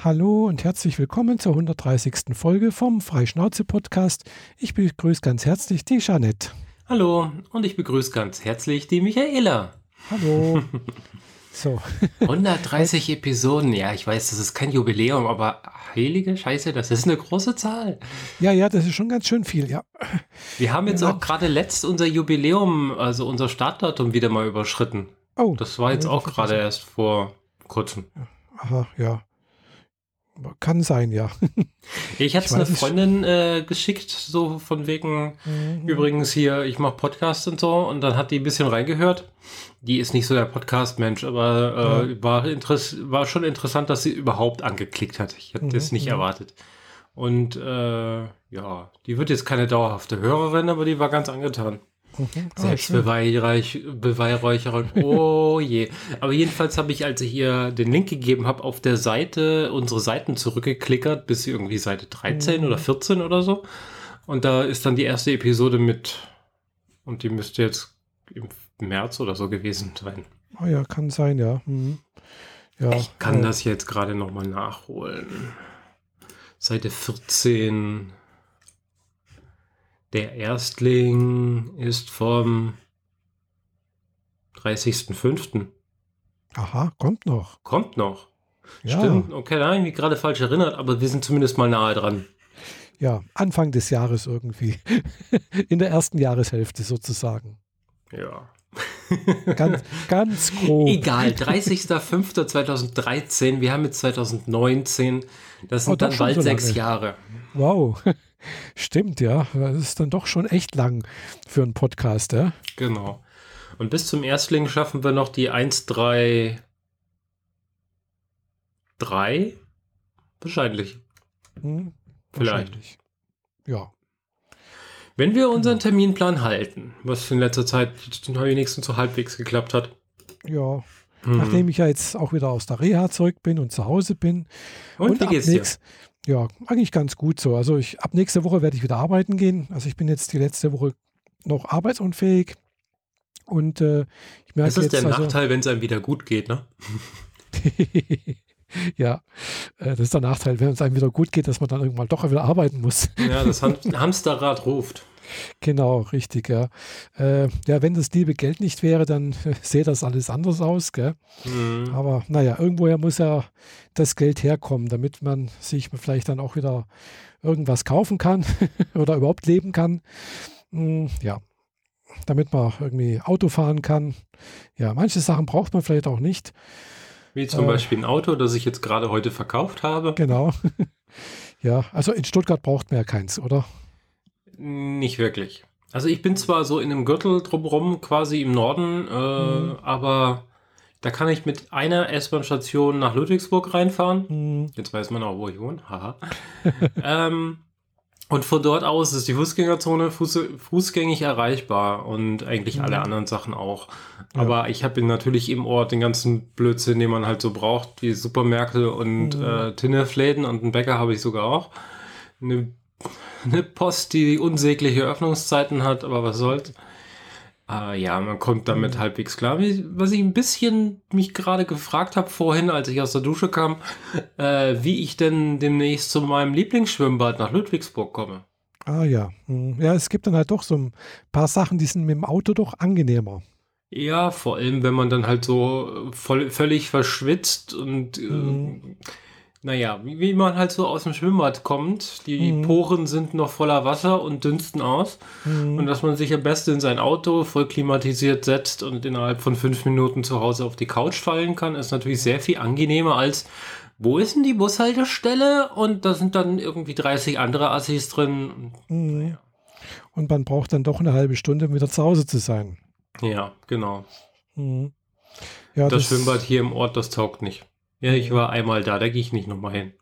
Hallo und herzlich willkommen zur 130. Folge vom Freischnauze-Podcast. Ich begrüße ganz herzlich die Jeanette. Hallo und ich begrüße ganz herzlich die Michaela. Hallo. So. 130 Episoden, ja, ich weiß, das ist kein Jubiläum, aber heilige Scheiße, das ist eine große Zahl. Ja, ja, das ist schon ganz schön viel, ja. Wir haben jetzt auch gerade letzt unser Jubiläum, also unser Startdatum wieder mal überschritten. Oh. Das war jetzt auch gerade erst vor kurzem. Aha, ja. Kann sein, ja. Ich hatte es einer Freundin äh, geschickt, so von wegen, mhm. übrigens hier, ich mache Podcasts und so, und dann hat die ein bisschen reingehört. Die ist nicht so der Podcast-Mensch, aber äh, ja. war, war schon interessant, dass sie überhaupt angeklickt hat. Ich hätte mhm. das nicht mhm. erwartet. Und äh, ja, die wird jetzt keine dauerhafte Hörerin, aber die war ganz angetan. Mhm. Ah, Selbstbeweihräucherung. Oh je. Aber jedenfalls habe ich, als ich ihr den Link gegeben habe, auf der Seite unsere Seiten zurückgeklickert, bis irgendwie Seite 13 mhm. oder 14 oder so. Und da ist dann die erste Episode mit. Und die müsste jetzt im März oder so gewesen sein. Oh ja, kann sein, ja. Mhm. ja ich kann äh, das jetzt gerade nochmal nachholen. Seite 14 der Erstling ist vom 30.05. Aha, kommt noch. Kommt noch. Ja. Stimmt. Okay, da habe ich mich gerade falsch erinnert, aber wir sind zumindest mal nahe dran. Ja, Anfang des Jahres irgendwie. In der ersten Jahreshälfte sozusagen. Ja. ganz, ganz grob. Egal, 30.05.2013, wir haben jetzt 2019, das sind oh, dann bald sechs Jahre. Wow. Stimmt, ja. Das ist dann doch schon echt lang für einen Podcast, ja. Genau. Und bis zum Erstling schaffen wir noch die 1, 3, 3? Wahrscheinlich. Hm, Vielleicht. Wahrscheinlich. Ja. Wenn wir unseren Terminplan halten, was in letzter Zeit wenigstens so halbwegs geklappt hat. Ja. Mhm. Nachdem ich ja jetzt auch wieder aus der Reha zurück bin und zu Hause bin. Und, und wie geht's dir? Ja, eigentlich ganz gut so. Also ich, ab nächste Woche werde ich wieder arbeiten gehen. Also ich bin jetzt die letzte Woche noch arbeitsunfähig. Und äh, ich merke Das ist jetzt, der also, Nachteil, wenn es einem wieder gut geht, ne? ja, äh, das ist der Nachteil, wenn es einem wieder gut geht, dass man dann irgendwann doch wieder arbeiten muss. ja, das Hamsterrad ruft. Genau, richtig, ja. Äh, ja, wenn das liebe Geld nicht wäre, dann äh, sähe das alles anders aus, gell? Mhm. Aber naja, irgendwoher muss ja das Geld herkommen, damit man sich vielleicht dann auch wieder irgendwas kaufen kann oder überhaupt leben kann. Mhm, ja, damit man irgendwie Auto fahren kann. Ja, manche Sachen braucht man vielleicht auch nicht. Wie zum äh, Beispiel ein Auto, das ich jetzt gerade heute verkauft habe. Genau. ja, also in Stuttgart braucht man ja keins, oder? Nicht wirklich. Also ich bin zwar so in einem Gürtel drumherum, quasi im Norden, äh, mhm. aber da kann ich mit einer S-Bahn-Station nach Ludwigsburg reinfahren. Mhm. Jetzt weiß man auch, wo ich wohne. Haha. ähm, und von dort aus ist die Fußgängerzone fuß, fußgängig erreichbar und eigentlich mhm. alle anderen Sachen auch. Ja. Aber ich habe natürlich im Ort den ganzen Blödsinn, den man halt so braucht, wie Supermärkte und mhm. äh, Tinnefläden und einen Bäcker habe ich sogar auch. Eine eine Post, die unsägliche Öffnungszeiten hat, aber was soll's. Äh, ja, man kommt damit mhm. halbwegs klar. Was ich ein bisschen mich gerade gefragt habe vorhin, als ich aus der Dusche kam, äh, wie ich denn demnächst zu meinem Lieblingsschwimmbad nach Ludwigsburg komme. Ah ja. Hm. Ja, es gibt dann halt doch so ein paar Sachen, die sind mit dem Auto doch angenehmer. Ja, vor allem, wenn man dann halt so voll, völlig verschwitzt und äh, mhm. äh, naja, wie, wie man halt so aus dem Schwimmbad kommt. Die mhm. Poren sind noch voller Wasser und dünsten aus. Mhm. Und dass man sich am besten in sein Auto voll klimatisiert setzt und innerhalb von fünf Minuten zu Hause auf die Couch fallen kann, ist natürlich sehr viel angenehmer als wo ist denn die Bushaltestelle? Und da sind dann irgendwie 30 andere Assis drin. Mhm. Naja. Und man braucht dann doch eine halbe Stunde, um wieder zu Hause zu sein. Ja, genau. Mhm. Ja, das, das Schwimmbad hier im Ort, das taugt nicht. Ja, ich war einmal da, da gehe ich nicht nochmal hin.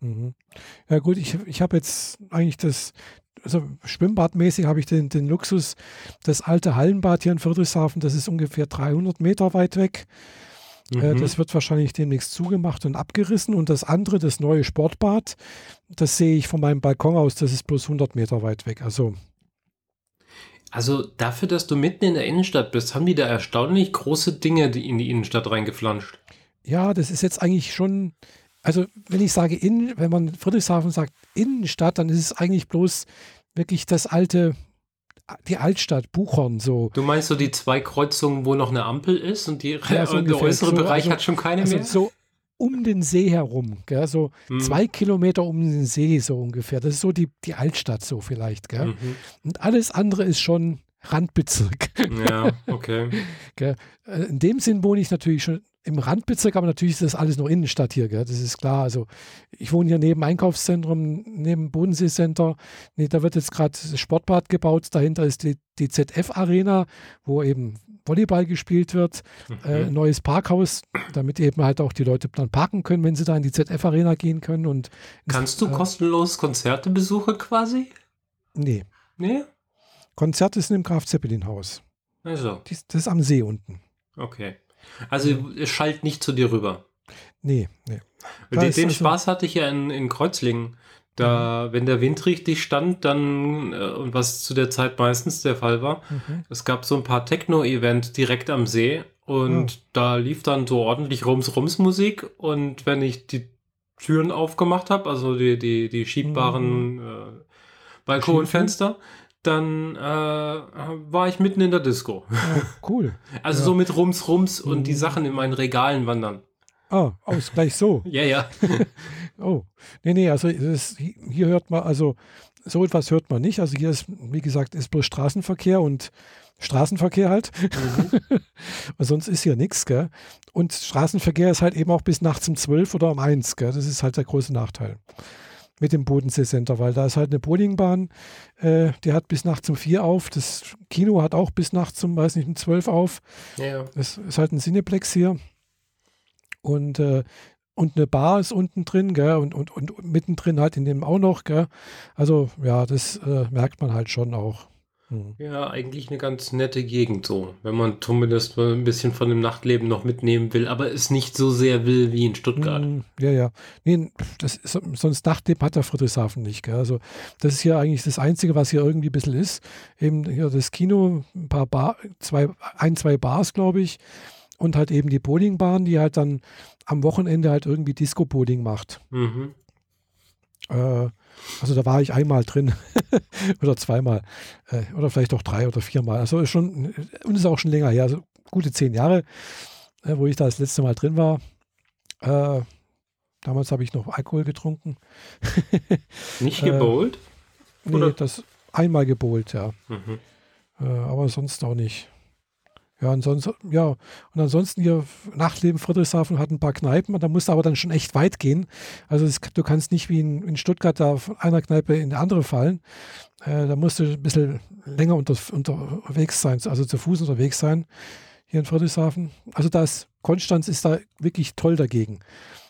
Mhm. Ja gut, ich, ich habe jetzt eigentlich das, also schwimmbadmäßig habe ich den, den Luxus, das alte Hallenbad hier in Friedrichshafen, das ist ungefähr 300 Meter weit weg. Äh, mhm. das wird wahrscheinlich demnächst zugemacht und abgerissen. Und das andere, das neue Sportbad, das sehe ich von meinem Balkon aus, das ist bloß 100 Meter weit weg. Also also dafür, dass du mitten in der Innenstadt bist, haben die da erstaunlich große Dinge in die Innenstadt reingeflanscht. Ja, das ist jetzt eigentlich schon Also, wenn ich sage innen, wenn man Friedrichshafen sagt Innenstadt, dann ist es eigentlich bloß wirklich das alte, die Altstadt, Buchhorn so. Du meinst so die zwei Kreuzungen, wo noch eine Ampel ist und, die, ja, so der äußere so, Bereich also, hat schon keine also mehr? So um den See herum, gell? so mhm. zwei Kilometer um den See so ungefähr. Das ist so die, die Altstadt so vielleicht. Gell? Mhm. Und alles andere ist schon Randbezirk. Ja, okay. Äh, in dem Sinn wohne ich natürlich schon im Randbezirk, aber natürlich ist das alles noch Innenstadt hier, gell? das ist klar. Also ich wohne hier neben Einkaufszentrum, neben Bodensee-Center. Nee, da wird jetzt gerade das Sportbad gebaut. Dahinter ist die, die ZF-Arena, wo eben Volleyball gespielt wird. Mhm. Äh, neues Parkhaus, damit eben halt auch die Leute dann parken können, wenn sie da in die ZF-Arena gehen können. Und Kannst du äh, kostenlos Konzerte besuchen quasi? Nee. Nee? Konzert ist in dem Graf Zeppelin-Haus. Also. Das ist am See unten. Okay. Also mhm. es schallt nicht zu dir rüber. Nee, nee. Den, den also Spaß hatte ich ja in, in Kreuzlingen. Da, mhm. wenn der Wind richtig stand, dann, äh, und was zu der Zeit meistens der Fall war, mhm. es gab so ein paar Techno-Events direkt am See und oh. da lief dann so ordentlich Rums-Rums-Musik und wenn ich die Türen aufgemacht habe, also die, die, die schiebbaren mhm. äh, Balkonfenster, dann äh, war ich mitten in der Disco. Oh, cool. also ja. so mit Rums, Rums und die mhm. Sachen in meinen Regalen wandern. Ah, oh, ist gleich so. ja, ja. oh, nee, nee, also ist, hier hört man, also so etwas hört man nicht. Also hier ist, wie gesagt, ist bloß Straßenverkehr und Straßenverkehr halt. Mhm. sonst ist hier nichts, gell? Und Straßenverkehr ist halt eben auch bis nachts um 12 oder um 1, gell? Das ist halt der große Nachteil mit dem Bodensee Center, weil da ist halt eine Bowlingbahn, äh, die hat bis nachts um vier auf. Das Kino hat auch bis nachts um, weiß nicht, um zwölf auf. Ja. Das ist halt ein Cineplex hier. Und, äh, und eine Bar ist unten drin, gell? Und, und, und mittendrin halt in dem auch noch, gell? Also, ja, das äh, merkt man halt schon auch. Hm. Ja, eigentlich eine ganz nette Gegend so, wenn man zumindest ein bisschen von dem Nachtleben noch mitnehmen will, aber es nicht so sehr will wie in Stuttgart. Hm, ja, ja. Nee, das ist, sonst Nachtleben hat der Friedrichshafen nicht. Gell? Also das ist hier eigentlich das Einzige, was hier irgendwie ein bisschen ist. Eben hier das Kino, ein paar Bar, zwei, ein, zwei Bars, glaube ich, und halt eben die Bowlingbahn, die halt dann am Wochenende halt irgendwie Disco-Bowling macht. Mhm. Äh, also da war ich einmal drin oder zweimal äh, oder vielleicht auch drei oder viermal. Also ist schon und ist auch schon länger her, also gute zehn Jahre, äh, wo ich da das letzte Mal drin war. Äh, damals habe ich noch Alkohol getrunken. Nicht gebowlt? Äh, nee, das einmal gebowlt, ja. Mhm. Äh, aber sonst auch nicht. Ja, ansonsten, ja, und ansonsten hier Nachtleben Friedrichshafen hat ein paar Kneipen, da musst du aber dann schon echt weit gehen. Also das, du kannst nicht wie in, in, Stuttgart da von einer Kneipe in die andere fallen. Äh, da musst du ein bisschen länger unter, unterwegs sein, also zu Fuß unterwegs sein hier in Friedrichshafen. Also das Konstanz ist da wirklich toll dagegen.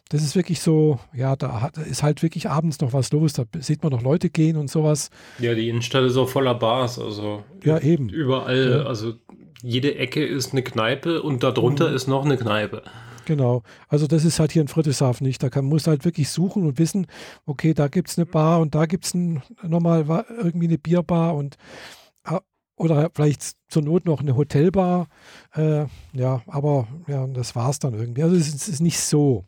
Das ist wirklich so, ja, da hat, ist halt wirklich abends noch was los. Da sieht man noch Leute gehen und sowas. Ja, die Innenstadt ist auch voller Bars, also ja eben überall, ja. also jede Ecke ist eine Kneipe und darunter mhm. ist noch eine Kneipe. Genau. Also das ist halt hier in Friedrichshafen nicht. Da kann, muss halt wirklich suchen und wissen, okay, da gibt es eine Bar und da gibt es nochmal irgendwie eine Bierbar und oder vielleicht zur Not noch eine Hotelbar. Äh, ja, aber ja, das war es dann irgendwie. Also es ist, es ist nicht so.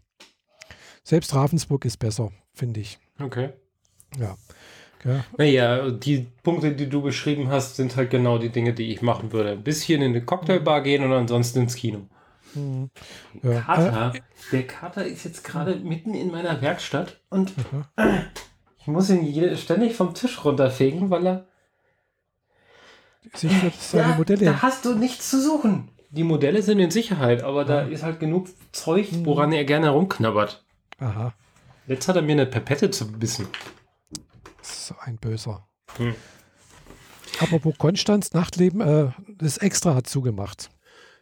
Selbst Ravensburg ist besser, finde ich. Okay. Ja. Ja. Naja, die Punkte, die du beschrieben hast, sind halt genau die Dinge, die ich machen würde. Ein bisschen in eine Cocktailbar gehen und ansonsten ins Kino. Mhm. Ja. Kater, äh, der Kater ist jetzt gerade mitten in meiner Werkstatt und mhm. ich muss ihn ständig vom Tisch runterfegen, weil er. Sicher, das seine da, Modelle. Da hast du nichts zu suchen. Die Modelle sind in Sicherheit, aber da ist halt genug Zeug, mhm. woran er gerne rumknabbert. Aha. Jetzt hat er mir eine Pepette zu bissen so ein Böser. Hm. Apropos Konstanz, Nachtleben, äh, das Extra hat zugemacht.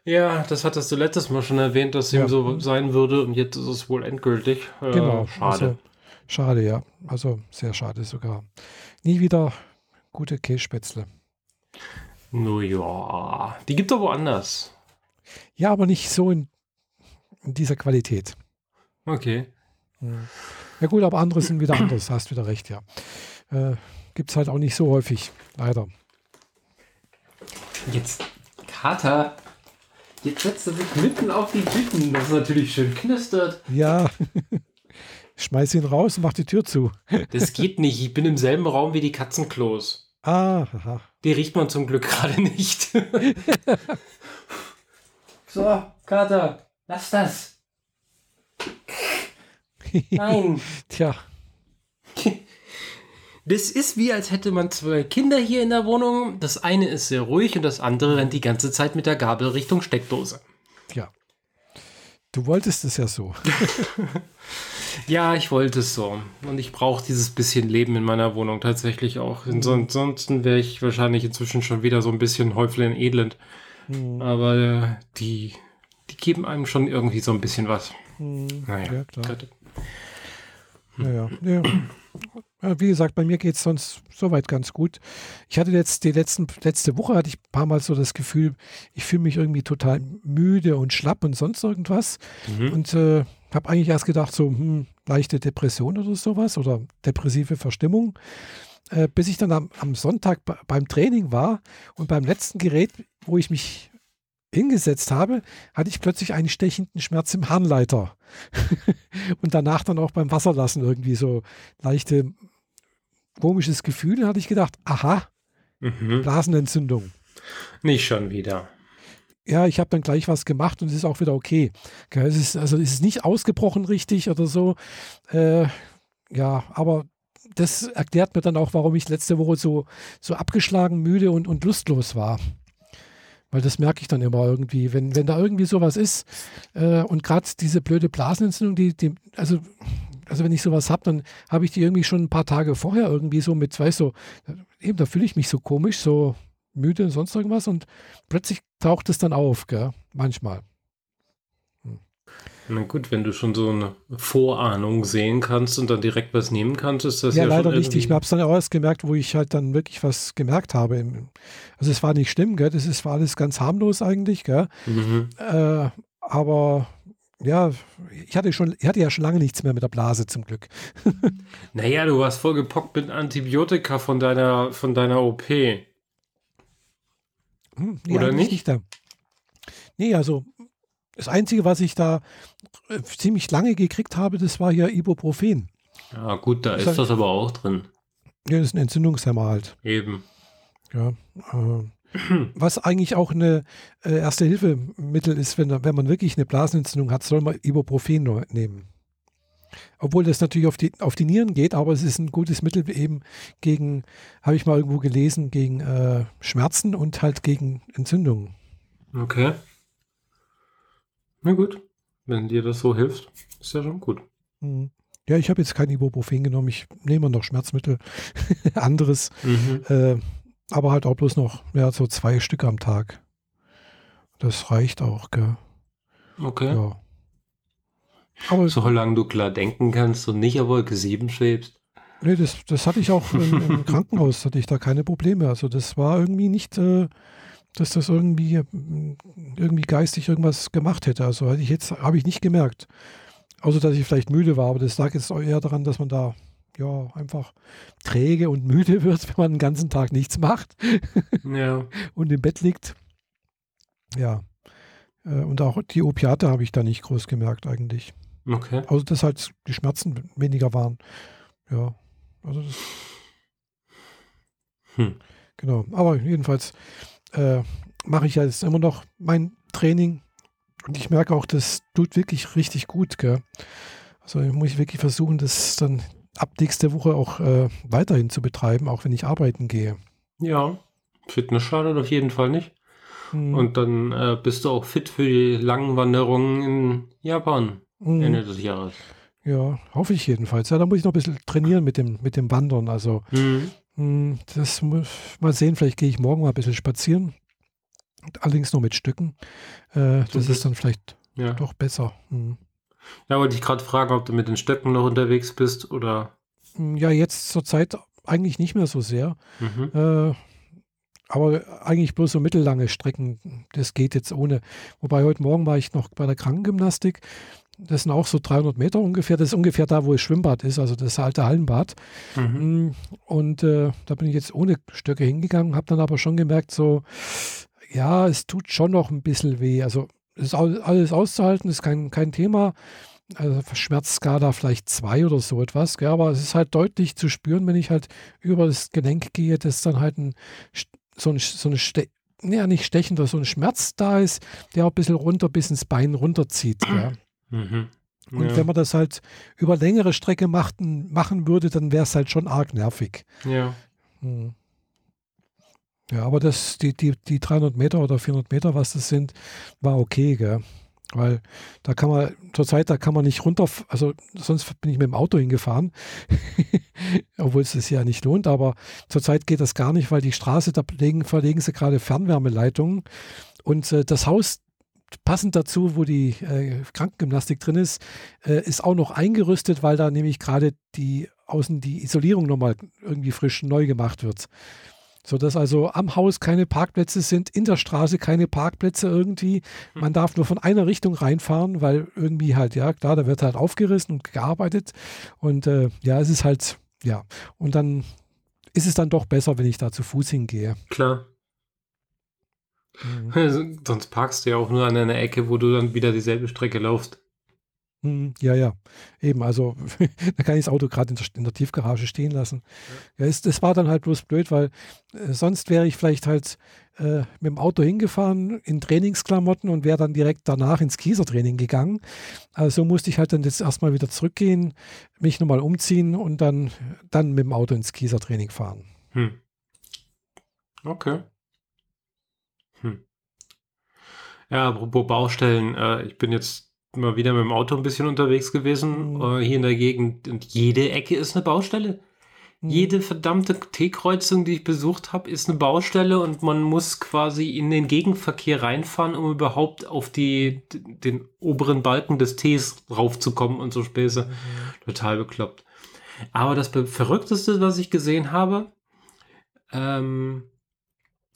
Ja, das hattest du letztes Mal schon erwähnt, dass ja. ihm so sein würde und jetzt ist es wohl endgültig. Äh, genau. Schade. Also, schade, ja. Also sehr schade sogar. Nie wieder gute Kässpätzle. No ja, die gibt es woanders. Ja, aber nicht so in, in dieser Qualität. Okay. Ja gut, aber andere sind wieder anders, hast wieder recht, ja. Äh, Gibt es halt auch nicht so häufig, leider. Jetzt, Kater, jetzt setzt er sich mitten auf die Tüten, das natürlich schön knistert. Ja. schmeiß ihn raus und mach die Tür zu. Das geht nicht. Ich bin im selben Raum wie die Katzenklos. Ah, aha. Die riecht man zum Glück gerade nicht. so, Kater, lass das. Nein. Tja. Das ist wie, als hätte man zwei Kinder hier in der Wohnung. Das eine ist sehr ruhig und das andere rennt die ganze Zeit mit der Gabel Richtung Steckdose. Tja. Du wolltest es ja so. ja, ich wollte es so. Und ich brauche dieses bisschen Leben in meiner Wohnung tatsächlich auch. Mhm. Ansonsten wäre ich wahrscheinlich inzwischen schon wieder so ein bisschen Häuflein Elend. Mhm. Aber äh, die, die geben einem schon irgendwie so ein bisschen was. Mhm. Naja, ja, klar. Naja, ja. Wie gesagt, bei mir geht es sonst soweit ganz gut. Ich hatte jetzt die letzten, letzte Woche hatte ich ein paar Mal so das Gefühl, ich fühle mich irgendwie total müde und schlapp und sonst irgendwas. Mhm. Und äh, habe eigentlich erst gedacht, so hm, leichte Depression oder sowas oder depressive Verstimmung. Äh, bis ich dann am, am Sonntag beim Training war und beim letzten Gerät, wo ich mich hingesetzt habe, hatte ich plötzlich einen stechenden Schmerz im Harnleiter. und danach dann auch beim Wasserlassen irgendwie so leichte komisches Gefühl. Da hatte ich gedacht, aha, mhm. Blasenentzündung. Nicht schon wieder. Ja, ich habe dann gleich was gemacht und es ist auch wieder okay. Es ist, also es ist nicht ausgebrochen richtig oder so. Äh, ja, aber das erklärt mir dann auch, warum ich letzte Woche so, so abgeschlagen, müde und, und lustlos war. Weil das merke ich dann immer irgendwie, wenn, wenn da irgendwie sowas ist äh, und gerade diese blöde Blasenentzündung, die, die, also, also wenn ich sowas habe, dann habe ich die irgendwie schon ein paar Tage vorher irgendwie so mit, weißt du, eben da fühle ich mich so komisch, so müde und sonst irgendwas und plötzlich taucht es dann auf, gell? manchmal. Na gut, wenn du schon so eine Vorahnung sehen kannst und dann direkt was nehmen kannst, ist das ja, ja leider nicht. Ich habe es dann auch erst gemerkt, wo ich halt dann wirklich was gemerkt habe. Also es war nicht schlimm, gell? Das ist, war alles ganz harmlos eigentlich, gell? Mhm. Äh, aber ja, ich hatte schon, ich hatte ja schon lange nichts mehr mit der Blase zum Glück. naja, du warst vollgepockt mit Antibiotika von deiner, von deiner OP. Hm, nee, Oder nicht? nicht da. Nee, also das Einzige, was ich da ziemlich lange gekriegt habe, das war hier Ibuprofen. Ja, gut, da das ist das aber auch drin. Ja, das ist ein Entzündungshemmer halt. Eben. Ja. Äh, was eigentlich auch eine äh, Erste-Hilfe-Mittel ist, wenn, wenn man wirklich eine Blasenentzündung hat, soll man Ibuprofen nehmen. Obwohl das natürlich auf die, auf die Nieren geht, aber es ist ein gutes Mittel eben gegen, habe ich mal irgendwo gelesen, gegen äh, Schmerzen und halt gegen Entzündungen. Okay. Na gut, wenn dir das so hilft, ist ja schon gut. Mhm. Ja, ich habe jetzt kein Ibuprofen genommen. Ich nehme noch Schmerzmittel, anderes. Mhm. Äh, aber halt auch bloß noch ja, so zwei Stück am Tag. Das reicht auch, gell? Okay. Ja. Aber Solange du klar denken kannst und nicht auf Wolke 7 schwebst. Nee, das, das hatte ich auch im, im Krankenhaus, hatte ich da keine Probleme. Also das war irgendwie nicht, äh, dass das irgendwie, irgendwie geistig irgendwas gemacht hätte. Also ich jetzt, habe ich nicht gemerkt. Außer dass ich vielleicht müde war, aber das lag jetzt eher daran, dass man da ja einfach träge und müde wird, wenn man den ganzen Tag nichts macht ja. und im Bett liegt. Ja. Äh, und auch die Opiate habe ich da nicht groß gemerkt eigentlich. Okay. Also dass halt die Schmerzen weniger waren. Ja. Also das. Hm. Genau. Aber jedenfalls äh, mache ich ja jetzt immer noch mein Training und ich merke auch, das tut wirklich richtig gut. Gell? Also muss ich wirklich versuchen, das dann ab nächste Woche auch äh, weiterhin zu betreiben, auch wenn ich arbeiten gehe. Ja, Fitness schadet auf jeden Fall nicht. Hm. Und dann äh, bist du auch fit für die langen Wanderungen in Japan hm. Ende des Jahres. Ja, hoffe ich jedenfalls. Ja, da muss ich noch ein bisschen trainieren mit dem, mit dem Wandern. Also hm. Hm, das muss mal sehen, vielleicht gehe ich morgen mal ein bisschen spazieren. Allerdings nur mit Stücken. Äh, das ist dann vielleicht ja. doch besser. Hm. Ja, wollte ich gerade fragen, ob du mit den Stöcken noch unterwegs bist oder. Hm, ja, jetzt zur Zeit eigentlich nicht mehr so sehr. Mhm. Äh, aber eigentlich bloß so mittellange Strecken, das geht jetzt ohne. Wobei heute Morgen war ich noch bei der Krankengymnastik. Das sind auch so 300 Meter ungefähr. Das ist ungefähr da, wo das Schwimmbad ist, also das alte Hallenbad. Mhm. Hm, und äh, da bin ich jetzt ohne Stöcke hingegangen, habe dann aber schon gemerkt, so, ja, es tut schon noch ein bisschen weh. Also ist alles auszuhalten, ist kein, kein Thema. also Schmerzskala vielleicht zwei oder so etwas. Gell? Aber es ist halt deutlich zu spüren, wenn ich halt über das Gelenk gehe, dass dann halt ein, so ein, so ein Ste ja, nicht stechender, so ein Schmerz da ist, der auch ein bisschen runter bis ins Bein runterzieht. Ja. Mhm. Und ja. wenn man das halt über längere Strecke machten, machen würde, dann wäre es halt schon arg nervig. Ja. Hm. Ja, aber das, die, die, die 300 Meter oder 400 Meter, was das sind, war okay, gell? Weil da kann man, zurzeit, da kann man nicht runter, also sonst bin ich mit dem Auto hingefahren, obwohl es sich ja nicht lohnt, aber zurzeit geht das gar nicht, weil die Straße, da legen, verlegen sie gerade Fernwärmeleitungen und äh, das Haus, passend dazu, wo die äh, Krankengymnastik drin ist, äh, ist auch noch eingerüstet, weil da nämlich gerade die außen die Isolierung nochmal irgendwie frisch neu gemacht wird sodass also am Haus keine Parkplätze sind, in der Straße keine Parkplätze irgendwie. Hm. Man darf nur von einer Richtung reinfahren, weil irgendwie halt, ja, klar, da wird halt aufgerissen und gearbeitet. Und äh, ja, es ist halt, ja. Und dann ist es dann doch besser, wenn ich da zu Fuß hingehe. Klar. Mhm. Sonst parkst du ja auch nur an einer Ecke, wo du dann wieder dieselbe Strecke laufst. Hm, ja, ja, eben. Also da kann ich das Auto gerade in, in, der Tiefgarage stehen lassen. Ja, ja es, das war dann halt bloß blöd, weil äh, sonst wäre ich vielleicht halt äh, mit dem Auto hingefahren in Trainingsklamotten und wäre dann direkt danach ins Kiesertraining gegangen. Also musste ich halt dann jetzt erstmal wieder zurückgehen, mich nochmal umziehen und dann, dann mit dem Auto ins Kiesertraining fahren. Hm. Okay. Hm. Ja, apropos Baustellen, äh, ich bin jetzt mal wieder mit dem Auto ein bisschen unterwegs gewesen, mhm. äh, hier in der Gegend. Und jede Ecke ist eine Baustelle. Mhm. Jede verdammte T-Kreuzung, die ich besucht habe, ist eine Baustelle und man muss quasi in den Gegenverkehr reinfahren, um überhaupt auf die, den oberen Balken des Ts raufzukommen und so Späße. Mhm. Total bekloppt. Aber das Verrückteste, was ich gesehen habe, ähm,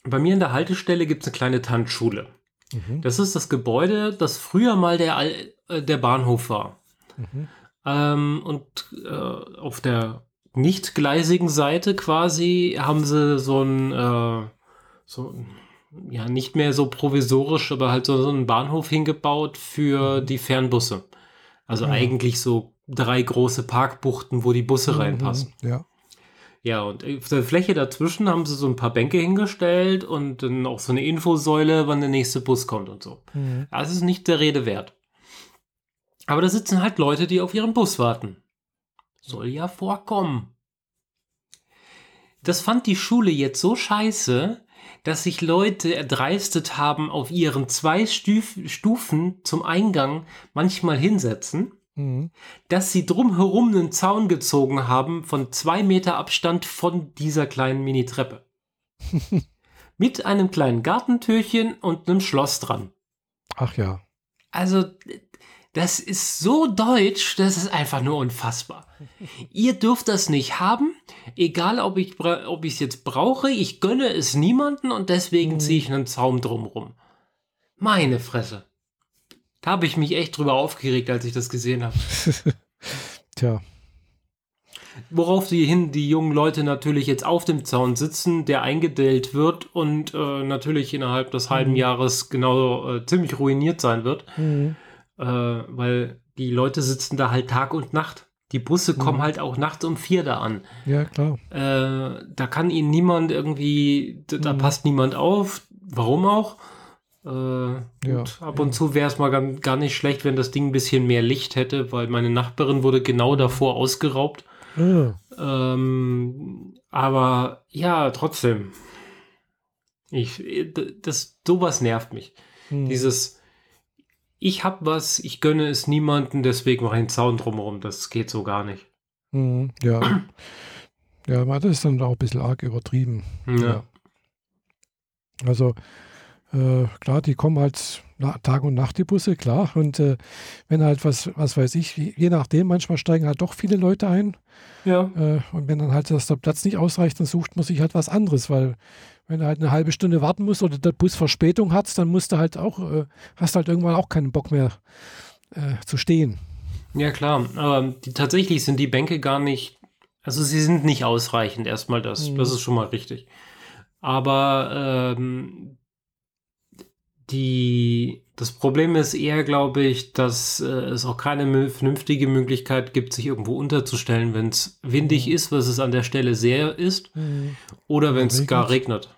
bei mir in der Haltestelle gibt es eine kleine Tanzschule. Mhm. Das ist das Gebäude, das früher mal der, äh, der Bahnhof war. Mhm. Ähm, und äh, auf der nicht gleisigen Seite quasi haben sie so ein, äh, so, ja, nicht mehr so provisorisch, aber halt so, so einen Bahnhof hingebaut für mhm. die Fernbusse. Also ja. eigentlich so drei große Parkbuchten, wo die Busse mhm, reinpassen. Ja. Ja, und auf der Fläche dazwischen haben sie so ein paar Bänke hingestellt und dann auch so eine Infosäule, wann der nächste Bus kommt und so. Mhm. Das ist nicht der Rede wert. Aber da sitzen halt Leute, die auf ihren Bus warten. Soll ja vorkommen. Das fand die Schule jetzt so scheiße, dass sich Leute erdreistet haben, auf ihren zwei Stuf Stufen zum Eingang manchmal hinsetzen Mhm. dass sie drumherum einen Zaun gezogen haben von zwei Meter Abstand von dieser kleinen Mini-Treppe. Mit einem kleinen Gartentürchen und einem Schloss dran. Ach ja. Also, das ist so deutsch, das ist einfach nur unfassbar. Ihr dürft das nicht haben, egal ob ich ob es jetzt brauche, ich gönne es niemanden und deswegen mhm. ziehe ich einen Zaun drumrum. Meine Fresse. Da habe ich mich echt drüber aufgeregt, als ich das gesehen habe. Tja. Worauf die hin die jungen Leute natürlich jetzt auf dem Zaun sitzen, der eingedellt wird und äh, natürlich innerhalb des halben mhm. Jahres genau äh, ziemlich ruiniert sein wird. Mhm. Äh, weil die Leute sitzen da halt Tag und Nacht. Die Busse mhm. kommen halt auch nachts um vier da an. Ja, klar. Äh, da kann ihnen niemand irgendwie, da mhm. passt niemand auf. Warum auch? Äh, ja, ab und ja. zu wäre es mal gar, gar nicht schlecht, wenn das Ding ein bisschen mehr Licht hätte, weil meine Nachbarin wurde genau davor ausgeraubt. Ja. Ähm, aber ja, trotzdem. Ich, das, sowas nervt mich. Hm. Dieses, ich hab was, ich gönne es niemanden, deswegen mache ich einen Zaun drumherum. Das geht so gar nicht. Hm, ja. ja, das ist dann auch ein bisschen arg übertrieben. ja. Also, äh, klar, die kommen halt Tag und Nacht die Busse, klar. Und äh, wenn halt was, was weiß ich, je nachdem, manchmal steigen halt doch viele Leute ein. Ja. Äh, und wenn dann halt das, der Platz nicht ausreicht, dann sucht man sich halt was anderes, weil wenn du halt eine halbe Stunde warten musst oder der Bus Verspätung hat, dann musst du halt auch, äh, hast halt irgendwann auch keinen Bock mehr äh, zu stehen. Ja, klar. Aber die, tatsächlich sind die Bänke gar nicht, also sie sind nicht ausreichend, erstmal das. Mhm. Das ist schon mal richtig. Aber ähm, die, das Problem ist eher, glaube ich, dass äh, es auch keine vernünftige Möglichkeit gibt, sich irgendwo unterzustellen, wenn es windig mhm. ist, was es an der Stelle sehr ist, mhm. oder wenn es gar regnet.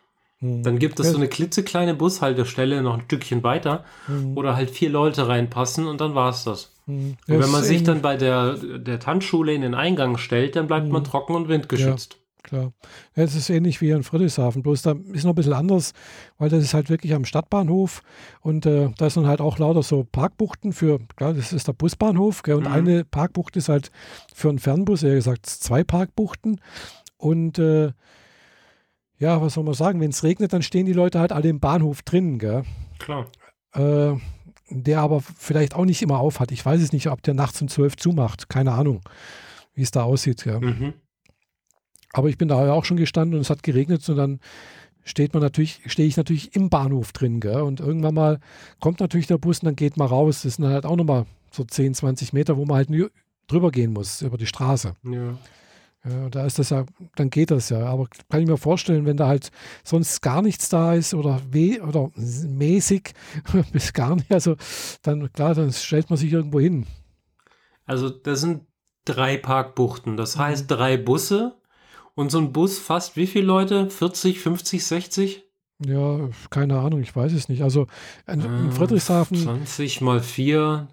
Mhm. Dann gibt es so eine klitzekleine Bushaltestelle noch ein Stückchen weiter, mhm. da halt vier Leute reinpassen und dann war es das. Mhm. Und wenn man sich dann bei der, der Tanzschule in den Eingang stellt, dann bleibt man trocken und windgeschützt. Ja klar. Ja, es ist ähnlich wie in Friedrichshafen, bloß da ist noch ein bisschen anders, weil das ist halt wirklich am Stadtbahnhof und äh, da sind halt auch lauter so Parkbuchten für, klar, das ist der Busbahnhof gell, und mhm. eine Parkbucht ist halt für einen Fernbus, eher gesagt zwei Parkbuchten und äh, ja, was soll man sagen, wenn es regnet, dann stehen die Leute halt alle im Bahnhof drin, gell? Klar. Äh, der aber vielleicht auch nicht immer auf hat. Ich weiß es nicht, ob der nachts um zwölf zumacht. Keine Ahnung, wie es da aussieht. Ja. Mhm. Aber ich bin da ja auch schon gestanden und es hat geregnet und dann steht man natürlich, stehe ich natürlich im Bahnhof drin, gell? Und irgendwann mal kommt natürlich der Bus und dann geht man raus. Das sind halt auch nochmal so 10, 20 Meter, wo man halt drüber gehen muss, über die Straße. Ja. Ja, da ist das ja, dann geht das ja. Aber kann ich mir vorstellen, wenn da halt sonst gar nichts da ist oder weh oder mäßig bis gar nicht, also dann klar, dann stellt man sich irgendwo hin. Also das sind drei Parkbuchten, das heißt drei Busse und so ein Bus fast wie viele Leute? 40, 50, 60? Ja, keine Ahnung, ich weiß es nicht. Also in, in äh, Friedrichshafen. 20 mal 4.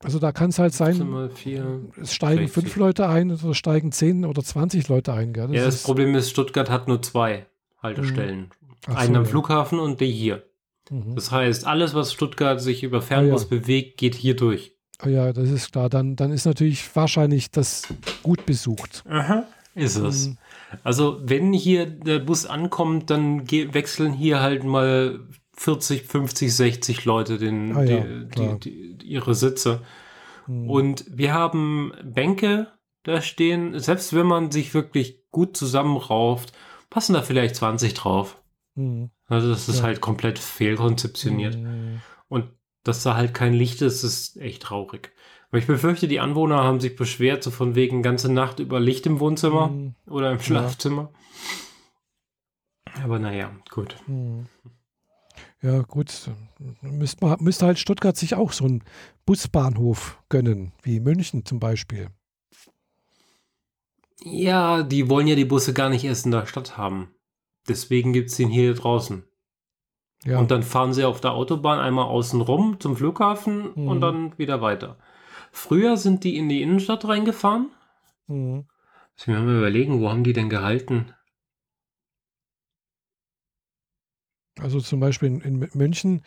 Also da kann es halt sein, mal 4, es steigen 60. fünf Leute ein oder steigen 10 oder 20 Leute ein. Gell? Das ja, das ist, Problem ist, Stuttgart hat nur zwei Haltestellen. Einen so, am ja. Flughafen und die hier. Mhm. Das heißt, alles, was Stuttgart sich über Fernbus ah, ja. bewegt, geht hier durch. Ah, ja, das ist klar. Dann, dann ist natürlich wahrscheinlich das gut besucht. Aha, ist es. Mhm. Also wenn hier der Bus ankommt, dann wechseln hier halt mal 40, 50, 60 Leute den, ah, ja, die, die, die, ihre Sitze. Hm. Und wir haben Bänke da stehen. Selbst wenn man sich wirklich gut zusammenrauft, passen da vielleicht 20 drauf. Hm. Also das ist ja. halt komplett fehlkonzeptioniert. Hm. Und dass da halt kein Licht ist, ist echt traurig. Aber ich befürchte, die Anwohner haben sich beschwert, so von wegen ganze Nacht über Licht im Wohnzimmer mhm. oder im Schlafzimmer. Ja. Aber naja, gut. Mhm. Ja, gut. Müsste, man, müsste halt Stuttgart sich auch so einen Busbahnhof gönnen, wie München zum Beispiel. Ja, die wollen ja die Busse gar nicht erst in der Stadt haben. Deswegen gibt es den hier draußen. Ja. Und dann fahren sie auf der Autobahn einmal außen rum zum Flughafen mhm. und dann wieder weiter. Früher sind die in die Innenstadt reingefahren. Mhm. Muss ich mir mal überlegen, wo haben die denn gehalten? Also zum Beispiel in, in, München,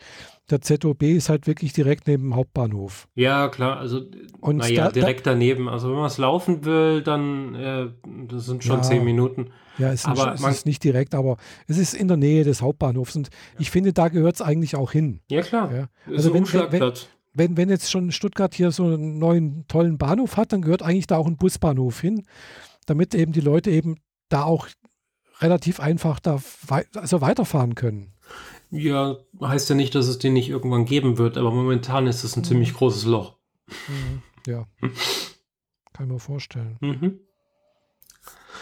der ZOB ist halt wirklich direkt neben dem Hauptbahnhof. Ja, klar, also Und naja, da, direkt da, daneben. Also wenn man es laufen will, dann äh, das sind schon ja, zehn Minuten. Ja, es, aber ist, es ist nicht direkt, aber es ist in der Nähe des Hauptbahnhofs und ja. ich finde, da gehört es eigentlich auch hin. Ja, klar. Ja. Also wenn, wenn, wenn, wenn jetzt schon Stuttgart hier so einen neuen tollen Bahnhof hat, dann gehört eigentlich da auch ein Busbahnhof hin, damit eben die Leute eben da auch relativ einfach da wei also weiterfahren können. Ja, heißt ja nicht, dass es den nicht irgendwann geben wird, aber momentan ist es ein mhm. ziemlich großes Loch. Mhm. Ja. Kann ich mir vorstellen. Mhm.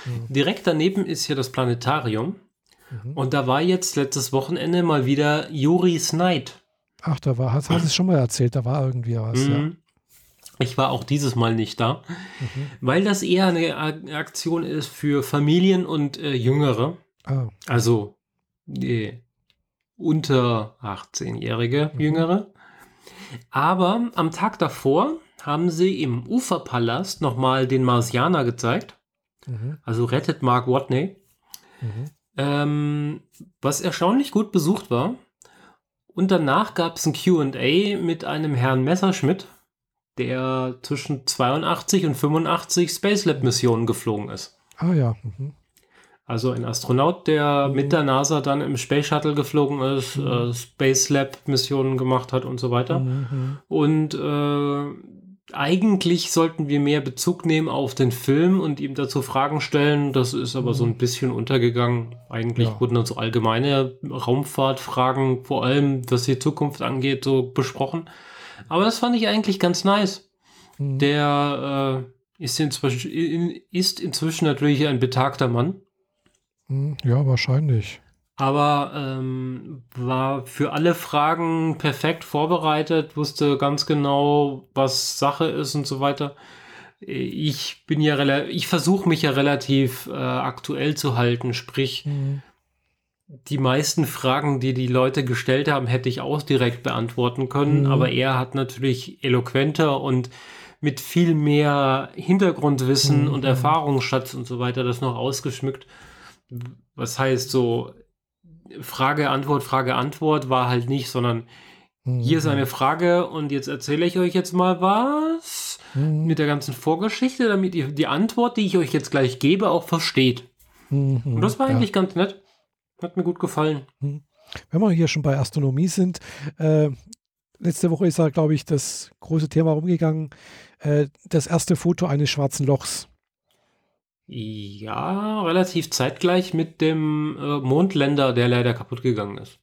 Ja. Direkt daneben ist hier das Planetarium. Mhm. Und da war jetzt letztes Wochenende mal wieder Juris Night. Ach, da war, hast, hast du es schon mal erzählt, da war irgendwie was, mhm. ja. Ich war auch dieses Mal nicht da, mhm. weil das eher eine Aktion ist für Familien und äh, Jüngere. Ah. Also äh, unter 18-jährige mhm. Jüngere. Aber am Tag davor haben sie im Uferpalast nochmal den Marsianer gezeigt. Mhm. Also rettet Mark Watney. Mhm. Ähm, was erstaunlich gut besucht war. Und danach gab es ein QA mit einem Herrn Messerschmidt, der zwischen 82 und 85 Space Lab Missionen geflogen ist. Ah ja. Mhm. Also ein Astronaut, der mhm. mit der NASA dann im Space Shuttle geflogen ist, mhm. äh, Space Lab Missionen gemacht hat und so weiter. Mhm. Und äh, eigentlich sollten wir mehr Bezug nehmen auf den Film und ihm dazu Fragen stellen. Das ist aber mhm. so ein bisschen untergegangen. Eigentlich ja. wurden dann so allgemeine Raumfahrtfragen, vor allem was die Zukunft angeht, so besprochen. Aber das fand ich eigentlich ganz nice. Mhm. Der äh, ist, inzwischen, ist inzwischen natürlich ein betagter Mann. Mhm. Ja, wahrscheinlich. Aber ähm, war für alle Fragen perfekt vorbereitet, wusste ganz genau, was Sache ist und so weiter. Ich bin ja relativ, ich versuche mich ja relativ äh, aktuell zu halten, sprich, mhm. die meisten Fragen, die die Leute gestellt haben, hätte ich auch direkt beantworten können, mhm. aber er hat natürlich eloquenter und mit viel mehr Hintergrundwissen mhm. und Erfahrungsschatz und so weiter das noch ausgeschmückt. Was heißt so, Frage, Antwort, Frage, Antwort war halt nicht, sondern mhm. hier ist eine Frage und jetzt erzähle ich euch jetzt mal was mhm. mit der ganzen Vorgeschichte, damit ihr die Antwort, die ich euch jetzt gleich gebe, auch versteht. Mhm. Und das war ja. eigentlich ganz nett. Hat mir gut gefallen. Mhm. Wenn wir hier schon bei Astronomie sind, äh, letzte Woche ist da, glaube ich, das große Thema rumgegangen, äh, das erste Foto eines schwarzen Lochs. Ja, relativ zeitgleich mit dem äh, Mondländer, der leider kaputt gegangen ist.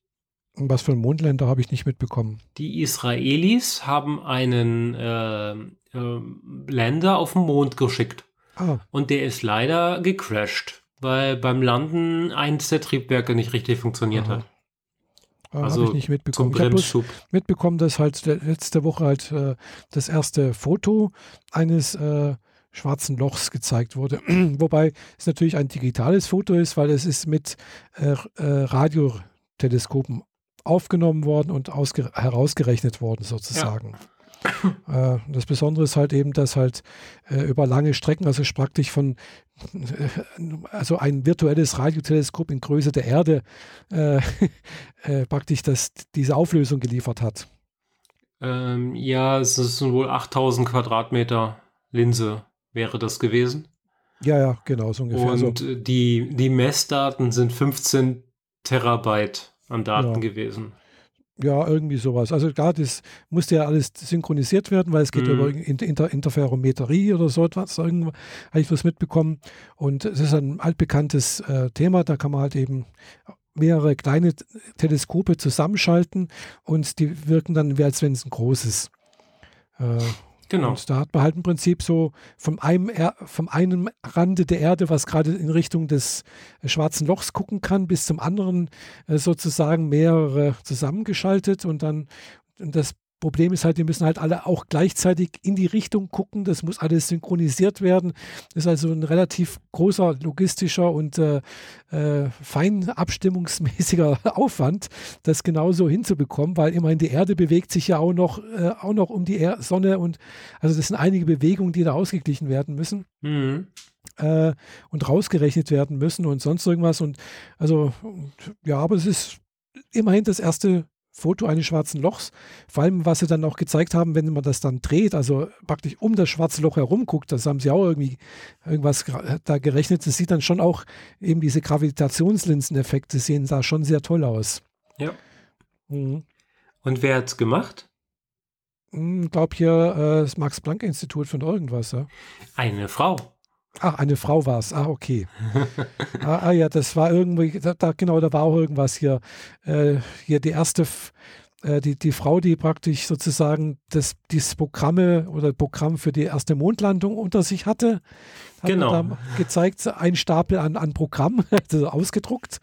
Was für ein Mondländer habe ich nicht mitbekommen? Die Israelis haben einen äh, äh, Länder auf den Mond geschickt. Ah. Und der ist leider gecrashed, weil beim Landen eins der Triebwerke nicht richtig funktioniert Aha. hat. Ah, also habe ich nicht mitbekommen. Ich habe mitbekommen, dass halt letzte Woche halt äh, das erste Foto eines äh, schwarzen Lochs gezeigt wurde. Wobei es natürlich ein digitales Foto ist, weil es ist mit äh, äh, Radioteleskopen aufgenommen worden und herausgerechnet worden sozusagen. Ja. Äh, das Besondere ist halt eben, dass halt äh, über lange Strecken, also praktisch von, äh, also ein virtuelles Radioteleskop in Größe der Erde äh, praktisch das, diese Auflösung geliefert hat. Ähm, ja, es sind wohl 8000 Quadratmeter Linse wäre das gewesen. Ja, ja, genau, so ungefähr. Und so. die, die Messdaten sind 15 Terabyte an Daten ja. gewesen. Ja, irgendwie sowas. Also gerade das musste ja alles synchronisiert werden, weil es geht mhm. über Inter Interferometrie oder so etwas. Irgendwo habe ich was mitbekommen. Und es ist ein altbekanntes äh, Thema. Da kann man halt eben mehrere kleine Teleskope zusammenschalten und die wirken dann, wie als wenn es ein großes. Äh, Genau. Und da hat man halt im Prinzip so vom einem, er vom einen Rande der Erde, was gerade in Richtung des äh, schwarzen Lochs gucken kann, bis zum anderen äh, sozusagen mehrere zusammengeschaltet und dann das Problem ist halt, die müssen halt alle auch gleichzeitig in die Richtung gucken. Das muss alles synchronisiert werden. Das ist also ein relativ großer logistischer und äh, äh, fein abstimmungsmäßiger Aufwand, das genauso hinzubekommen, weil immerhin die Erde bewegt sich ja auch noch, äh, auch noch um die er Sonne und also das sind einige Bewegungen, die da ausgeglichen werden müssen. Mhm. Äh, und rausgerechnet werden müssen und sonst irgendwas. Und also, ja, aber es ist immerhin das erste Foto eines schwarzen Lochs. Vor allem, was sie dann auch gezeigt haben, wenn man das dann dreht, also praktisch um das schwarze Loch herum guckt, das haben sie auch irgendwie irgendwas da gerechnet. Das sieht dann schon auch eben diese Gravitationslinseneffekte sehen da schon sehr toll aus. Ja. Mhm. Und wer hat es gemacht? Ich hm, glaube hier äh, das Max-Planck-Institut von irgendwas. Ja? Eine Frau. Ach, eine Frau war es. Ah, okay. ah, ah, ja, das war irgendwie, da, da, genau, da war auch irgendwas hier. Äh, hier die erste, äh, die, die Frau, die praktisch sozusagen das, dieses Programme oder Programm für die erste Mondlandung unter sich hatte. Hat genau. gezeigt, ein Stapel an, an Programm, also ausgedruckt.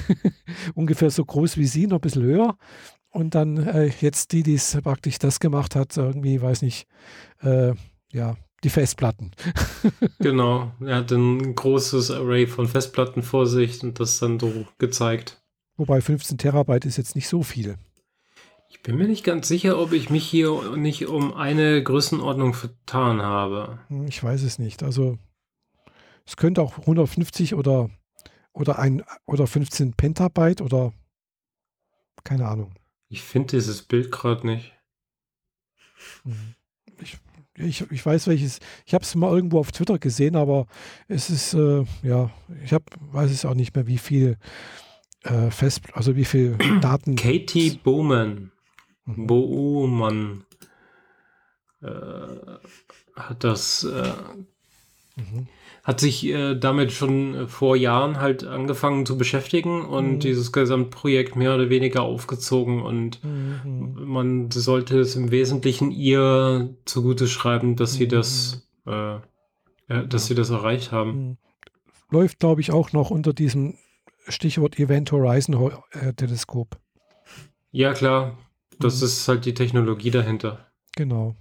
Ungefähr so groß wie sie, noch ein bisschen höher. Und dann äh, jetzt die, die es praktisch das gemacht hat, irgendwie, weiß nicht, äh, ja, die Festplatten. genau, er hat ein großes Array von Festplatten vor sich und das dann so gezeigt. Wobei 15 Terabyte ist jetzt nicht so viel. Ich bin mir nicht ganz sicher, ob ich mich hier nicht um eine Größenordnung vertan habe. Hm, ich weiß es nicht. Also es könnte auch 150 oder, oder, ein, oder 15 Pentabyte oder keine Ahnung. Ich finde dieses Bild gerade nicht. Hm ich, ich weiß welches, ich habe es mal irgendwo auf Twitter gesehen, aber es ist, äh, ja, ich habe, weiß es auch nicht mehr, wie viel äh, fest, also wie viel Daten. Katie Bowman, mhm. Bowman äh, hat das äh, mhm hat sich äh, damit schon äh, vor Jahren halt angefangen zu beschäftigen und mhm. dieses Gesamtprojekt mehr oder weniger aufgezogen und mhm. man sollte es im Wesentlichen ihr zugute schreiben, dass mhm. sie das, äh, äh, dass ja. sie das erreicht haben. Mhm. Läuft, glaube ich, auch noch unter diesem Stichwort Event Horizon äh, Teleskop. Ja, klar. Das mhm. ist halt die Technologie dahinter. Genau.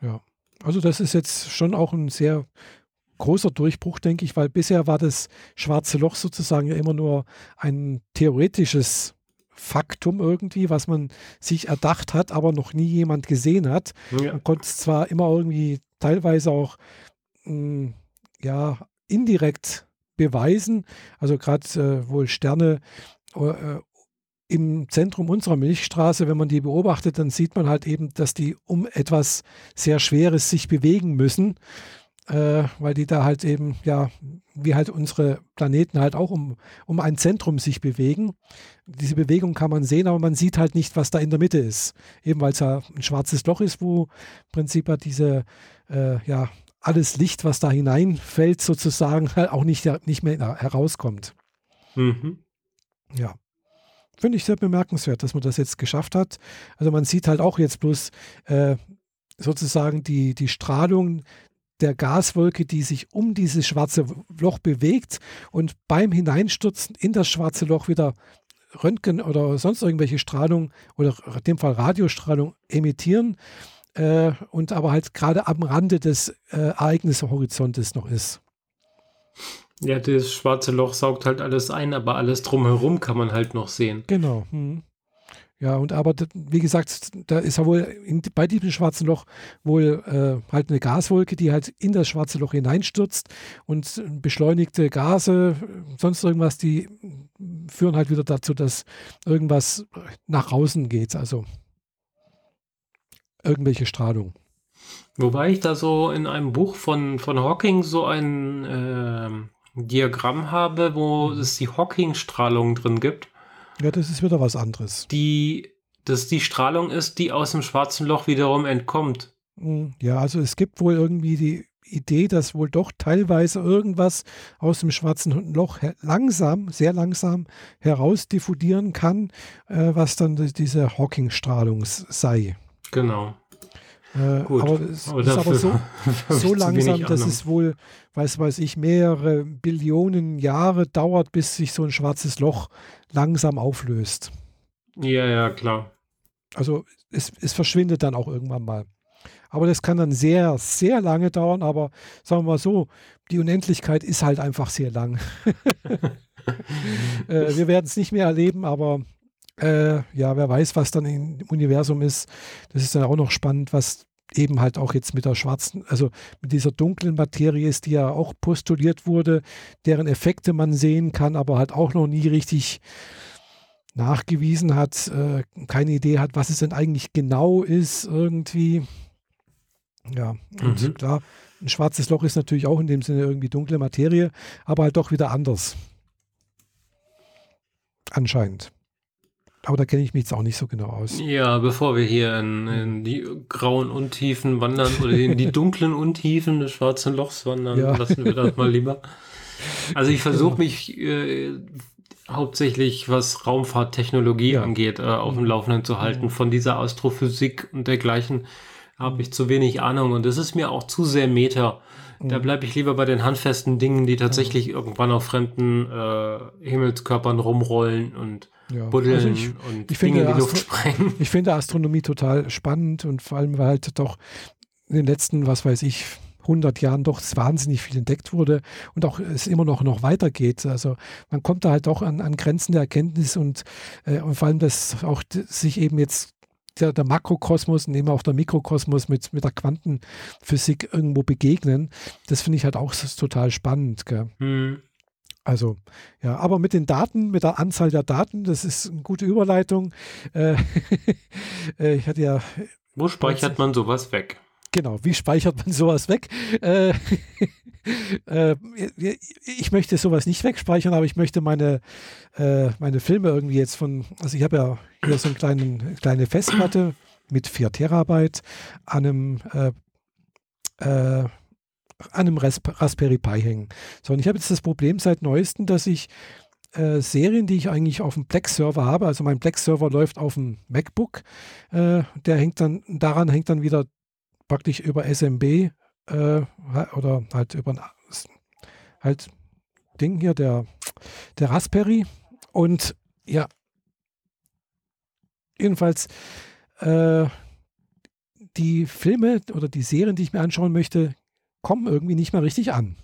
Ja. Also das ist jetzt schon auch ein sehr großer Durchbruch, denke ich, weil bisher war das schwarze Loch sozusagen ja immer nur ein theoretisches Faktum irgendwie, was man sich erdacht hat, aber noch nie jemand gesehen hat. Ja. Man konnte es zwar immer irgendwie teilweise auch mh, hm, ja indirekt beweisen, also gerade äh, wohl Sterne äh, im Zentrum unserer Milchstraße, wenn man die beobachtet, dann sieht man halt eben, dass die um etwas sehr Schweres sich bewegen müssen äh, weil die da halt eben, ja, wie halt unsere Planeten halt auch um, um ein Zentrum sich bewegen. Diese Bewegung kann man sehen, aber man sieht halt nicht, was da in der Mitte ist. Eben weil es ja ein schwarzes Loch ist, wo im Prinzip ja diese, äh, ja, alles Licht, was da hineinfällt, sozusagen, halt auch nicht, nicht mehr herauskommt. Mhm. Ja. Finde ich sehr bemerkenswert, dass man das jetzt geschafft hat. Also man sieht halt auch jetzt bloß äh, sozusagen die, die Strahlung der Gaswolke, die sich um dieses schwarze Loch bewegt und beim Hineinstürzen in das schwarze Loch wieder Röntgen oder sonst irgendwelche Strahlung oder in dem Fall Radiostrahlung emittieren äh, und aber halt gerade am Rande des äh, Ereignishorizontes noch ist. Ja, das schwarze Loch saugt halt alles ein, aber alles drumherum kann man halt noch sehen. Genau. Hm. Ja, und aber wie gesagt, da ist ja wohl in, bei diesem schwarzen Loch wohl äh, halt eine Gaswolke, die halt in das schwarze Loch hineinstürzt und beschleunigte Gase, sonst irgendwas, die führen halt wieder dazu, dass irgendwas nach außen geht, also irgendwelche Strahlung. Wobei ich da so in einem Buch von, von Hawking so ein äh, Diagramm habe, wo mhm. es die Hawking-Strahlung drin gibt. Ja, das ist wieder was anderes. Die, dass die Strahlung ist, die aus dem schwarzen Loch wiederum entkommt. Hm, ja, also es gibt wohl irgendwie die Idee, dass wohl doch teilweise irgendwas aus dem schwarzen Loch langsam, sehr langsam herausdiffundieren kann, äh, was dann diese Hawking-Strahlung sei. Genau. Äh, Gut, aber es aber ist aber so, so langsam, dass es wohl, weiß weiß ich, mehrere Billionen Jahre dauert, bis sich so ein schwarzes Loch langsam auflöst. Ja, ja, klar. Also es, es verschwindet dann auch irgendwann mal. Aber das kann dann sehr, sehr lange dauern. Aber sagen wir mal so, die Unendlichkeit ist halt einfach sehr lang. äh, wir werden es nicht mehr erleben, aber äh, ja, wer weiß, was dann im Universum ist. Das ist dann auch noch spannend, was eben halt auch jetzt mit der schwarzen, also mit dieser dunklen Materie ist, die ja auch postuliert wurde, deren Effekte man sehen kann, aber halt auch noch nie richtig nachgewiesen hat, äh, keine Idee hat, was es denn eigentlich genau ist, irgendwie. Ja, und mhm. klar, ein schwarzes Loch ist natürlich auch in dem Sinne irgendwie dunkle Materie, aber halt doch wieder anders. Anscheinend. Aber da kenne ich mich jetzt auch nicht so genau aus. Ja, bevor wir hier in, in die grauen Untiefen wandern oder in die dunklen Untiefen des schwarzen Lochs wandern, ja. lassen wir das mal lieber. Also ich versuche mich äh, hauptsächlich, was Raumfahrttechnologie ja. angeht, äh, auf dem Laufenden zu halten. Von dieser Astrophysik und dergleichen habe ich zu wenig Ahnung und das ist mir auch zu sehr Meter. Da bleibe ich lieber bei den handfesten Dingen, die tatsächlich irgendwann auf fremden äh, Himmelskörpern rumrollen und ja. buddeln also ich, und ich Dinge in die Luft sprengen. Ich finde Astronomie total spannend und vor allem, weil halt doch in den letzten, was weiß ich, 100 Jahren doch wahnsinnig viel entdeckt wurde und auch es immer noch, noch weitergeht. Also man kommt da halt doch an, an Grenzen der Erkenntnis und, äh, und vor allem, dass auch sich eben jetzt der, der Makrokosmos und eben auch der Mikrokosmos mit, mit der Quantenphysik irgendwo begegnen. Das finde ich halt auch total spannend. Mhm. Also, ja, aber mit den Daten, mit der Anzahl der Daten, das ist eine gute Überleitung. Äh, äh ich hatte ja. Wo speichert man sowas weg? Genau, wie speichert man sowas weg? Äh, äh, ich möchte sowas nicht wegspeichern, aber ich möchte meine, äh, meine Filme irgendwie jetzt von, also ich habe ja hier so eine kleine Festplatte mit 4 Terabyte an einem äh, an einem Raspberry Pi hängen. So, und ich habe jetzt das Problem seit neuestem, dass ich äh, Serien, die ich eigentlich auf dem Plex-Server habe, also mein Plex-Server läuft auf dem MacBook, äh, der hängt dann, daran hängt dann wieder praktisch über SMB äh, oder halt über ein halt Ding hier, der der Raspberry. Und ja, jedenfalls äh, die Filme oder die Serien, die ich mir anschauen möchte, kommen irgendwie nicht mehr richtig an.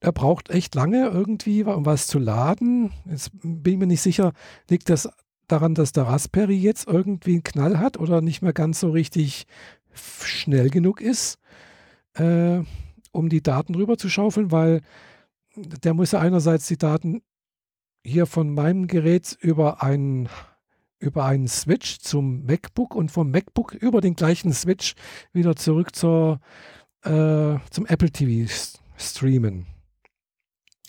Er braucht echt lange irgendwie, um was zu laden. Jetzt bin ich mir nicht sicher, liegt das daran, dass der Raspberry jetzt irgendwie einen Knall hat oder nicht mehr ganz so richtig schnell genug ist, äh, um die Daten rüber zu schaufeln, weil der muss ja einerseits die Daten hier von meinem Gerät über einen über einen Switch zum MacBook und vom MacBook über den gleichen Switch wieder zurück zur, äh, zum Apple TV streamen.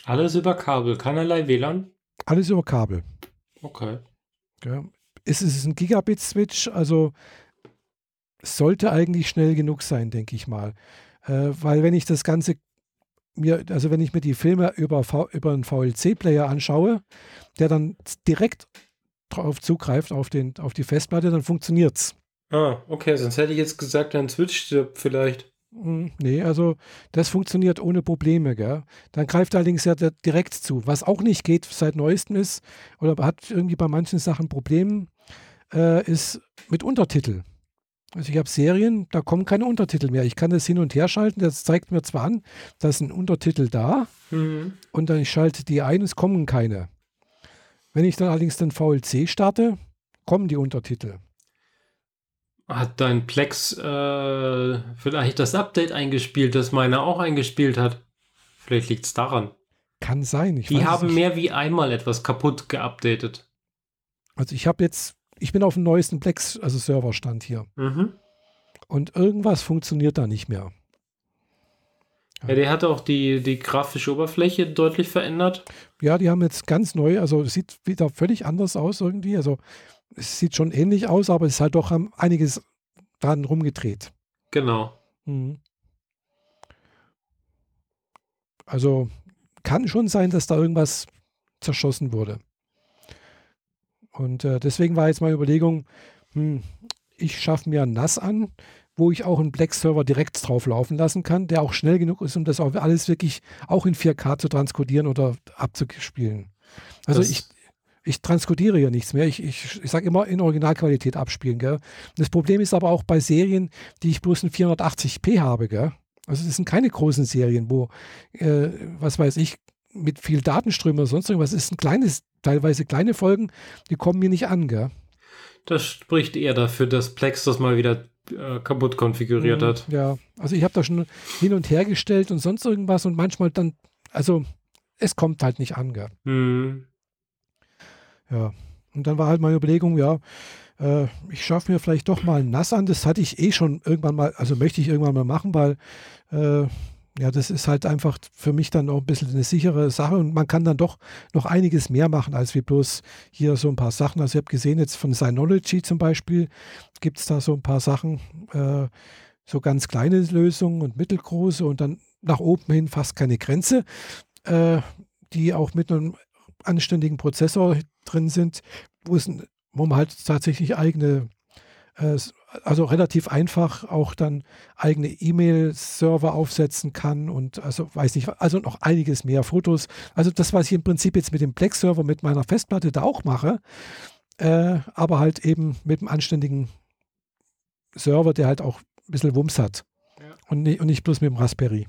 Alles über Kabel, keinerlei WLAN? Alles über Kabel. Okay. Ja. Es ist ein Gigabit-Switch, also sollte eigentlich schnell genug sein, denke ich mal. Äh, weil wenn ich das Ganze mir, also wenn ich mir die Filme über, v, über einen VLC-Player anschaue, der dann direkt drauf zugreift, auf, den, auf die Festplatte, dann funktioniert es. Ah, okay, sonst hätte ich jetzt gesagt, ein Switch stirbt vielleicht. Hm, nee, also das funktioniert ohne Probleme. Gell? Dann greift allerdings ja direkt zu. Was auch nicht geht seit neuestem ist, oder hat irgendwie bei manchen Sachen Probleme, äh, ist mit Untertitel. Also ich habe Serien, da kommen keine Untertitel mehr. Ich kann das hin und her schalten, das zeigt mir zwar an, da ist ein Untertitel da mhm. und dann ich schalte die ein, es kommen keine. Wenn ich dann allerdings den VLC starte, kommen die Untertitel. Hat dein Plex äh, vielleicht das Update eingespielt, das meiner auch eingespielt hat? Vielleicht liegt es daran. Kann sein. die haben mehr wie einmal etwas kaputt geupdatet. Also ich habe jetzt, ich bin auf dem neuesten Plex, also Serverstand hier. Mhm. Und irgendwas funktioniert da nicht mehr. Ja, der hat auch die, die grafische Oberfläche deutlich verändert. Ja, die haben jetzt ganz neu, also sieht wieder völlig anders aus irgendwie. Also es sieht schon ähnlich aus, aber es ist halt doch einiges dran rumgedreht. Genau. Mhm. Also kann schon sein, dass da irgendwas zerschossen wurde. Und äh, deswegen war jetzt meine Überlegung, hm, ich schaffe mir ein NAS an, wo ich auch einen Black-Server direkt drauf laufen lassen kann, der auch schnell genug ist, um das auch alles wirklich auch in 4K zu transkodieren oder abzuspielen. Also das ich, ich transkodiere ja nichts mehr. Ich, ich, ich sage immer in Originalqualität abspielen. Gell? Das Problem ist aber auch bei Serien, die ich bloß in 480p habe. Gell? Also das sind keine großen Serien, wo, äh, was weiß ich, mit viel Datenströmen oder sonst irgendwas ist ein kleines, teilweise kleine Folgen, die kommen mir nicht an. Gell? Das spricht eher dafür, dass Plex das mal wieder äh, kaputt konfiguriert mhm, hat. Ja, also ich habe da schon hin und her gestellt und sonst irgendwas und manchmal dann, also es kommt halt nicht an. Gell? Mhm. Ja, und dann war halt meine Überlegung, ja, äh, ich schaffe mir vielleicht doch mal Nass an. Das hatte ich eh schon irgendwann mal, also möchte ich irgendwann mal machen, weil äh, ja, das ist halt einfach für mich dann auch ein bisschen eine sichere Sache und man kann dann doch noch einiges mehr machen, als wie bloß hier so ein paar Sachen. Also ich habe gesehen, jetzt von Synology zum Beispiel gibt es da so ein paar Sachen, äh, so ganz kleine Lösungen und mittelgroße und dann nach oben hin fast keine Grenze, äh, die auch mit einem anständigen Prozessor drin sind, wo, es, wo man halt tatsächlich eigene, äh, also relativ einfach auch dann eigene E-Mail-Server aufsetzen kann und also weiß nicht, also noch einiges mehr Fotos. Also das, was ich im Prinzip jetzt mit dem Plex-Server mit meiner Festplatte da auch mache, äh, aber halt eben mit einem anständigen Server, der halt auch ein bisschen Wumms hat. Ja. Und, nicht, und nicht bloß mit dem Raspberry.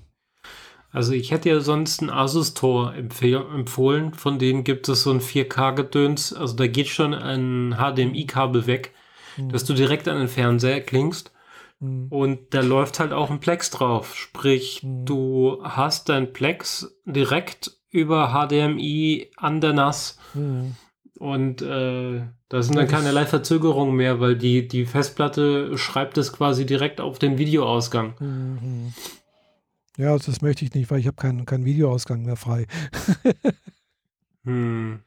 Also ich hätte ja sonst ein Asus Tor empfohlen, von denen gibt es so ein 4K-Gedöns, also da geht schon ein HDMI-Kabel weg, mhm. dass du direkt an den Fernseher klingst mhm. und da läuft halt auch ein Plex drauf, sprich mhm. du hast dein Plex direkt über HDMI an der NAS mhm. und äh, da sind dann keinerlei Verzögerungen mehr, weil die, die Festplatte schreibt es quasi direkt auf den Videoausgang. Ja, das möchte ich nicht, weil ich habe keinen kein Videoausgang mehr frei. hm.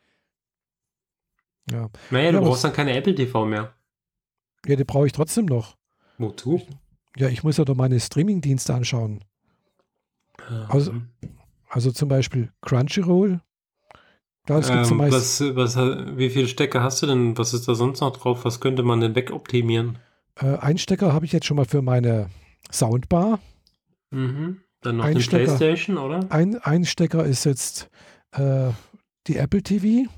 Ja. Naja, du ja, brauchst dann keine Apple TV mehr. Ja, die brauche ich trotzdem noch. Wozu? Ja, ich muss ja doch meine Streaming-Dienste anschauen. Also, also zum Beispiel Crunchyroll. Da ähm, was, was, wie viele Stecker hast du denn? Was ist da sonst noch drauf? Was könnte man denn wegoptimieren? Äh, einen Stecker habe ich jetzt schon mal für meine Soundbar. Mhm. Dann noch ein Stecker, PlayStation, oder? Ein, ein Stecker ist jetzt äh, die Apple TV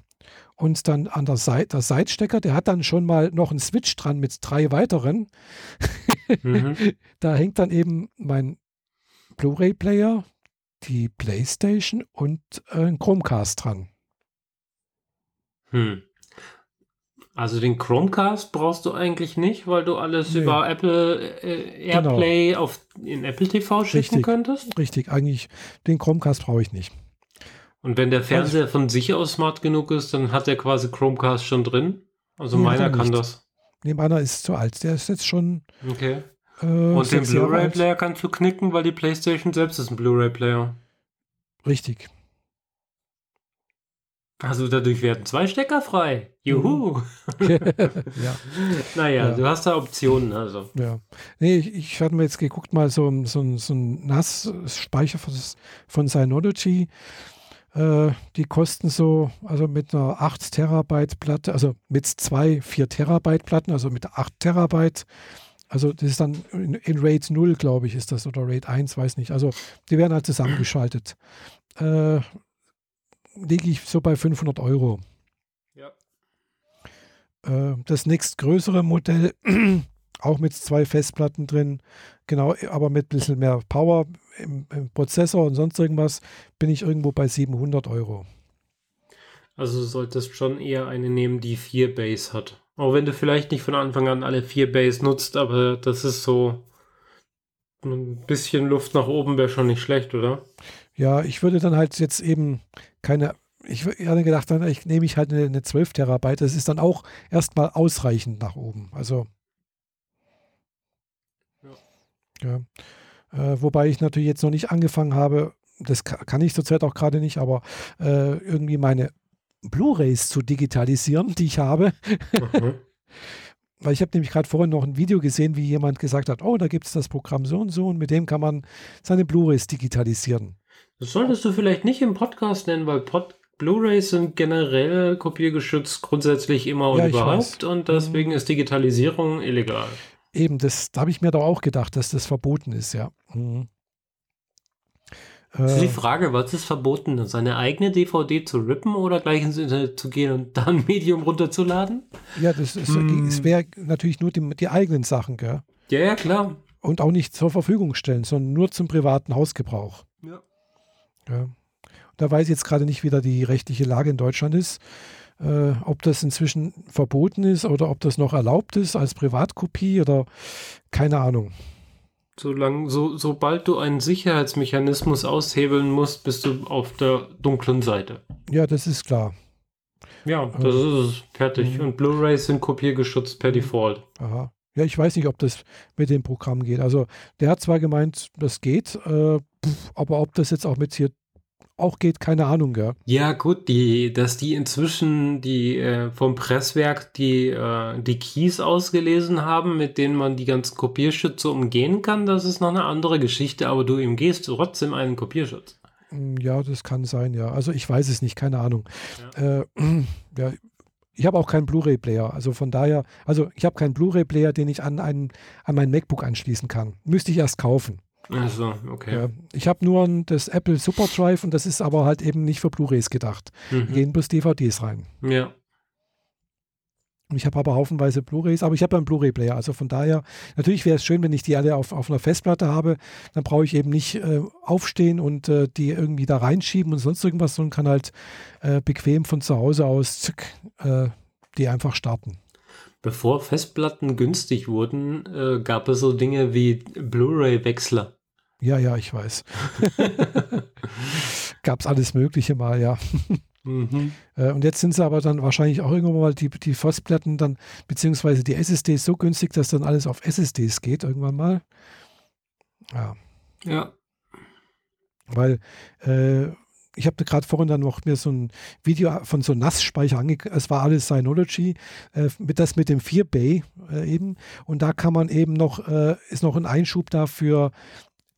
und dann an der Seite, der Seitstecker, der hat dann schon mal noch einen Switch dran mit drei weiteren. Mhm. da hängt dann eben mein Blu-ray-Player, die PlayStation und äh, ein Chromecast dran. Hm. Also den Chromecast brauchst du eigentlich nicht, weil du alles nee. über Apple äh, Airplay genau. auf in Apple TV schicken richtig, könntest. Richtig, eigentlich den Chromecast brauche ich nicht. Und wenn der Fernseher also, von sich aus smart genug ist, dann hat der quasi Chromecast schon drin. Also nee, meiner kann das. Nee, meiner ist zu alt. Der ist jetzt schon. Okay. Äh, Und den Blu-ray-Player kannst du knicken, weil die PlayStation selbst ist ein Blu-ray-Player. Richtig. Also dadurch werden zwei Stecker frei. Juhu. ja. Naja, ja. du hast da Optionen also. Ja. Nee, ich, ich hatte mir jetzt geguckt, mal so, so, so ein NAS-Speicher von, von Synology. Äh, die kosten so, also mit einer 8 Terabyte Platte, also mit zwei 4 Terabyte Platten, also mit 8 Terabyte. Also das ist dann in, in RAID 0, glaube ich, ist das, oder RAID 1, weiß nicht. Also die werden halt zusammengeschaltet. Äh, liege ich so bei 500 Euro. Ja. Äh, das nächstgrößere Modell, auch mit zwei Festplatten drin, genau, aber mit ein bisschen mehr Power im, im Prozessor und sonst irgendwas, bin ich irgendwo bei 700 Euro. Also du solltest schon eher eine nehmen, die vier Base hat. Auch wenn du vielleicht nicht von Anfang an alle vier Base nutzt, aber das ist so ein bisschen Luft nach oben wäre schon nicht schlecht, oder? Ja, ich würde dann halt jetzt eben keine, ich hätte gedacht, dann ich nehme ich halt eine, eine 12 Terabyte. Das ist dann auch erstmal ausreichend nach oben. Also. Ja. ja. Äh, wobei ich natürlich jetzt noch nicht angefangen habe, das kann ich zurzeit auch gerade nicht, aber äh, irgendwie meine Blu-rays zu digitalisieren, die ich habe. Mhm. Weil ich habe nämlich gerade vorhin noch ein Video gesehen, wie jemand gesagt hat, oh, da gibt es das Programm so und so und mit dem kann man seine Blu-rays digitalisieren. Das solltest du vielleicht nicht im Podcast nennen, weil Pod Blu-rays sind generell kopiergeschützt grundsätzlich immer und ja, überhaupt und deswegen mhm. ist Digitalisierung illegal. Eben, das da habe ich mir doch auch gedacht, dass das verboten ist, ja. Mhm. Das ist die äh. Frage, was ist verboten? Seine eigene DVD zu rippen oder gleich ins Internet zu gehen und dann ein Medium runterzuladen? Ja, das, ist, hm. es wäre natürlich nur die, die eigenen Sachen, gell? Ja, ja, klar. Und auch nicht zur Verfügung stellen, sondern nur zum privaten Hausgebrauch. Ja. Ja. Da weiß ich jetzt gerade nicht, wie da die rechtliche Lage in Deutschland ist. Äh, ob das inzwischen verboten ist oder ob das noch erlaubt ist als Privatkopie oder keine Ahnung. Solang, so, sobald du einen Sicherheitsmechanismus aushebeln musst, bist du auf der dunklen Seite. Ja, das ist klar. Ja, das äh, ist fertig. Mhm. Und Blu-rays sind kopiergeschützt per Default. Aha. Ja, ich weiß nicht, ob das mit dem Programm geht. Also der hat zwar gemeint, das geht, äh, aber ob das jetzt auch mit hier auch geht, keine Ahnung, ja. Ja, gut, die, dass die inzwischen die äh, vom Presswerk die, äh, die Keys ausgelesen haben, mit denen man die ganzen Kopierschütze umgehen kann, das ist noch eine andere Geschichte, aber du umgehst trotzdem einen Kopierschutz. Mm, ja, das kann sein, ja. Also ich weiß es nicht, keine Ahnung. Ja, äh, ja ich habe auch keinen Blu-ray-Player, also von daher, also ich habe keinen Blu-ray-Player, den ich an, einen, an mein MacBook anschließen kann. Müsste ich erst kaufen. Achso, okay. Ja, ich habe nur das Apple SuperDrive und das ist aber halt eben nicht für Blu-rays gedacht. Mhm. Gehen bloß DVDs rein. Ja. Ich habe aber haufenweise Blu-rays, aber ich habe einen Blu-ray-Player. Also von daher, natürlich wäre es schön, wenn ich die alle auf, auf einer Festplatte habe. Dann brauche ich eben nicht äh, aufstehen und äh, die irgendwie da reinschieben und sonst irgendwas, sondern kann halt äh, bequem von zu Hause aus zück, äh, die einfach starten. Bevor Festplatten günstig wurden, äh, gab es so Dinge wie Blu-ray-Wechsler. Ja, ja, ich weiß. Gab es alles Mögliche mal, ja. Mhm. Äh, und jetzt sind sie aber dann wahrscheinlich auch irgendwann mal die, die Festplatten dann, beziehungsweise die SSDs so günstig, dass dann alles auf SSDs geht, irgendwann mal. Ja. Ja. Weil äh, ich habe gerade vorhin dann noch mir so ein Video von so einem Nassspeicher angeguckt. Es war alles Synology, äh, mit das mit dem 4-Bay äh, eben. Und da kann man eben noch, äh, ist noch ein Einschub dafür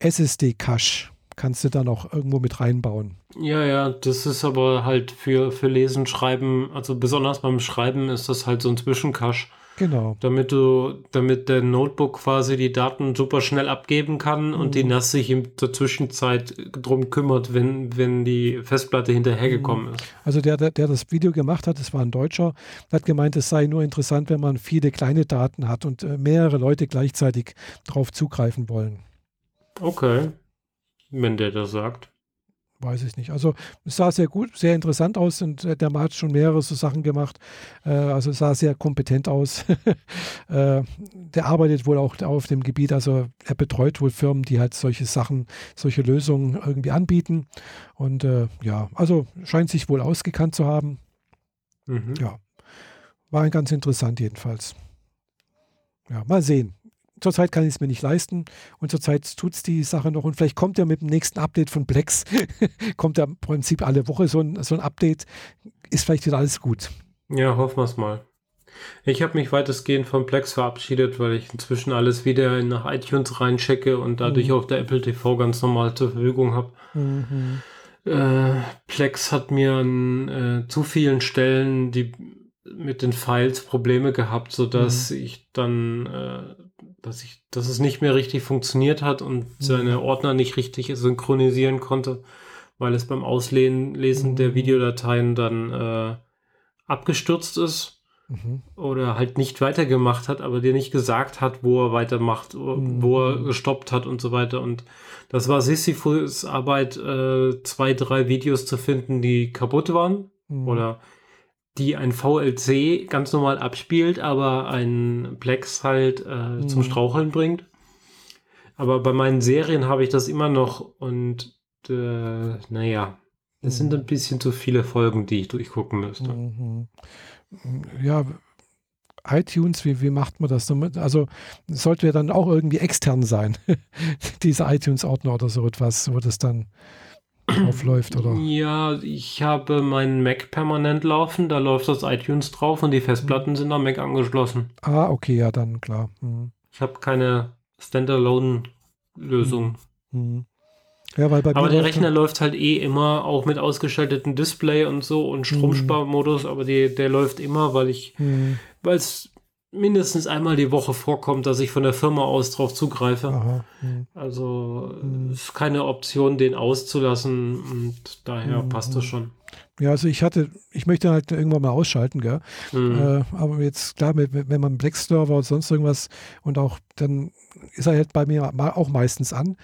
SSD-Cache kannst du da noch irgendwo mit reinbauen. Ja, ja, das ist aber halt für, für Lesen, Schreiben, also besonders beim Schreiben ist das halt so ein Zwischencache. Genau. Damit du, damit der Notebook quasi die Daten super schnell abgeben kann mhm. und die NAS sich in der Zwischenzeit drum kümmert, wenn, wenn die Festplatte hinterhergekommen mhm. ist. Also der, der, der das Video gemacht hat, das war ein Deutscher, hat gemeint, es sei nur interessant, wenn man viele kleine Daten hat und äh, mehrere Leute gleichzeitig darauf zugreifen wollen. Okay. Wenn der das sagt weiß ich nicht. Also es sah sehr gut, sehr interessant aus und der Mann hat schon mehrere so Sachen gemacht. Äh, also es sah sehr kompetent aus. äh, der arbeitet wohl auch auf dem Gebiet, also er betreut wohl Firmen, die halt solche Sachen, solche Lösungen irgendwie anbieten. Und äh, ja, also scheint sich wohl ausgekannt zu haben. Mhm. Ja, war ganz interessant jedenfalls. Ja, mal sehen zurzeit kann ich es mir nicht leisten und zurzeit tut es die Sache noch und vielleicht kommt ja mit dem nächsten Update von Plex, kommt ja im Prinzip alle Woche so ein, so ein Update, ist vielleicht wieder alles gut. Ja, hoffen wir es mal. Ich habe mich weitestgehend von Plex verabschiedet, weil ich inzwischen alles wieder nach iTunes reinchecke und dadurch mhm. auch der Apple TV ganz normal zur Verfügung habe. Mhm. Äh, Plex hat mir an äh, zu vielen Stellen die mit den Files Probleme gehabt, sodass mhm. ich dann äh, dass ich, dass es nicht mehr richtig funktioniert hat und mhm. seine Ordner nicht richtig synchronisieren konnte, weil es beim Auslesen mhm. der Videodateien dann äh, abgestürzt ist mhm. oder halt nicht weitergemacht hat, aber dir nicht gesagt hat, wo er weitermacht, mhm. wo er gestoppt hat und so weiter. Und das war Sisyphus Arbeit, äh, zwei, drei Videos zu finden, die kaputt waren mhm. oder die ein VLC ganz normal abspielt, aber ein Plex halt äh, mhm. zum Straucheln bringt. Aber bei meinen Serien habe ich das immer noch und äh, naja, es mhm. sind ein bisschen zu viele Folgen, die ich durchgucken müsste. Mhm. Ja, iTunes, wie, wie macht man das? Also sollte ja dann auch irgendwie extern sein, dieser iTunes-Ordner oder so etwas, wo das dann aufläuft, oder? Ja, ich habe meinen Mac permanent laufen, da läuft das iTunes drauf und die Festplatten sind am Mac angeschlossen. Ah, okay, ja, dann klar. Mhm. Ich habe keine Standalone-Lösung. Mhm. Ja, weil bei aber der Rechner läuft halt eh immer auch mit ausgeschaltetem Display und so und Stromsparmodus, aber die, der läuft immer, weil ich, mhm. weil es mindestens einmal die Woche vorkommt, dass ich von der Firma aus drauf zugreife. Aha, hm. Also hm. ist keine Option, den auszulassen und daher hm, passt das hm. schon. Ja, also ich hatte, ich möchte halt irgendwann mal ausschalten, gell? Mhm. Äh, aber jetzt klar, wenn man Black Server oder sonst irgendwas und auch dann ist er halt bei mir auch meistens an.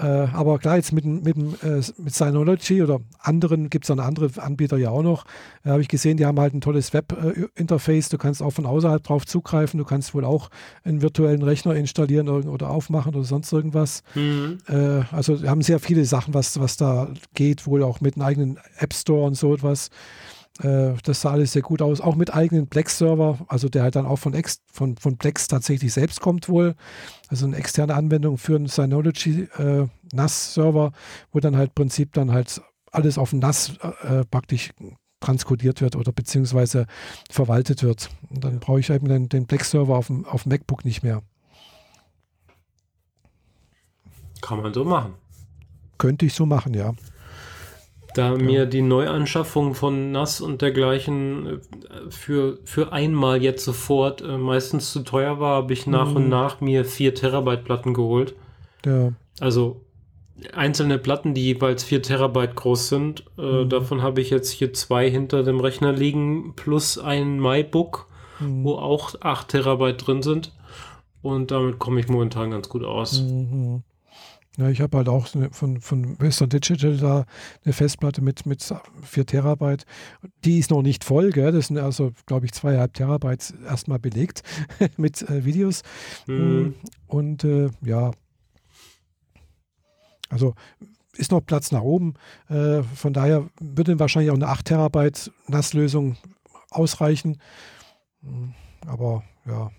Äh, aber klar, jetzt mit, mit, äh, mit Synology oder anderen, gibt es dann andere Anbieter ja auch noch, äh, habe ich gesehen, die haben halt ein tolles Web-Interface. Du kannst auch von außerhalb drauf zugreifen. Du kannst wohl auch einen virtuellen Rechner installieren oder aufmachen oder sonst irgendwas. Mhm. Äh, also haben sehr viele Sachen, was, was da geht, wohl auch mit einem eigenen App Store und so etwas. Äh, das sah alles sehr gut aus, auch mit eigenen Plex-Server, also der halt dann auch von, Ex, von, von Plex tatsächlich selbst kommt wohl. Also eine externe Anwendung für einen Synology äh, NAS-Server, wo dann halt im Prinzip dann halt alles auf NAS äh, praktisch transkodiert wird oder beziehungsweise verwaltet wird. Und dann brauche ich eben den, den Plex-Server auf dem, auf dem MacBook nicht mehr. Kann man so machen. Könnte ich so machen, ja. Da mir die Neuanschaffung von NAS und dergleichen äh, für, für einmal jetzt sofort äh, meistens zu teuer war, habe ich nach mhm. und nach mir 4 Terabyte Platten geholt. Ja. Also einzelne Platten, die jeweils 4 Terabyte groß sind. Äh, mhm. Davon habe ich jetzt hier zwei hinter dem Rechner liegen, plus ein MyBook, mhm. wo auch 8 Terabyte drin sind. Und damit komme ich momentan ganz gut aus. Mhm. Ja, ich habe halt auch von, von Western Digital da eine Festplatte mit, mit 4 Terabyte. Die ist noch nicht voll, gell? Das sind also, glaube ich, zweieinhalb Terabyte erstmal belegt mit äh, Videos. Mhm. Und äh, ja, also ist noch Platz nach oben. Äh, von daher würde wahrscheinlich auch eine 8 Terabyte NAS-Lösung ausreichen. Aber ja,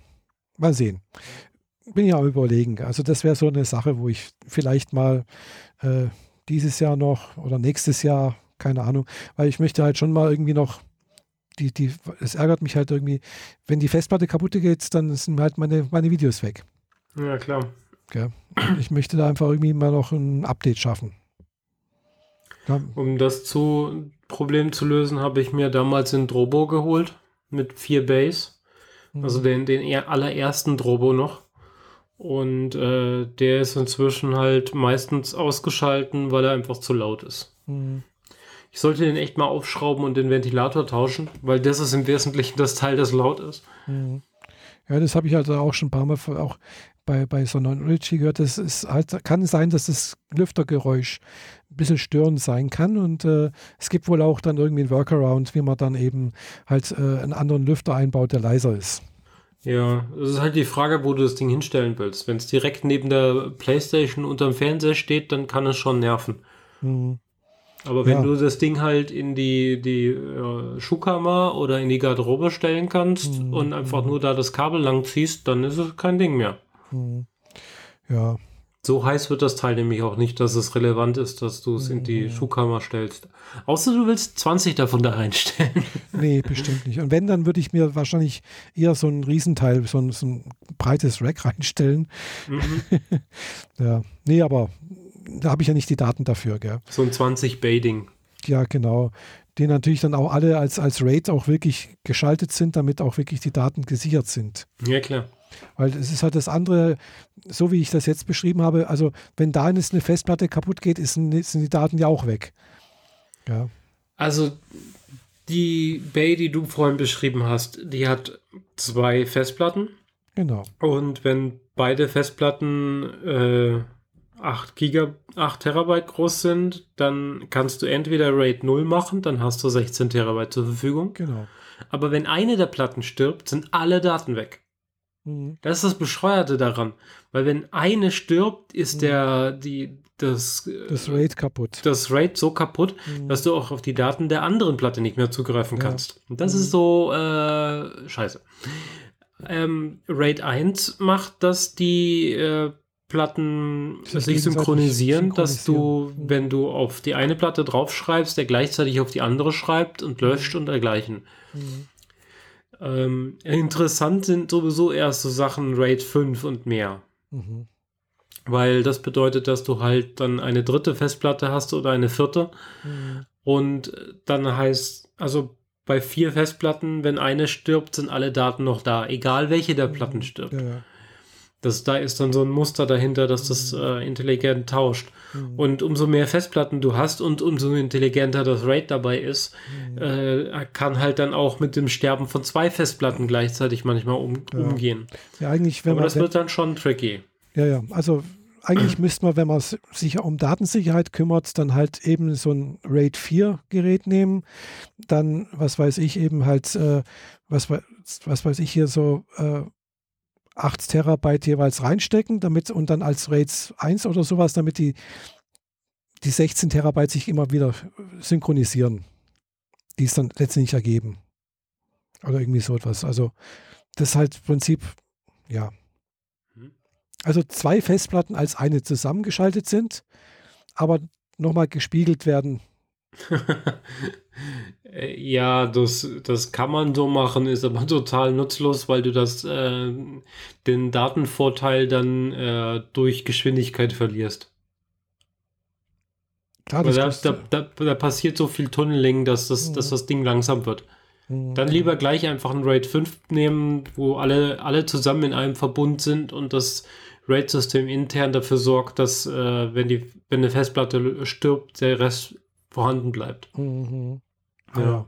mal sehen bin ja am überlegen. Also das wäre so eine Sache, wo ich vielleicht mal äh, dieses Jahr noch oder nächstes Jahr, keine Ahnung, weil ich möchte halt schon mal irgendwie noch die, die, es ärgert mich halt irgendwie, wenn die Festplatte kaputt geht, dann sind halt meine, meine Videos weg. Ja, klar. Okay. Ich möchte da einfach irgendwie mal noch ein Update schaffen. Ja. Um das zu, Problem zu lösen, habe ich mir damals ein Drobo geholt mit vier Base Mhm. Also den, den allerersten Drobo noch. Und äh, der ist inzwischen halt meistens ausgeschalten, weil er einfach zu laut ist. Mhm. Ich sollte den echt mal aufschrauben und den Ventilator tauschen, weil das ist im Wesentlichen das Teil, das laut ist. Mhm. Ja, das habe ich also auch schon ein paar Mal auch bei, bei so Ritchie gehört. Das ist halt, kann sein, dass das Lüftergeräusch ein bisschen störend sein kann. Und äh, es gibt wohl auch dann irgendwie ein Workaround, wie man dann eben halt äh, einen anderen Lüfter einbaut, der leiser ist. Ja, es ist halt die Frage, wo du das Ding hinstellen willst. Wenn es direkt neben der Playstation unterm Fernseher steht, dann kann es schon nerven. Mhm. Aber wenn ja. du das Ding halt in die, die äh, Schuhkammer oder in die Garderobe stellen kannst mhm. und einfach nur da das Kabel lang ziehst, dann ist es kein Ding mehr. Mhm. Ja, so heiß wird das Teil nämlich auch nicht, dass es relevant ist, dass du es in die mhm. Schuhkammer stellst. Außer du willst 20 davon da reinstellen. Nee, bestimmt nicht. Und wenn, dann würde ich mir wahrscheinlich eher so ein Riesenteil, so ein, so ein breites Rack reinstellen. Mhm. ja, nee, aber da habe ich ja nicht die Daten dafür. Gell? So ein 20 Bading. Ja, genau. Die natürlich dann auch alle als, als RAID auch wirklich geschaltet sind, damit auch wirklich die Daten gesichert sind. Ja, klar. Weil es ist halt das andere, so wie ich das jetzt beschrieben habe, also wenn da eine Festplatte kaputt geht, sind die Daten ja auch weg. Ja. Also die Bay, die du vorhin beschrieben hast, die hat zwei Festplatten. Genau. Und wenn beide Festplatten äh, 8 Giga, 8 Terabyte groß sind, dann kannst du entweder RAID 0 machen, dann hast du 16 Terabyte zur Verfügung. Genau. Aber wenn eine der Platten stirbt, sind alle Daten weg. Mhm. Das ist das Bescheuerte daran. Weil wenn eine stirbt, ist mhm. der, die, das, das RAID kaputt. Das RAID so kaputt, mhm. dass du auch auf die Daten der anderen Platte nicht mehr zugreifen ja. kannst. Und das mhm. ist so äh, scheiße. Ähm, RAID 1 macht, dass die äh, Platten das sich synchronisieren, dass du, mhm. wenn du auf die eine Platte draufschreibst, der gleichzeitig auf die andere schreibt und löscht und dergleichen. Mhm. Ähm, interessant sind sowieso erst so Sachen RAID 5 und mehr. Mhm. Weil das bedeutet, dass du halt dann eine dritte Festplatte hast oder eine vierte. Mhm. Und dann heißt, also bei vier Festplatten, wenn eine stirbt, sind alle Daten noch da, egal welche der Platten mhm. stirbt. Ja. Das, da ist dann so ein Muster dahinter, dass das mhm. äh, intelligent tauscht. Mhm. Und umso mehr Festplatten du hast und umso intelligenter das RAID dabei ist, mhm. äh, kann halt dann auch mit dem Sterben von zwei Festplatten gleichzeitig manchmal um, ja. umgehen. Ja, eigentlich, wenn Aber man, das wird dann schon tricky. Ja, ja. Also eigentlich müsste man, wenn man sich um Datensicherheit kümmert, dann halt eben so ein RAID 4 Gerät nehmen. Dann, was weiß ich, eben halt, äh, was, was weiß ich hier so, äh, 8 Terabyte jeweils reinstecken, damit und dann als RAIDs 1 oder sowas, damit die, die 16 Terabyte sich immer wieder synchronisieren, die es dann letztendlich ergeben. Oder irgendwie so etwas. Also das ist halt im Prinzip, ja. Mhm. Also zwei Festplatten als eine zusammengeschaltet sind, aber nochmal gespiegelt werden ja, das, das kann man so machen, ist aber total nutzlos, weil du das, äh, den Datenvorteil dann äh, durch Geschwindigkeit verlierst. Klar, da, da, da, da, passiert so viel Tunneling, dass das, mhm. dass das Ding langsam wird. Mhm. Dann lieber gleich einfach ein RAID 5 nehmen, wo alle, alle zusammen in einem Verbund sind und das RAID-System intern dafür sorgt, dass, äh, wenn, die, wenn eine Festplatte stirbt, der Rest vorhanden bleibt. Mhm. Ja. ja.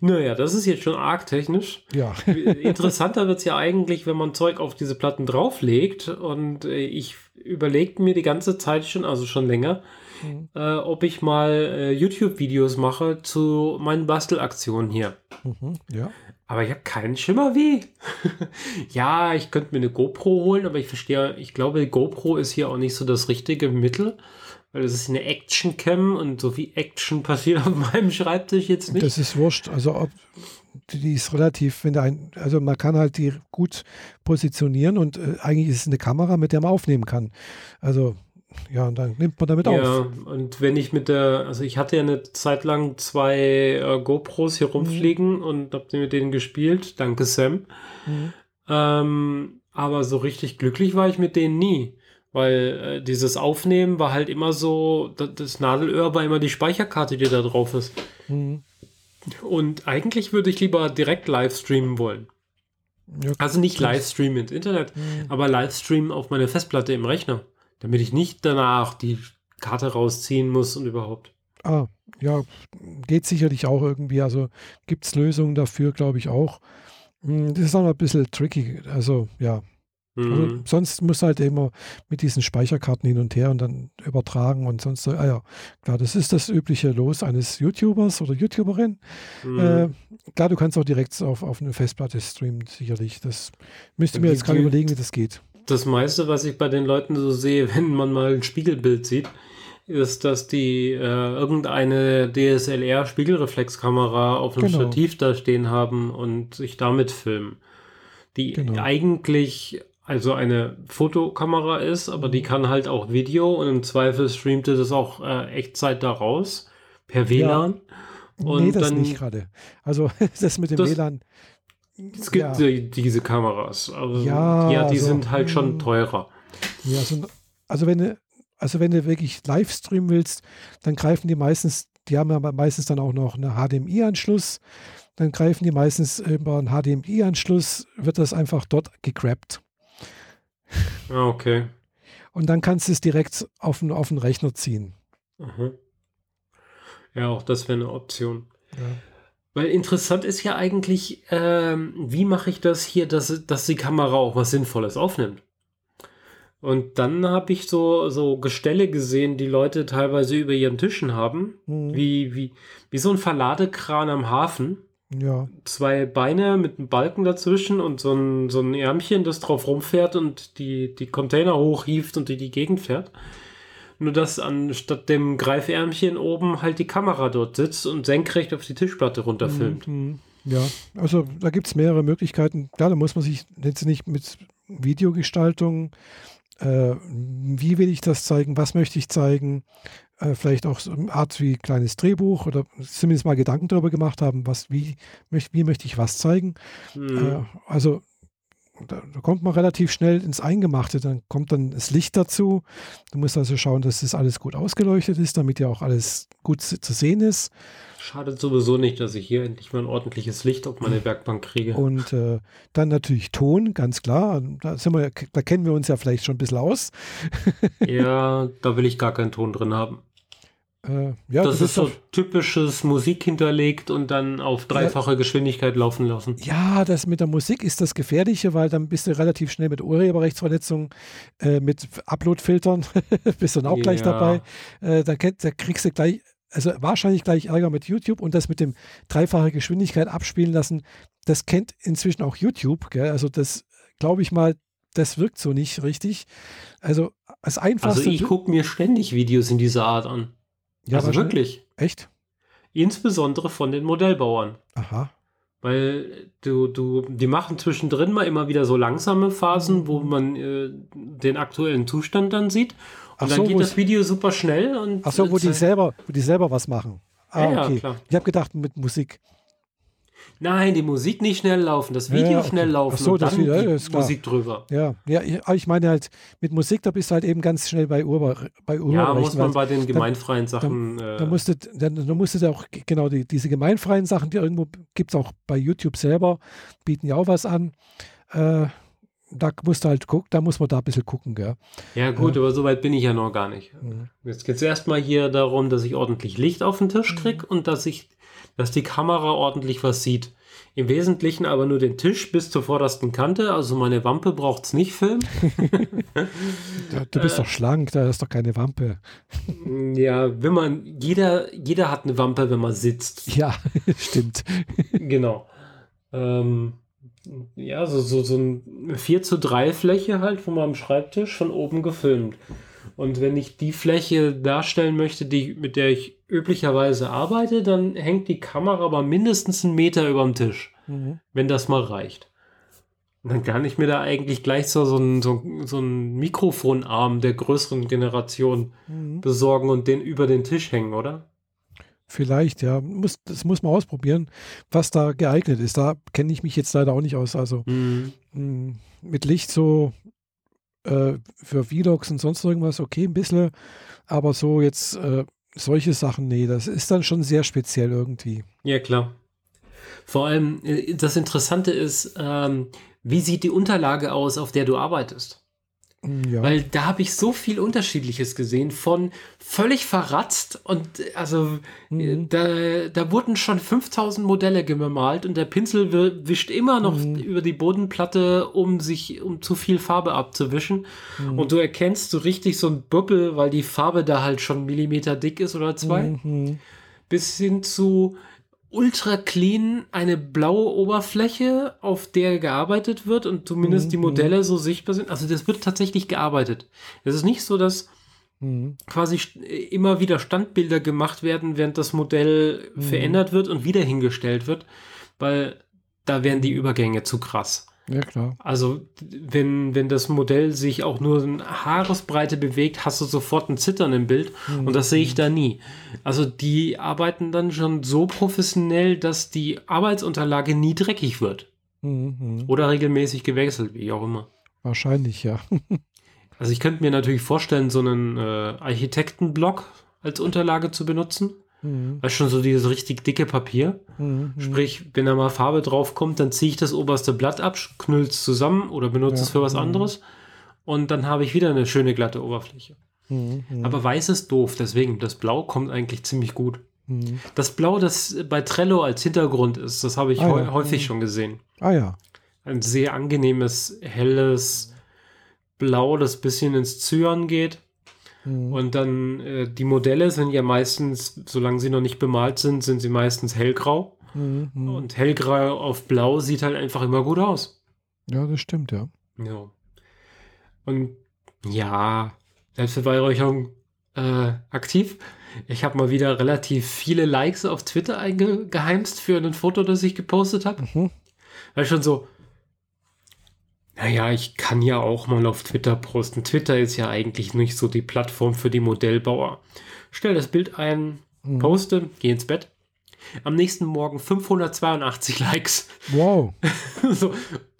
Naja, das ist jetzt schon arg technisch. Ja. Interessanter wird es ja eigentlich, wenn man Zeug auf diese Platten drauflegt. Und äh, ich überlege mir die ganze Zeit schon, also schon länger, mhm. äh, ob ich mal äh, YouTube-Videos mache zu meinen Bastelaktionen hier. Mhm, ja. Aber ich habe keinen Schimmer wie. ja, ich könnte mir eine GoPro holen, aber ich verstehe, ich glaube, GoPro ist hier auch nicht so das richtige Mittel. Weil das ist eine Action-Cam und so viel Action passiert auf meinem Schreibtisch jetzt nicht. Das ist wurscht. Also ob, die ist relativ, wenn da ein, also man kann halt die gut positionieren und äh, eigentlich ist es eine Kamera, mit der man aufnehmen kann. Also ja, und dann nimmt man damit ja, auf. Ja, und wenn ich mit der, also ich hatte ja eine Zeit lang zwei äh, GoPros hier rumfliegen mhm. und habe mit denen gespielt, danke Sam. Mhm. Ähm, aber so richtig glücklich war ich mit denen nie. Weil äh, dieses Aufnehmen war halt immer so, das, das, Nadelöhr war immer die Speicherkarte, die da drauf ist. Mhm. Und eigentlich würde ich lieber direkt live streamen wollen. Ja, also nicht Livestream ins Internet, mhm. aber Livestream auf meine Festplatte im Rechner, damit ich nicht danach die Karte rausziehen muss und überhaupt. Ah, ja, geht sicherlich auch irgendwie. Also gibt es Lösungen dafür, glaube ich auch. Hm, das ist auch noch ein bisschen tricky. Also ja, also mhm. sonst muss halt immer mit diesen Speicherkarten hin und her und dann übertragen und sonst so. Ah ja, klar, das ist das übliche Los eines YouTubers oder YouTuberin. Mhm. Äh, klar, du kannst auch direkt auf, auf eine Festplatte streamen, sicherlich. Das müsste mir jetzt gerade überlegen, wie das geht. Das meiste, was ich bei den Leuten so sehe, wenn man mal ein Spiegelbild sieht, ist, dass die äh, irgendeine DSLR-Spiegelreflexkamera auf einem genau. Stativ da stehen haben und sich damit filmen. Die genau. eigentlich also eine Fotokamera ist, aber die mhm. kann halt auch Video und im Zweifel streamte das auch äh, Echtzeit daraus per WLAN. Ja. Und nee, das dann, nicht gerade. Also das mit dem das, WLAN. Es gibt ja. die, diese Kameras. Also, ja, ja, die also, sind halt schon hm. teurer. Ja, also, also wenn du, also wenn du wirklich live streamen willst, dann greifen die meistens, die haben ja meistens dann auch noch einen HDMI-Anschluss. Dann greifen die meistens über einen HDMI-Anschluss, wird das einfach dort gegrabt. Ah, okay. Und dann kannst du es direkt auf den, auf den Rechner ziehen. Mhm. Ja, auch das wäre eine Option. Ja. Weil interessant ist ja eigentlich, ähm, wie mache ich das hier, dass, dass die Kamera auch was Sinnvolles aufnimmt. Und dann habe ich so, so Gestelle gesehen, die Leute teilweise über ihren Tischen haben, mhm. wie, wie, wie so ein Verladekran am Hafen. Ja. Zwei Beine mit einem Balken dazwischen und so ein, so ein Ärmchen, das drauf rumfährt und die, die Container hochhieft und die die Gegend fährt. Nur dass anstatt dem Greifärmchen oben halt die Kamera dort sitzt und senkrecht auf die Tischplatte runterfilmt. Mhm. Ja, also da gibt es mehrere Möglichkeiten. Klar, da muss man sich jetzt nicht mit Videogestaltung, äh, wie will ich das zeigen, was möchte ich zeigen, äh, vielleicht auch so eine Art wie kleines Drehbuch oder zumindest mal Gedanken darüber gemacht haben, was, wie, wie möchte ich was zeigen. Mhm. Äh, also da, kommt man relativ schnell ins Eingemachte, dann kommt dann das Licht dazu. Du musst also schauen, dass das alles gut ausgeleuchtet ist, damit ja auch alles gut zu sehen ist. Schadet sowieso nicht, dass ich hier endlich mal ein ordentliches Licht auf meine Werkbank kriege. Und äh, dann natürlich Ton, ganz klar. Da, sind wir, da kennen wir uns ja vielleicht schon ein bisschen aus. ja, da will ich gar keinen Ton drin haben. Äh, ja, das ist so typisches Musik hinterlegt und dann auf dreifache ja, Geschwindigkeit laufen lassen. Ja, das mit der Musik ist das Gefährliche, weil dann bist du relativ schnell mit Urheberrechtsverletzungen, äh, mit Upload-Filtern, bist du dann auch ja. gleich dabei. Äh, da, da, kriegst du gleich, also wahrscheinlich gleich Ärger mit YouTube und das mit dem dreifache Geschwindigkeit abspielen lassen, das kennt inzwischen auch YouTube. Gell? Also das glaube ich mal, das wirkt so nicht richtig. Also als einfachste. Also ich gucke mir ständig Videos in dieser Art an. Ja, also wirklich. Echt? Insbesondere von den Modellbauern. Aha. Weil du, du, die machen zwischendrin mal immer wieder so langsame Phasen, wo man äh, den aktuellen Zustand dann sieht. Und Ach dann geht das Video super schnell. Und Ach so, wo die selber, wo die selber was machen. Ah, ja, okay. Klar. Ich habe gedacht mit Musik. Nein, die Musik nicht schnell laufen, das Video ja, okay. schnell laufen Ach so, und das Video, ja, ist Musik drüber. Ja, ja ich, ich, meine halt, mit Musik, da bist du halt eben ganz schnell bei Urheber, bei Ja, muss man bei den gemeinfreien Sachen. Da, äh, da musste, da, da musste auch, genau, die, diese gemeinfreien Sachen, die irgendwo gibt es auch bei YouTube selber, bieten ja auch was an. Äh, da musst du halt gucken, da muss man da ein bisschen gucken, gell? Ja, gut, äh, aber so weit bin ich ja noch gar nicht. Mhm. Jetzt geht es erstmal hier darum, dass ich ordentlich Licht auf den Tisch kriege mhm. und dass ich dass die Kamera ordentlich was sieht. Im Wesentlichen aber nur den Tisch bis zur vordersten Kante, also meine Wampe braucht es nicht filmen. du bist äh, doch schlank, da ist doch keine Wampe. ja, wenn man, jeder, jeder hat eine Wampe, wenn man sitzt. Ja, stimmt. genau. Ähm, ja, so, so, so ein 4 zu 3 Fläche halt von meinem Schreibtisch von oben gefilmt. Und wenn ich die Fläche darstellen möchte, die, mit der ich üblicherweise arbeite, dann hängt die Kamera aber mindestens einen Meter über dem Tisch, mhm. wenn das mal reicht. Und dann kann ich mir da eigentlich gleich so, so, einen, so, so einen Mikrofonarm der größeren Generation mhm. besorgen und den über den Tisch hängen, oder? Vielleicht, ja. Muss, das muss man ausprobieren, was da geeignet ist. Da kenne ich mich jetzt leider auch nicht aus. Also mhm. mh, mit Licht so äh, für Vlogs und sonst irgendwas, okay, ein bisschen. Aber so jetzt äh, solche Sachen, nee, das ist dann schon sehr speziell irgendwie. Ja, klar. Vor allem, äh, das Interessante ist, ähm, wie sieht die Unterlage aus, auf der du arbeitest? Ja. Weil da habe ich so viel Unterschiedliches gesehen, von völlig verratzt und also mhm. da, da wurden schon 5000 Modelle gemalt und der Pinsel wischt immer noch mhm. über die Bodenplatte, um sich, um zu viel Farbe abzuwischen. Mhm. Und du erkennst so richtig so ein Böppel, weil die Farbe da halt schon Millimeter dick ist oder zwei. Mhm. Bis hin zu ultra clean eine blaue Oberfläche, auf der gearbeitet wird und zumindest mhm. die Modelle so sichtbar sind. Also das wird tatsächlich gearbeitet. Es ist nicht so, dass mhm. quasi immer wieder Standbilder gemacht werden, während das Modell mhm. verändert wird und wieder hingestellt wird, weil da wären die Übergänge zu krass. Ja, klar. Also, wenn, wenn das Modell sich auch nur in Haaresbreite bewegt, hast du sofort ein Zittern im Bild mhm. und das sehe ich da nie. Also, die arbeiten dann schon so professionell, dass die Arbeitsunterlage nie dreckig wird. Mhm. Oder regelmäßig gewechselt, wie auch immer. Wahrscheinlich, ja. also, ich könnte mir natürlich vorstellen, so einen äh, Architektenblock als Unterlage zu benutzen. Mhm. Weißt schon so dieses richtig dicke Papier. Mhm. Sprich, wenn da mal Farbe drauf kommt, dann ziehe ich das oberste Blatt ab, knüll es zusammen oder benutze ja. es für was mhm. anderes. Und dann habe ich wieder eine schöne glatte Oberfläche. Mhm. Aber weiß ist doof, deswegen das Blau kommt eigentlich ziemlich gut. Mhm. Das Blau, das bei Trello als Hintergrund ist, das habe ich ah, ja. häufig mhm. schon gesehen. Ah ja. Ein sehr angenehmes, helles Blau, das bisschen ins Zyan geht. Mhm. Und dann äh, die Modelle sind ja meistens, solange sie noch nicht bemalt sind, sind sie meistens hellgrau. Mhm. Und hellgrau auf blau sieht halt einfach immer gut aus. Ja, das stimmt, ja. Ja. Und ja, Selbstbeweihräucherung äh, aktiv. Ich habe mal wieder relativ viele Likes auf Twitter eingeheimst für ein Foto, das ich gepostet habe. Mhm. Weil schon so, naja, ich kann ja auch mal auf Twitter posten. Twitter ist ja eigentlich nicht so die Plattform für die Modellbauer. Stell das Bild ein, mhm. poste, geh ins Bett. Am nächsten Morgen 582 Likes. Wow. so,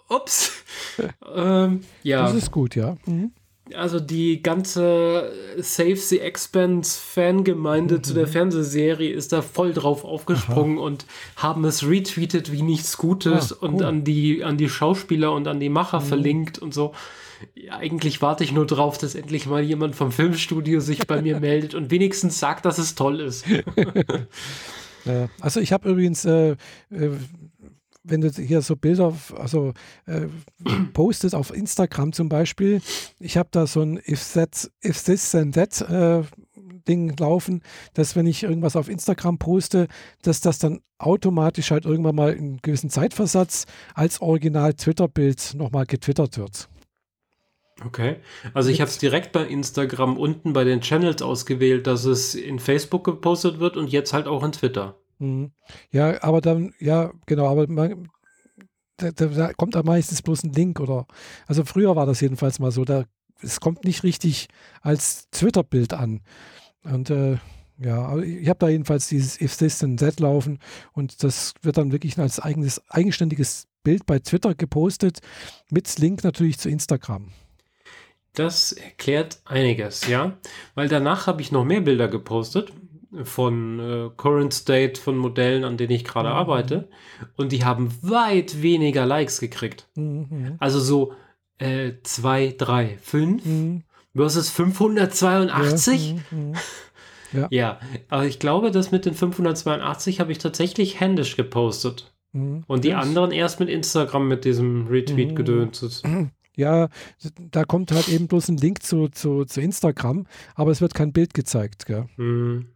ups. ähm, ja. Das ist gut, ja. Mhm also die ganze Save the Expense Fangemeinde mhm. zu der mhm. Fernsehserie ist da voll drauf aufgesprungen Aha. und haben es retweetet wie nichts Gutes ah, cool. und an die, an die Schauspieler und an die Macher mhm. verlinkt und so. Ja, eigentlich warte ich nur drauf, dass endlich mal jemand vom Filmstudio sich bei mir meldet und wenigstens sagt, dass es toll ist. also ich habe übrigens äh, äh wenn du hier so Bilder, also äh, postest auf Instagram zum Beispiel, ich habe da so ein If, that, if This and That äh, Ding laufen, dass wenn ich irgendwas auf Instagram poste, dass das dann automatisch halt irgendwann mal in gewissen Zeitversatz als Original Twitter-Bild nochmal getwittert wird. Okay, also ich habe es direkt bei Instagram unten bei den Channels ausgewählt, dass es in Facebook gepostet wird und jetzt halt auch in Twitter. Mhm. Ja, aber dann, ja, genau, aber man, da, da, kommt da meistens bloß ein Link oder, also früher war das jedenfalls mal so, da, es kommt nicht richtig als Twitter-Bild an. Und äh, ja, ich habe da jedenfalls dieses If This and That laufen und das wird dann wirklich als eigenes, eigenständiges Bild bei Twitter gepostet, mit Link natürlich zu Instagram. Das erklärt einiges, ja, weil danach habe ich noch mehr Bilder gepostet von äh, Current State von Modellen, an denen ich gerade mhm. arbeite. Und die haben weit weniger Likes gekriegt. Mhm. Also so äh, 2, 3, 5 versus 582. Ja. Mhm. Ja. ja, aber ich glaube, das mit den 582 habe ich tatsächlich händisch gepostet. Mhm. Und die yes. anderen erst mit Instagram mit diesem Retweet mhm. gedönt. Ja, da kommt halt eben bloß ein Link zu, zu, zu Instagram, aber es wird kein Bild gezeigt. Gell? Mhm.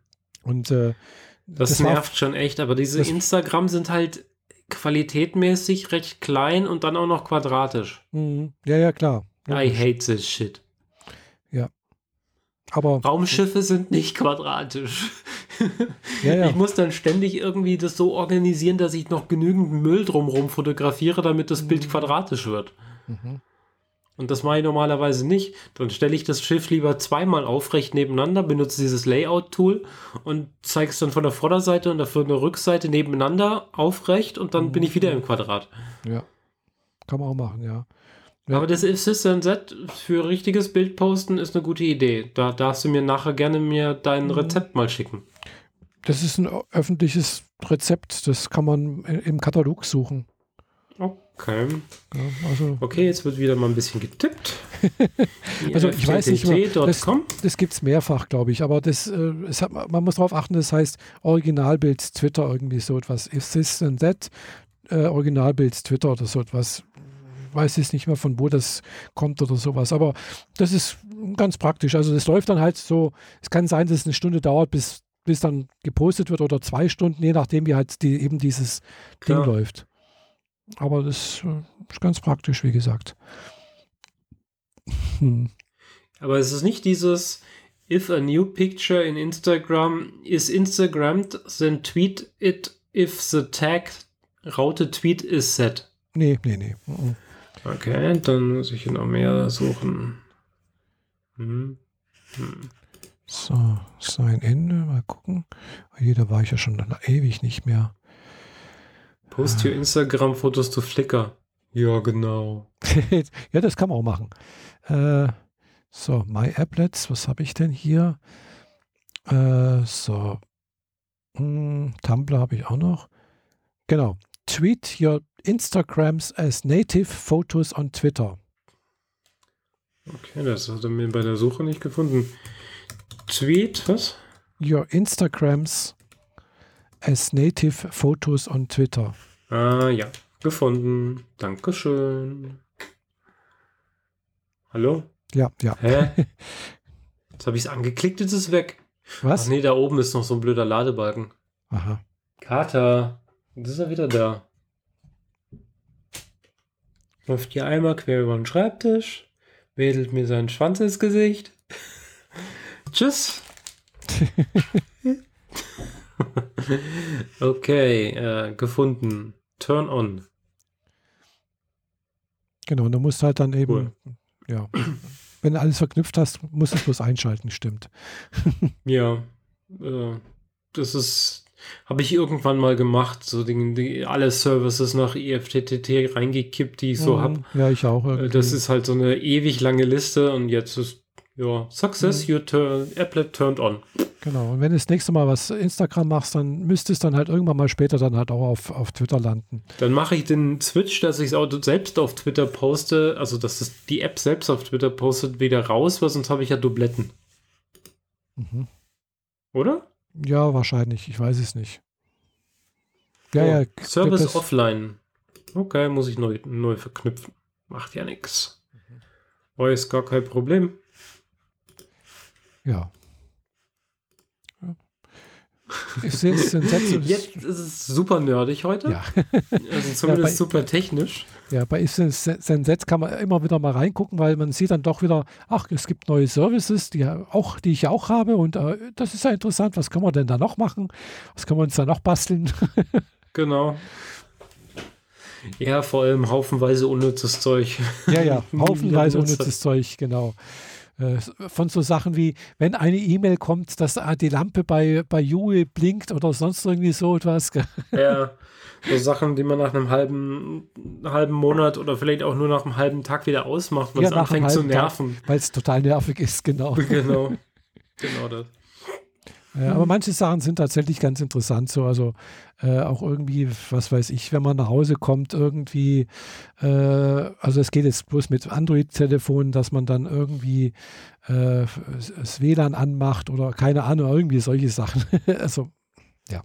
Und äh, das, das nervt schon echt, aber diese Instagram sind halt qualitätmäßig recht klein und dann auch noch quadratisch. Mhm. Ja, ja, klar. I hate this shit. Ja. Aber. Raumschiffe sind nicht quadratisch. Ja, ja. Ich muss dann ständig irgendwie das so organisieren, dass ich noch genügend Müll drumherum fotografiere, damit das Bild mhm. quadratisch wird. Mhm. Und das mache ich normalerweise nicht. Dann stelle ich das Schiff lieber zweimal aufrecht nebeneinander, benutze dieses Layout-Tool und zeige es dann von der Vorderseite und von der Rückseite nebeneinander aufrecht und dann mhm. bin ich wieder im Quadrat. Ja. Kann man auch machen, ja. ja. Aber das Assistant Set für richtiges Bild posten ist eine gute Idee. Da darfst du mir nachher gerne mir dein mhm. Rezept mal schicken. Das ist ein öffentliches Rezept, das kann man im Katalog suchen. Okay. Ja, also, okay, jetzt wird wieder mal ein bisschen getippt. also ich weiß nicht, das, das gibt es mehrfach, glaube ich, aber das, äh, hat, man muss darauf achten, das heißt Originalbild Twitter irgendwie so etwas. Ist this and that? Äh, Originalbild Twitter oder so etwas. Weiß jetzt nicht mehr von wo das kommt oder sowas, aber das ist ganz praktisch. Also das läuft dann halt so, es kann sein, dass es eine Stunde dauert, bis, bis dann gepostet wird oder zwei Stunden, je nachdem, wie halt die, eben dieses Klar. Ding läuft. Aber das äh, ist ganz praktisch, wie gesagt. Hm. Aber es ist nicht dieses If a new picture in Instagram is Instagrammed, then tweet it if the tag Raute Tweet is set. Nee, nee, nee. Okay, dann muss ich hier noch mehr suchen. Hm. Hm. So, sein Ende, mal gucken. Hier, da war ich ja schon ewig nicht mehr. Post hier Instagram-Fotos zu Flickr. Ja, genau. ja, das kann man auch machen. Äh, so, My Applets, was habe ich denn hier? Äh, so, hm, Tumblr habe ich auch noch. Genau. Tweet your Instagrams as native photos on Twitter. Okay, das hat er mir bei der Suche nicht gefunden. Tweet, was? Your Instagrams as native photos on Twitter. Ah ja, gefunden. Dankeschön. Hallo? Ja, ja. Hä? Jetzt habe ich es angeklickt, jetzt ist es weg. Was? Ach nee, da oben ist noch so ein blöder Ladebalken. Aha. Kater, jetzt ist er wieder da. Läuft hier einmal quer über den Schreibtisch, wedelt mir seinen Schwanz ins Gesicht. Tschüss. okay, äh, gefunden. Turn on. Genau, und du musst halt dann eben, cool. ja, wenn du alles verknüpft hast, musst du es bloß einschalten, stimmt. ja, äh, das ist, habe ich irgendwann mal gemacht, so die, die, alle Services nach IFTTT reingekippt, die ich so mhm, habe. Ja, ich auch. Irgendwie. Das ist halt so eine ewig lange Liste und jetzt ist, ja, Success, mhm. your turn, Applet turned on. Genau, und wenn du das nächste Mal was Instagram machst, dann müsste es dann halt irgendwann mal später dann halt auch auf, auf Twitter landen. Dann mache ich den Switch, dass ich es auch selbst auf Twitter poste, also dass das die App selbst auf Twitter postet, wieder raus, weil sonst habe ich ja Dubletten. Mhm. Oder? Ja, wahrscheinlich. Ich weiß es nicht. Ja, oh, ja. Service offline. Okay, muss ich neu, neu verknüpfen. Macht ja nichts. Mhm. Oh, ist gar kein Problem. Ja. Ist jetzt, jetzt ist es super nerdig heute. Ja. Also zumindest ja, bei, super technisch. Ja, bei Sensetz kann man immer wieder mal reingucken, weil man sieht dann doch wieder, ach, es gibt neue Services, die, auch, die ich ja auch habe und äh, das ist ja interessant. Was können wir denn da noch machen? Was können wir uns da noch basteln? genau. Ja, vor allem haufenweise unnützes Zeug. Ja, ja, haufenweise unnützes Zeug, genau. Äh, von so Sachen wie, wenn eine E-Mail kommt, dass die Lampe bei, bei Yui blinkt oder sonst irgendwie so etwas. Ja, so Sachen, die man nach einem halben, halben Monat oder vielleicht auch nur nach einem halben Tag wieder ausmacht, weil ja, es anfängt zu nerven. Weil es total nervig ist, genau. Genau, genau das. Ja, aber manche Sachen sind tatsächlich ganz interessant. So, also äh, auch irgendwie, was weiß ich, wenn man nach Hause kommt, irgendwie, äh, also es geht jetzt bloß mit Android-Telefonen, dass man dann irgendwie äh, das WLAN anmacht oder keine Ahnung, irgendwie solche Sachen. also, ja.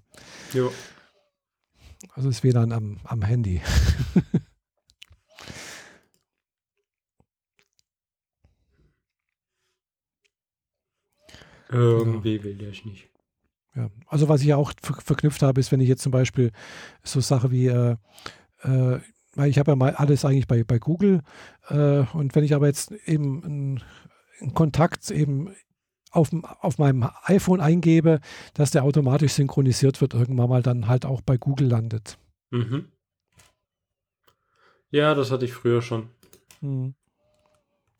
Jo. Also das WLAN am, am Handy. Irgendwie will der es nicht. Ja, also was ich auch ver verknüpft habe, ist, wenn ich jetzt zum Beispiel so Sache wie, äh, äh, weil ich habe ja mal alles eigentlich bei, bei Google äh, und wenn ich aber jetzt eben einen Kontakt eben auf, auf meinem iPhone eingebe, dass der automatisch synchronisiert wird, irgendwann mal dann halt auch bei Google landet. Mhm. Ja, das hatte ich früher schon. Mhm.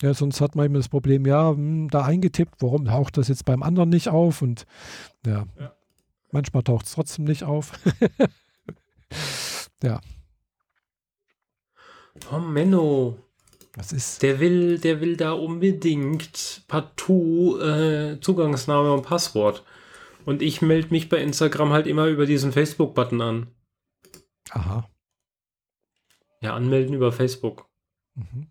Ja, sonst hat man immer das Problem, ja, hm, da eingetippt, warum taucht das jetzt beim anderen nicht auf? Und ja, ja. manchmal taucht es trotzdem nicht auf. ja. Oh, Menno. Was ist? Der will, der will da unbedingt partout äh, Zugangsname und Passwort. Und ich melde mich bei Instagram halt immer über diesen Facebook-Button an. Aha. Ja, anmelden über Facebook. Mhm.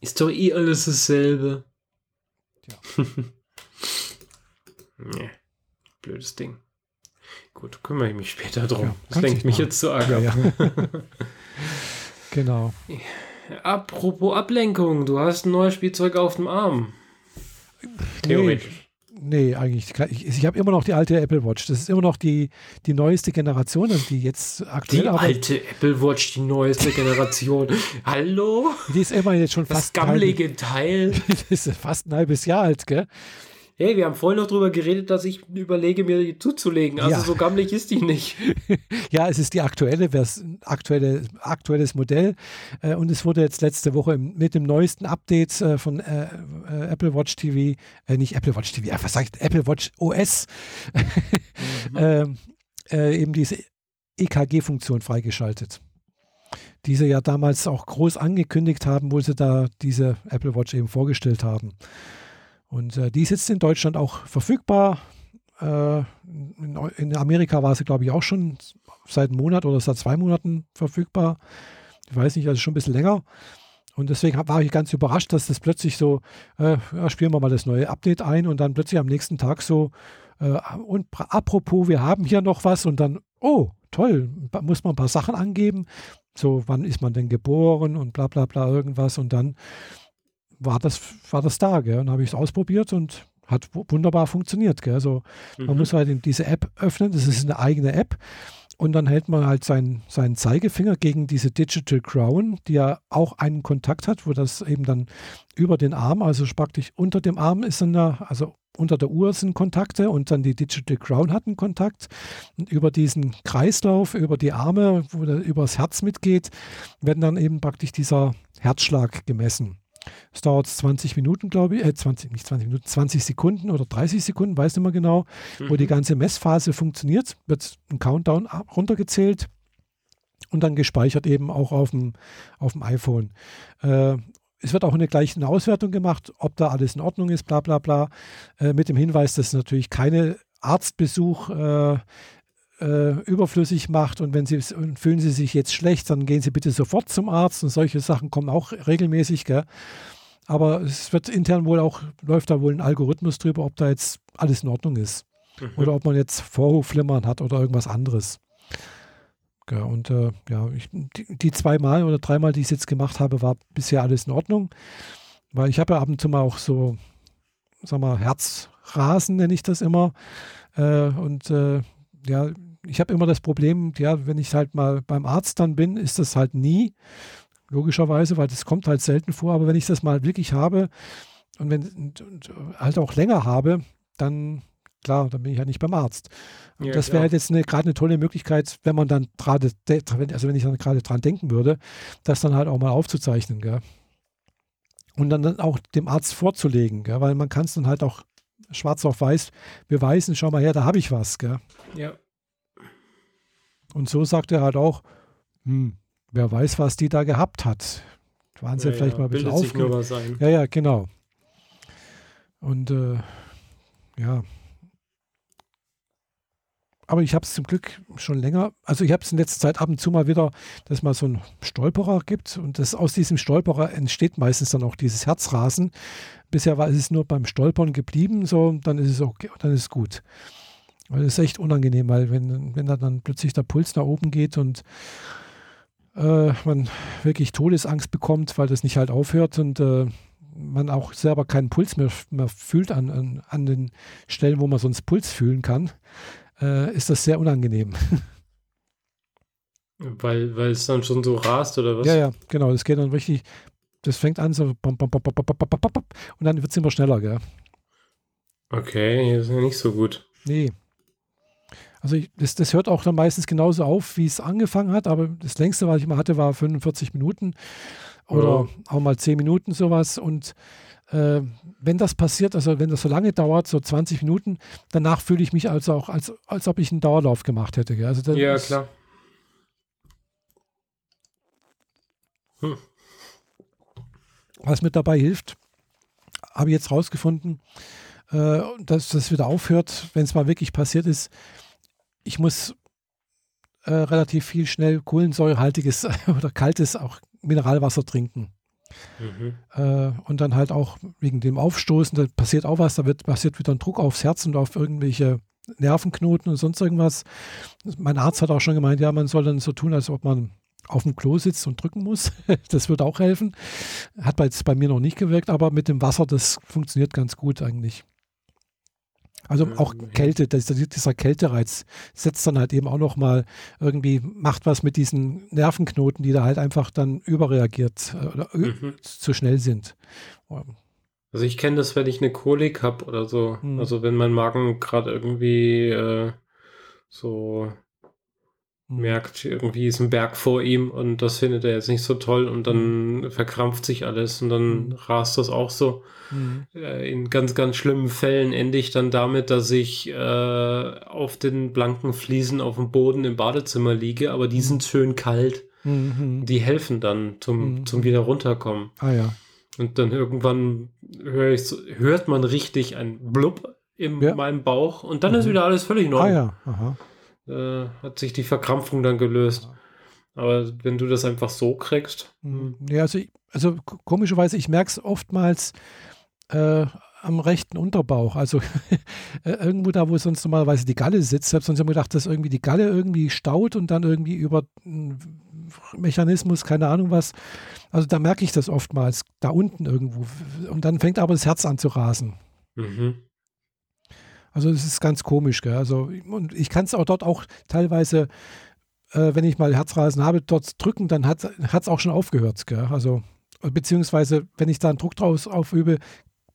Ist doch eh alles dasselbe. Ja. nee. Blödes Ding. Gut, kümmere ich mich später drum. Ja, das lenkt mich jetzt zu arg ja, ja. genau. Apropos Ablenkung, du hast ein neues Spielzeug auf dem Arm. Theoretisch. Nee, eigentlich. Ich, ich habe immer noch die alte Apple Watch. Das ist immer noch die, die neueste Generation, also die jetzt aktuell. Die alte Apple Watch, die neueste Generation. Hallo? Die ist immer jetzt schon das fast. Das gammelige Teil. das ist fast ein halbes Jahr alt, gell? Hey, wir haben vorhin noch darüber geredet, dass ich überlege, mir die zuzulegen. Also ja. so gammelig ist die nicht. ja, es ist die aktuelle, aktuelle aktuelles Modell. Äh, und es wurde jetzt letzte Woche mit dem neuesten Update äh, von äh, äh, Apple Watch TV, nicht Apple Watch TV, was sagt Apple Watch OS, mhm. Ähm, äh, eben diese EKG-Funktion freigeschaltet die sie ja damals auch groß angekündigt haben, wo sie da diese Apple Watch eben vorgestellt haben. Und äh, die ist jetzt in Deutschland auch verfügbar. Äh, in, in, Amerika war sie, glaube ich, auch schon seit einem Monat oder seit zwei Monaten verfügbar. Ich weiß nicht, also schon ein bisschen länger. Und deswegen war ich ganz überrascht, dass das plötzlich so, äh, ja, spielen wir mal das neue Update ein und dann plötzlich am nächsten Tag so, äh, und apropos, wir haben hier noch was und dann, oh, toll, muss man ein paar Sachen angeben. So, wann ist man denn geboren und bla bla bla irgendwas und dann war das, war das da. Gell? Und habe ich es ausprobiert und hat wunderbar funktioniert. Gell? Also mhm. man muss halt diese App öffnen, das ist eine eigene App. Und dann hält man halt seinen, seinen Zeigefinger gegen diese Digital Crown, die ja auch einen Kontakt hat, wo das eben dann über den Arm, also praktisch unter dem Arm ist dann da, also unter der Uhr sind Kontakte und dann die Digital Crown hat einen Kontakt. Und über diesen Kreislauf, über die Arme, wo der übers Herz mitgeht, werden dann eben praktisch dieser Herzschlag gemessen. Es dauert 20 Minuten, glaube ich, äh, 20, nicht 20 Minuten, 20 Sekunden oder 30 Sekunden, weiß nicht mehr genau, mhm. wo die mhm. ganze Messphase funktioniert. Wird ein Countdown runtergezählt und dann gespeichert eben auch auf dem, auf dem iPhone. Äh, es wird auch eine gleiche Auswertung gemacht, ob da alles in Ordnung ist, bla bla bla, äh, mit dem Hinweis, dass natürlich keine Arztbesuch äh, äh, überflüssig macht und wenn sie und fühlen sie sich jetzt schlecht, dann gehen sie bitte sofort zum Arzt und solche Sachen kommen auch regelmäßig, gell? Aber es wird intern wohl auch, läuft da wohl ein Algorithmus drüber, ob da jetzt alles in Ordnung ist. Mhm. Oder ob man jetzt Vorhofflimmern hat oder irgendwas anderes. Ja, und äh, ja, ich, die, die zweimal oder dreimal, die ich jetzt gemacht habe, war bisher alles in Ordnung. Weil ich habe ja ab und zu mal auch so, sag mal, Herzrasen nenne ich das immer. Äh, und äh, ja, ich habe immer das Problem, ja, wenn ich halt mal beim Arzt dann bin, ist das halt nie, logischerweise, weil das kommt halt selten vor, aber wenn ich das mal wirklich habe und wenn und, und halt auch länger habe, dann klar, dann bin ich halt nicht beim Arzt. Und ja, das wäre halt jetzt gerade eine tolle Möglichkeit, wenn man dann gerade, also wenn ich dann gerade dran denken würde, das dann halt auch mal aufzuzeichnen, gell? Und dann, dann auch dem Arzt vorzulegen, gell? weil man kann es dann halt auch schwarz auf weiß beweisen, schau mal her, da habe ich was. Gell? Ja. Und so sagt er halt auch, hm, wer weiß, was die da gehabt hat. Waren sie ja, vielleicht ja, mal ein bisschen aufgeregt. Ja, ja, genau. Und äh, ja, aber ich habe es zum Glück schon länger, also ich habe es in letzter Zeit ab und zu mal wieder, dass mal so einen Stolperer gibt und das, aus diesem Stolperer entsteht meistens dann auch dieses Herzrasen. Bisher war es nur beim Stolpern geblieben, so, dann ist es okay, dann ist es gut. Weil es ist echt unangenehm, weil wenn, wenn dann plötzlich der Puls nach oben geht und äh, man wirklich Todesangst bekommt, weil das nicht halt aufhört und äh, man auch selber keinen Puls mehr, mehr fühlt an, an, an den Stellen, wo man sonst Puls fühlen kann, äh, ist das sehr unangenehm. Weil, weil es dann schon so rast oder was? Ja, ja, genau. Das geht dann richtig, das fängt an so bom, bom, bom, und dann wird es immer schneller, gell? Okay, das ist ja nicht so gut. Nee. Also ich, das, das hört auch dann meistens genauso auf, wie es angefangen hat, aber das längste, was ich mal hatte, war 45 Minuten oder oh. auch mal 10 Minuten sowas und äh, wenn das passiert, also wenn das so lange dauert, so 20 Minuten, danach fühle ich mich also auch, als, als ob ich einen Dauerlauf gemacht hätte. Gell? Also ja, ist, klar. Hm. Was mir dabei hilft, habe ich jetzt rausgefunden, äh, dass das wieder aufhört, wenn es mal wirklich passiert ist. Ich muss äh, relativ viel schnell kohlensäurehaltiges oder kaltes, auch Mineralwasser trinken. Mhm. Äh, und dann halt auch wegen dem Aufstoßen, da passiert auch was, da wird passiert wieder ein Druck aufs Herz und auf irgendwelche Nervenknoten und sonst irgendwas. Mein Arzt hat auch schon gemeint, ja, man soll dann so tun, als ob man auf dem Klo sitzt und drücken muss. Das würde auch helfen. Hat bei, bei mir noch nicht gewirkt, aber mit dem Wasser, das funktioniert ganz gut eigentlich. Also auch Kälte, das, dieser Kältereiz setzt dann halt eben auch noch mal irgendwie, macht was mit diesen Nervenknoten, die da halt einfach dann überreagiert äh, oder mhm. zu schnell sind. Also ich kenne das, wenn ich eine Kolik habe oder so. Mhm. Also wenn mein Magen gerade irgendwie äh, so Mhm. Merkt, irgendwie ist ein Berg vor ihm und das findet er jetzt nicht so toll und dann mhm. verkrampft sich alles und dann mhm. rast das auch so. Mhm. In ganz, ganz schlimmen Fällen ende ich dann damit, dass ich äh, auf den blanken Fliesen auf dem Boden im Badezimmer liege, aber die sind schön kalt. Mhm. Die helfen dann zum, zum wieder runterkommen. Ah ja. Und dann irgendwann hör hört man richtig ein Blub in ja. meinem Bauch und dann ist wieder alles völlig neu. Ah ja, aha äh, hat sich die Verkrampfung dann gelöst. Aber wenn du das einfach so kriegst. Hm. Ja, also, also komischerweise, ich merke es oftmals äh, am rechten Unterbauch. Also äh, irgendwo da, wo sonst normalerweise die Galle sitzt. Ich habe sonst immer gedacht, dass irgendwie die Galle irgendwie staut und dann irgendwie über einen Mechanismus, keine Ahnung was. Also da merke ich das oftmals, da unten irgendwo. Und dann fängt aber das Herz an zu rasen. Mhm. Also es ist ganz komisch. Gell? Also, und ich kann es auch dort auch teilweise, äh, wenn ich mal Herzrasen habe, dort drücken, dann hat es auch schon aufgehört. Gell? Also, beziehungsweise, wenn ich da einen Druck draus aufübe,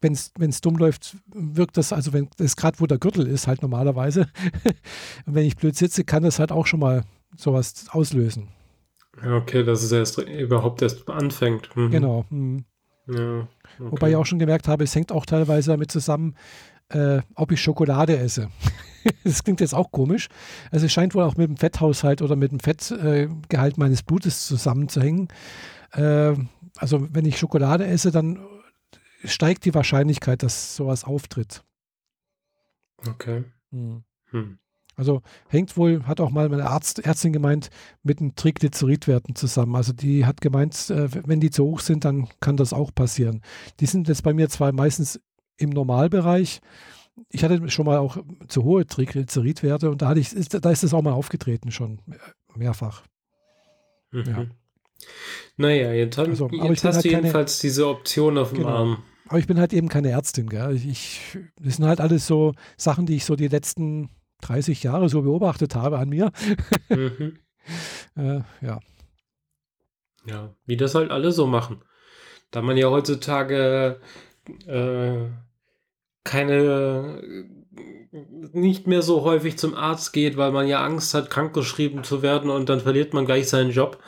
wenn es dumm läuft, wirkt das, also wenn das gerade wo der Gürtel ist, halt normalerweise. und wenn ich blöd sitze, kann das halt auch schon mal sowas auslösen. Okay, dass es erst überhaupt erst anfängt. Mhm. Genau. Mhm. Ja, okay. Wobei ich auch schon gemerkt habe, es hängt auch teilweise damit zusammen, äh, ob ich Schokolade esse. das klingt jetzt auch komisch. Also es scheint wohl auch mit dem Fetthaushalt oder mit dem Fettgehalt meines Blutes zusammenzuhängen. Äh, also wenn ich Schokolade esse, dann steigt die Wahrscheinlichkeit, dass sowas auftritt. Okay. Hm. Hm. Also hängt wohl, hat auch mal meine Arzt, Ärztin gemeint, mit den Triglyceridwerten zusammen. Also die hat gemeint, äh, wenn die zu hoch sind, dann kann das auch passieren. Die sind jetzt bei mir zwar meistens im Normalbereich. Ich hatte schon mal auch zu hohe Triglyceridwerte und da, hatte ich, ist, da ist es auch mal aufgetreten schon mehrfach. Mhm. Ja. Naja, jetzt, haben, also, jetzt hast halt du jedenfalls keine, diese Option auf dem genau. Arm. Aber ich bin halt eben keine Ärztin. Gell? Ich, das sind halt alles so Sachen, die ich so die letzten 30 Jahre so beobachtet habe an mir. Mhm. äh, ja. Ja, wie das halt alle so machen. Da man ja heutzutage äh, keine nicht mehr so häufig zum Arzt geht, weil man ja Angst hat, krankgeschrieben zu werden und dann verliert man gleich seinen Job.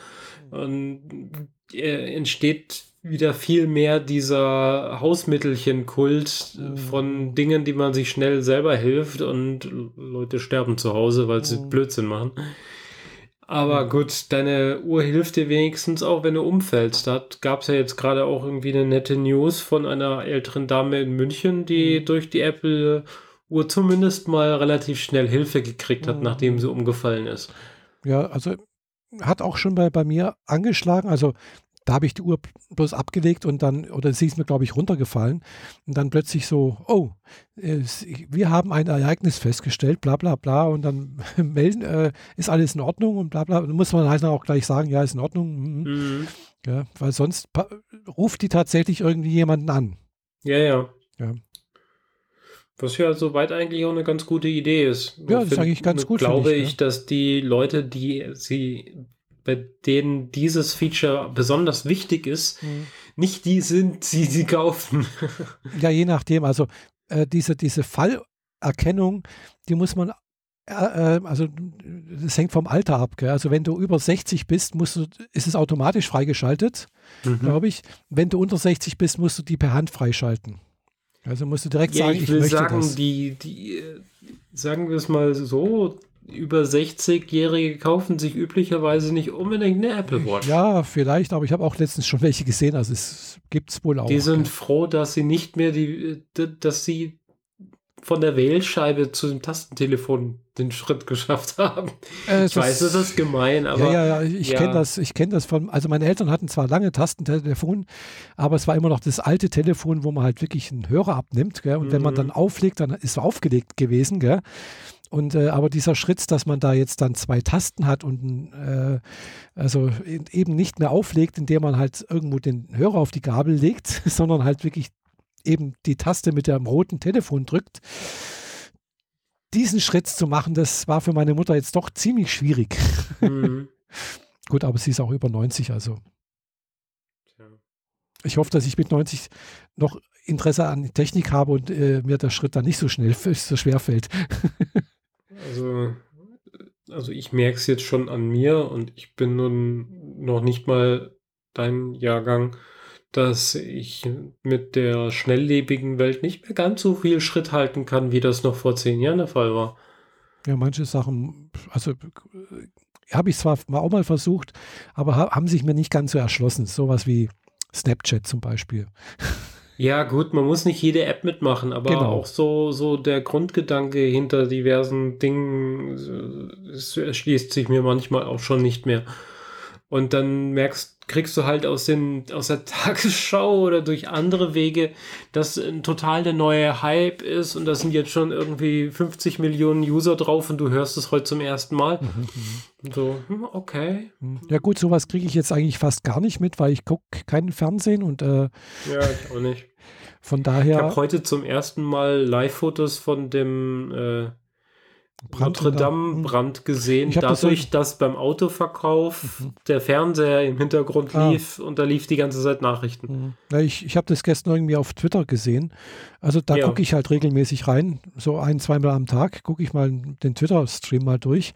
Und äh, entsteht wieder viel mehr dieser Hausmittelchen-Kult mhm. von Dingen, die man sich schnell selber hilft und Leute sterben zu Hause, weil sie mhm. Blödsinn machen. Aber gut, deine Uhr hilft dir wenigstens auch, wenn du umfällst. Da gab es ja jetzt gerade auch irgendwie eine nette News von einer älteren Dame in München, die mhm. durch die Apple-Uhr zumindest mal relativ schnell Hilfe gekriegt hat, mhm. nachdem sie umgefallen ist. Ja, also hat auch schon bei, bei mir angeschlagen. Also da habe ich die Uhr bloß abgelegt und dann, oder sie ist mir, glaube ich, runtergefallen. Und dann plötzlich so, oh, es, wir haben ein Ereignis festgestellt, bla bla bla. Und dann melden, äh, ist alles in Ordnung und bla bla. Dann muss man halt dann auch gleich sagen, ja, ist in Ordnung. Mhm. Mhm. Ja, weil sonst ruft die tatsächlich irgendwie jemanden an. Ja, ja. ja. Was ja soweit eigentlich auch eine ganz gute Idee ist. Ja, das ist eigentlich ganz gut. Glaube ich, ich ja. dass die Leute, die sie bei denen dieses Feature besonders wichtig ist, mhm. nicht die sind, die sie kaufen. ja, je nachdem. Also äh, diese, diese Fallerkennung, die muss man äh, äh, also das hängt vom Alter ab. Gell? Also wenn du über 60 bist, musst du, ist es automatisch freigeschaltet, mhm. glaube ich. Wenn du unter 60 bist, musst du die per Hand freischalten. Also musst du direkt ja, sagen, ich, ich möchte sagen, das. Die, die, äh, sagen wir es mal so, über 60-Jährige kaufen sich üblicherweise nicht unbedingt eine Apple Watch. Ja, vielleicht, aber ich habe auch letztens schon welche gesehen, also es gibt es wohl auch. Die sind ja. froh, dass sie nicht mehr die, dass sie von der Wählscheibe zu dem Tastentelefon den Schritt geschafft haben. Äh, ich weiß, das ist gemein, aber. Ja, ja, ja ich ja. kenne das, ich kenne das von, also meine Eltern hatten zwar lange Tastentelefon, aber es war immer noch das alte Telefon, wo man halt wirklich einen Hörer abnimmt, gell? Und mhm. wenn man dann mhm. auflegt, dann ist es aufgelegt gewesen, gell? Und äh, aber dieser Schritt, dass man da jetzt dann zwei Tasten hat und äh, also eben nicht mehr auflegt, indem man halt irgendwo den Hörer auf die Gabel legt, sondern halt wirklich eben die Taste mit dem roten Telefon drückt. Diesen Schritt zu machen, das war für meine Mutter jetzt doch ziemlich schwierig. Mhm. Gut, aber sie ist auch über 90, also. Ich hoffe, dass ich mit 90 noch Interesse an Technik habe und äh, mir der Schritt dann nicht so schnell, so schwer fällt. Also, also ich merke es jetzt schon an mir und ich bin nun noch nicht mal dein Jahrgang, dass ich mit der schnelllebigen Welt nicht mehr ganz so viel Schritt halten kann, wie das noch vor zehn Jahren der Fall war. Ja, manche Sachen, also habe ich zwar auch mal versucht, aber haben sich mir nicht ganz so erschlossen. Sowas wie Snapchat zum Beispiel. Ja, gut, man muss nicht jede App mitmachen, aber genau. auch so, so der Grundgedanke hinter diversen Dingen es erschließt sich mir manchmal auch schon nicht mehr. Und dann merkst, kriegst du halt aus, den, aus der Tagesschau oder durch andere Wege, dass ein total der neue Hype ist und da sind jetzt schon irgendwie 50 Millionen User drauf und du hörst es heute zum ersten Mal. Mhm, mhm. so, hm, okay. Mhm. Ja gut, sowas kriege ich jetzt eigentlich fast gar nicht mit, weil ich gucke keinen Fernsehen und äh, Ja, ich auch nicht. Von daher. Ich habe heute zum ersten Mal Live-Fotos von dem äh, Notre Dame-Brand gesehen, dadurch, das dass beim Autoverkauf mhm. der Fernseher im Hintergrund ah. lief und da lief die ganze Zeit Nachrichten. Mhm. Ja, ich ich habe das gestern irgendwie auf Twitter gesehen. Also da ja. gucke ich halt regelmäßig rein, so ein, zweimal am Tag gucke ich mal den Twitter-Stream mal durch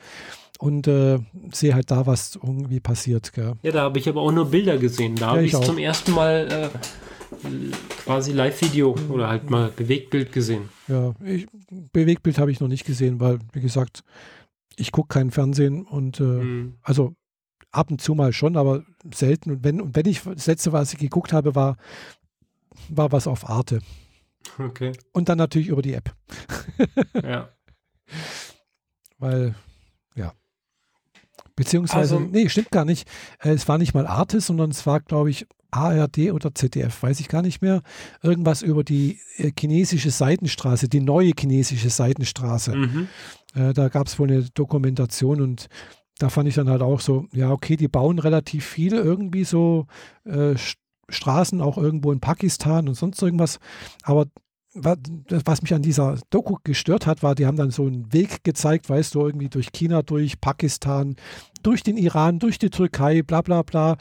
und äh, sehe halt da, was irgendwie passiert. Gell. Ja, da habe ich aber auch nur Bilder gesehen. Da ja, habe ich es zum ersten Mal äh, quasi Live-Video oder halt mal Bewegtbild gesehen. Ja, ich, Bewegtbild habe ich noch nicht gesehen, weil, wie gesagt, ich gucke kein Fernsehen und äh, mhm. also ab und zu mal schon, aber selten. Und wenn, und wenn ich das letzte, was ich geguckt habe, war, war was auf Arte. Okay. Und dann natürlich über die App. ja. Weil, ja. Beziehungsweise, also, nee, stimmt gar nicht. Äh, es war nicht mal Arte, sondern es war, glaube ich, ARD oder ZDF, weiß ich gar nicht mehr, irgendwas über die äh, chinesische Seitenstraße, die neue chinesische Seitenstraße. Mhm. Äh, da gab es wohl eine Dokumentation und da fand ich dann halt auch so, ja, okay, die bauen relativ viel irgendwie so äh, Straßen auch irgendwo in Pakistan und sonst irgendwas. Aber was mich an dieser Doku gestört hat, war, die haben dann so einen Weg gezeigt, weißt du, irgendwie durch China, durch Pakistan, durch den Iran, durch die Türkei, bla bla bla.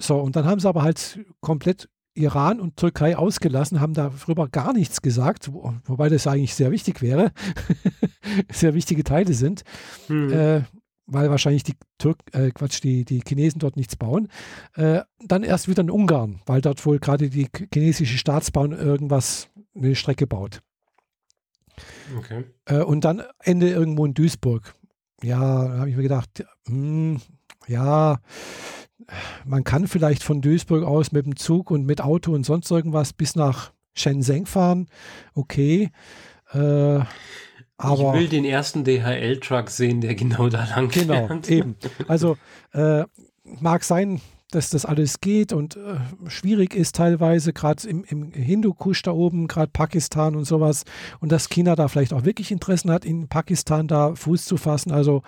So, und dann haben sie aber halt komplett Iran und Türkei ausgelassen, haben darüber gar nichts gesagt, wo, wobei das eigentlich sehr wichtig wäre, sehr wichtige Teile sind, hm. äh, weil wahrscheinlich die Türk, äh, Quatsch, die, die Chinesen dort nichts bauen. Äh, dann erst wieder in Ungarn, weil dort wohl gerade die chinesische Staatsbahn irgendwas, eine Strecke baut. Okay. Äh, und dann Ende irgendwo in Duisburg. Ja, da habe ich mir gedacht, hm, ja, man kann vielleicht von Duisburg aus mit dem Zug und mit Auto und sonst irgendwas bis nach Shenzhen fahren. Okay. Äh, aber, ich will den ersten DHL-Truck sehen, der genau da lang Genau, fährt. eben. Also äh, mag sein, dass das alles geht und äh, schwierig ist teilweise, gerade im, im Hindukusch da oben, gerade Pakistan und sowas. Und dass China da vielleicht auch wirklich Interessen hat, in Pakistan da Fuß zu fassen. Also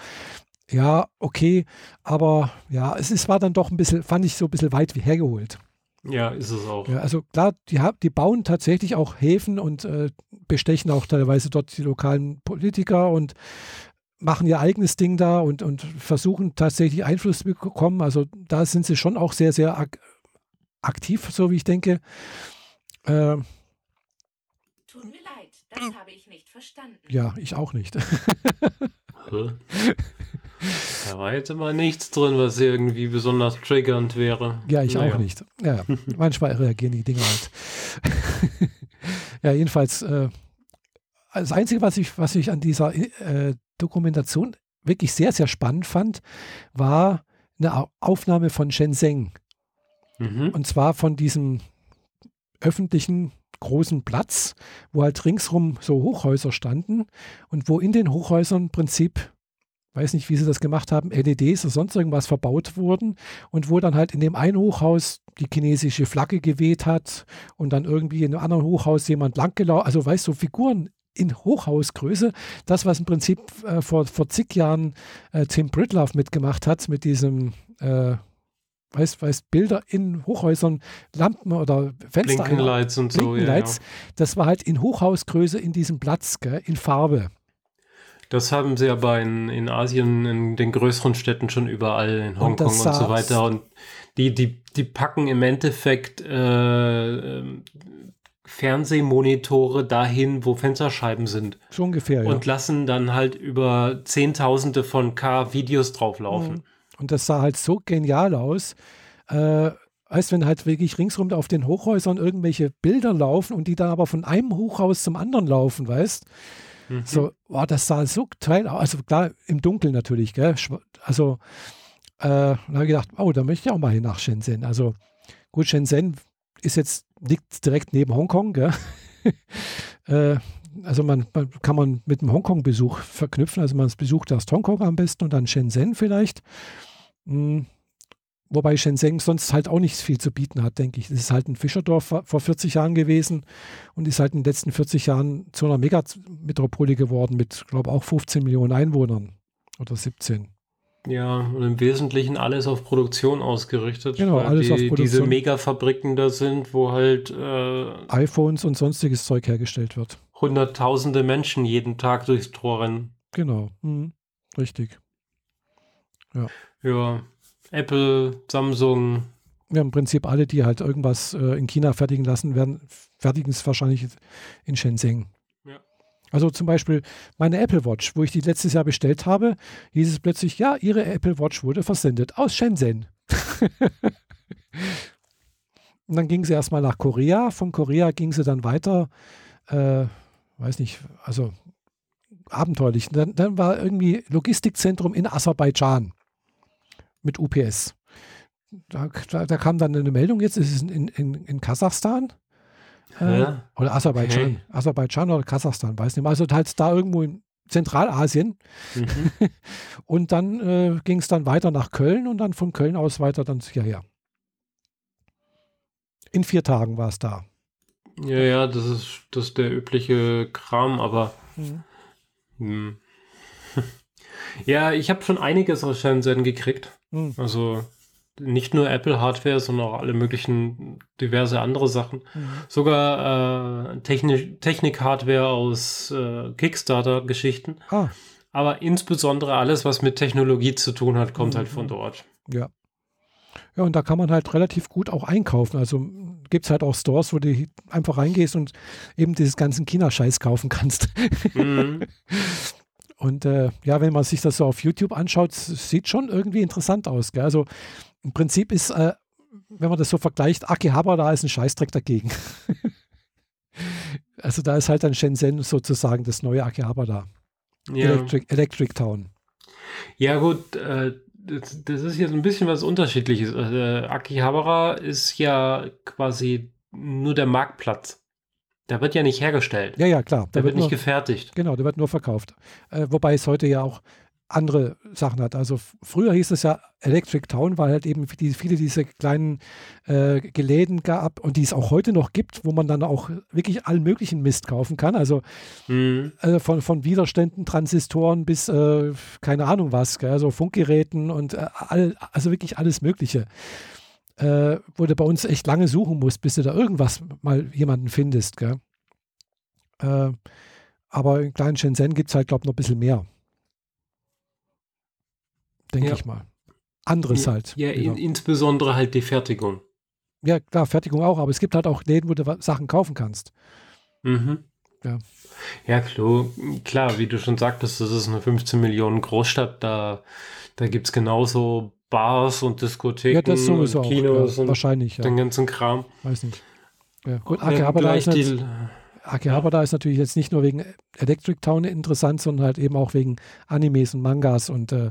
ja, okay, aber ja, es ist, war dann doch ein bisschen, fand ich so ein bisschen weit wie hergeholt. Ja, ist es auch. Ja, also klar, die, die bauen tatsächlich auch Häfen und äh, bestechen auch teilweise dort die lokalen Politiker und machen ihr eigenes Ding da und, und versuchen tatsächlich Einfluss zu bekommen. Also da sind sie schon auch sehr, sehr ak aktiv, so wie ich denke. Äh, Tut mir leid, das habe ich nicht verstanden. Ja, ich auch nicht. Da war jetzt immer nichts drin, was irgendwie besonders triggernd wäre. Ja, ich naja. auch nicht. Ja, manchmal reagieren die Dinge halt. ja, jedenfalls, äh, das Einzige, was ich, was ich an dieser äh, Dokumentation wirklich sehr, sehr spannend fand, war eine Aufnahme von Shenzhen. Mhm. Und zwar von diesem öffentlichen großen Platz, wo halt ringsrum so Hochhäuser standen und wo in den Hochhäusern im Prinzip weiß nicht, wie sie das gemacht haben, LEDs oder sonst irgendwas verbaut wurden und wo dann halt in dem einen Hochhaus die chinesische Flagge geweht hat und dann irgendwie in einem anderen Hochhaus jemand langgelaufen, also weißt du, so Figuren in Hochhausgröße, das, was im Prinzip äh, vor, vor zig Jahren äh, Tim Britloff mitgemacht hat, mit diesem äh, weiß, weiß, Bilder in Hochhäusern, Lampen oder Fenster. Blinkenlights und so. Blinkenlights, ja, ja. Das war halt in Hochhausgröße in diesem Platz, gell, in Farbe. Das haben sie aber in, in Asien, in den größeren Städten schon überall, in Hongkong und, und so weiter. Und die, die, die packen im Endeffekt äh, Fernsehmonitore dahin, wo Fensterscheiben sind. So ungefähr, ja. Und lassen dann halt über Zehntausende von K Videos drauflaufen. Mhm. Und das sah halt so genial aus. Äh, Weißt wenn halt wirklich ringsrum auf den Hochhäusern irgendwelche Bilder laufen und die dann aber von einem Hochhaus zum anderen laufen, weißt Mhm. So, wow, das sah so toll aus. Also klar, im Dunkeln natürlich, gell? Also, äh, da habe ich gedacht, oh, da möchte ich auch mal hin nach Shenzhen. Also, gut, Shenzhen ist jetzt, liegt direkt neben Hongkong, gell? äh, also man, man, kann man mit einem Hongkong-Besuch verknüpfen. Also man besucht erst Hongkong am besten und dann Shenzhen vielleicht. Hm, Wobei Shenzhen sonst halt auch nichts viel zu bieten hat, denke ich. Es ist halt ein Fischerdorf vor 40 Jahren gewesen und ist halt in den letzten 40 Jahren zu einer Megametropole geworden mit, glaube ich, auch 15 Millionen Einwohnern oder 17. Ja, und im Wesentlichen alles auf Produktion ausgerichtet. Genau, alles die, auf Produktion. Diese Megafabriken da sind, wo halt äh, iPhones und sonstiges Zeug hergestellt wird. Hunderttausende Menschen jeden Tag durchs Tor rennen. Genau, mhm. richtig. Ja. Ja, Apple, Samsung. Ja, im Prinzip alle, die halt irgendwas äh, in China fertigen lassen, werden fertigen es wahrscheinlich in Shenzhen. Ja. Also zum Beispiel meine Apple Watch, wo ich die letztes Jahr bestellt habe, hieß es plötzlich, ja, Ihre Apple Watch wurde versendet aus Shenzhen. Und dann ging sie erstmal nach Korea. Von Korea ging sie dann weiter, äh, weiß nicht, also abenteuerlich. Dann, dann war irgendwie Logistikzentrum in Aserbaidschan mit UPS. Da, da, da, kam dann eine Meldung, jetzt ist es in, in, in Kasachstan. Äh, oder Aserbaidschan. Okay. Aserbaidschan oder Kasachstan, weiß nicht mehr. Also halt da irgendwo in Zentralasien. Mhm. und dann äh, ging es dann weiter nach Köln und dann von Köln aus weiter dann hierher. In vier Tagen war es da. Ja, ja, das ist, das ist der übliche Kram, aber mhm. hm. ja, ich habe schon einiges aus Shenzhen gekriegt. Mhm. Also nicht nur Apple-Hardware, sondern auch alle möglichen diverse andere Sachen. Mhm. Sogar äh, Technik-Hardware aus äh, Kickstarter-Geschichten. Ah. Aber insbesondere alles, was mit Technologie zu tun hat, kommt mhm. halt von dort. Ja. Ja, und da kann man halt relativ gut auch einkaufen. Also gibt es halt auch Stores, wo du einfach reingehst und eben dieses ganzen China-Scheiß kaufen kannst. Mhm. Und äh, ja, wenn man sich das so auf YouTube anschaut, sieht schon irgendwie interessant aus. Gell? Also im Prinzip ist, äh, wenn man das so vergleicht, Akihabara ist ein Scheißdreck dagegen. also da ist halt dann Shenzhen sozusagen das neue Akihabara. Ja. Electric, Electric Town. Ja, gut, äh, das, das, ist jetzt ein bisschen was Unterschiedliches. Äh, Akihabara ist ja quasi nur der Marktplatz. Der wird ja nicht hergestellt. Ja, ja, klar. Der, der wird, wird, nicht nur, gefertigt. Genau, der wird nur verkauft. Äh, wobei es heute ja auch andere Sachen hat. Also früher hieß es ja Electric Town, weil halt eben die, viele diese kleinen äh, Geläden gab und die es auch heute noch gibt, wo man dann auch wirklich allen möglichen Mist kaufen kann. Also, mhm. also von, von Widerständen, Transistoren bis äh, keine Ahnung was, gell? also Funkgeräten und äh, all, also wirklich alles Mögliche äh, wo du bei uns echt lange suchen musst, bis du da irgendwas mal jemanden findest. Gell? Äh, aber in kleinen Shenzhen gibt es halt, glaube ich, noch ein bisschen mehr. Denke ja. ich mal. Anderes ja, halt. Ja, in, insbesondere halt die Fertigung. Ja, klar, Fertigung auch, aber es gibt halt auch Läden, wo du Sachen kaufen kannst. Mhm. Ja. Ja, klar, klar, wie du schon sagtest, das ist eine 15 Millionen Großstadt, da, da gibt es genauso Bars und Diskotheken ja, das sowieso und Kinos auch, ja, wahrscheinlich, ja. den ganzen Kram. Weiß nicht. Ja, gut, Akihabara ist, die, Akihabara ist natürlich jetzt nicht nur wegen Electric Town interessant, sondern halt eben auch wegen Animes und Mangas und äh,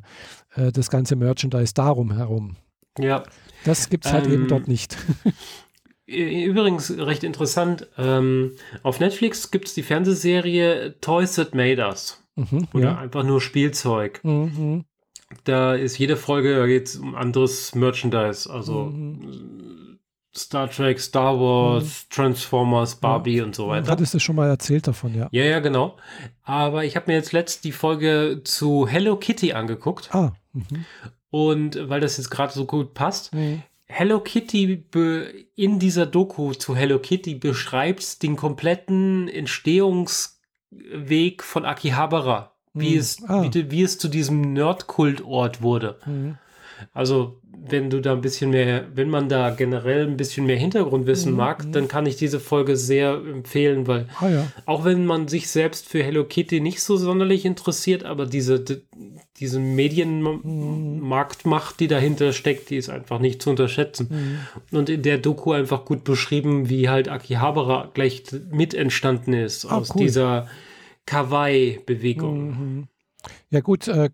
äh das ganze Merchandise darum herum. Ja. Das gibt es halt ähm, eben dort nicht. Übrigens recht interessant, ähm, auf Netflix gibt es die Fernsehserie Toys That Made Us. Mhm, oder ja. einfach nur Spielzeug. Mhm. Da ist jede Folge, da geht es um anderes Merchandise, also mhm. Star Trek, Star Wars, mhm. Transformers, Barbie ja. und so weiter. Hattest du schon mal erzählt davon, ja? Ja, ja, genau. Aber ich habe mir jetzt letzt die Folge zu Hello Kitty angeguckt. Ah. Mhm. Und weil das jetzt gerade so gut passt, mhm. Hello Kitty in dieser Doku zu Hello Kitty beschreibt den kompletten Entstehungsweg von Akihabara, wie, mhm. es, ah. wie, wie, es zu diesem Nerdkultort wurde. Mhm. Also wenn du da ein bisschen mehr, wenn man da generell ein bisschen mehr Hintergrundwissen mhm. mag, dann kann ich diese Folge sehr empfehlen, weil ah, ja. auch wenn man sich selbst für Hello Kitty nicht so sonderlich interessiert, aber diese, die, diese Medienmarktmacht, die dahinter steckt, die ist einfach nicht zu unterschätzen. Mhm. Und in der Doku einfach gut beschrieben, wie halt Akihabara gleich mit entstanden ist ah, aus cool. dieser Kawaii-Bewegung. Mhm. Ja gut, äh,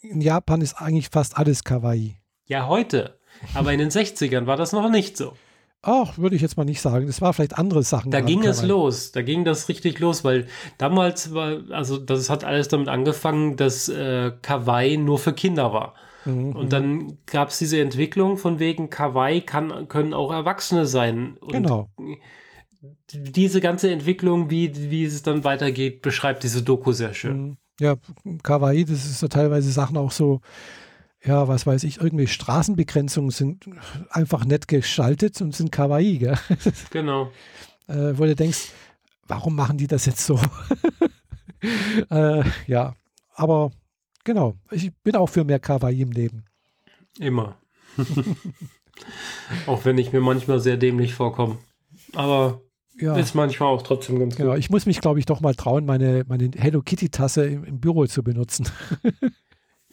in Japan ist eigentlich fast alles Kawaii. Ja, heute. Aber in den 60ern war das noch nicht so. Ach, würde ich jetzt mal nicht sagen. Das war vielleicht andere Sachen. Da ging es los. Da ging das richtig los, weil damals war, also das hat alles damit angefangen, dass äh, Kawaii nur für Kinder war. Mhm. Und dann gab es diese Entwicklung von wegen Kawaii kann, können auch Erwachsene sein. Und genau. Diese ganze Entwicklung, wie, wie es dann weitergeht, beschreibt diese Doku sehr schön. Mhm. Ja, Kawaii, das ist ja teilweise Sachen auch so, ja, was weiß ich, irgendwie Straßenbegrenzungen sind einfach nett geschaltet und sind kawaii, gell? Genau. äh, wo du denkst, warum machen die das jetzt so? äh, ja, aber genau, ich bin auch für mehr kawaii im Leben. Immer. auch wenn ich mir manchmal sehr dämlich vorkomme. Aber ja. ist manchmal auch trotzdem ganz genau, gut. Ich muss mich, glaube ich, doch mal trauen, meine, meine Hello Kitty-Tasse im, im Büro zu benutzen.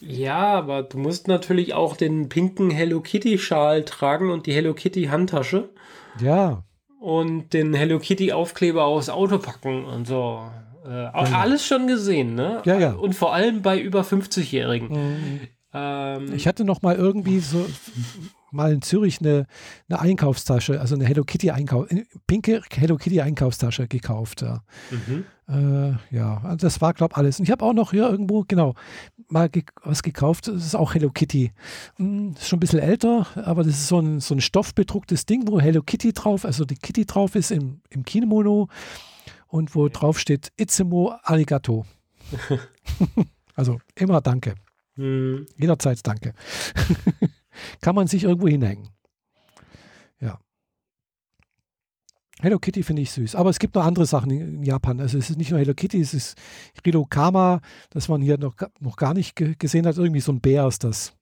Ja, aber du musst natürlich auch den pinken Hello Kitty Schal tragen und die Hello Kitty Handtasche. Ja. Und den Hello Kitty Aufkleber aufs Auto packen und so. Äh, ja. Alles schon gesehen, ne? Ja, ja. Und vor allem bei über 50-Jährigen. Mhm. Ähm, ich hatte noch mal irgendwie so mal in Zürich eine, eine Einkaufstasche, also eine Hello Kitty Einkauf, pinke Hello Kitty Einkaufstasche gekauft. Ja, mhm. äh, ja das war glaube ich alles. Und ich habe auch noch hier irgendwo genau mal ge was gekauft. Das ist auch Hello Kitty. Hm, ist schon ein bisschen älter, aber das ist so ein, so ein stoffbedrucktes Ding, wo Hello Kitty drauf, also die Kitty drauf ist im, im Kimono und wo drauf steht Itzemo Arigato. also immer Danke. Mhm. Jederzeit Danke. kann man sich irgendwo hinhängen. Ja. Hello Kitty finde ich süß. Aber es gibt noch andere Sachen in Japan. Also es ist nicht nur Hello Kitty, es ist Rilokama, das man hier noch, noch gar nicht gesehen hat. Irgendwie so ein Bär ist das.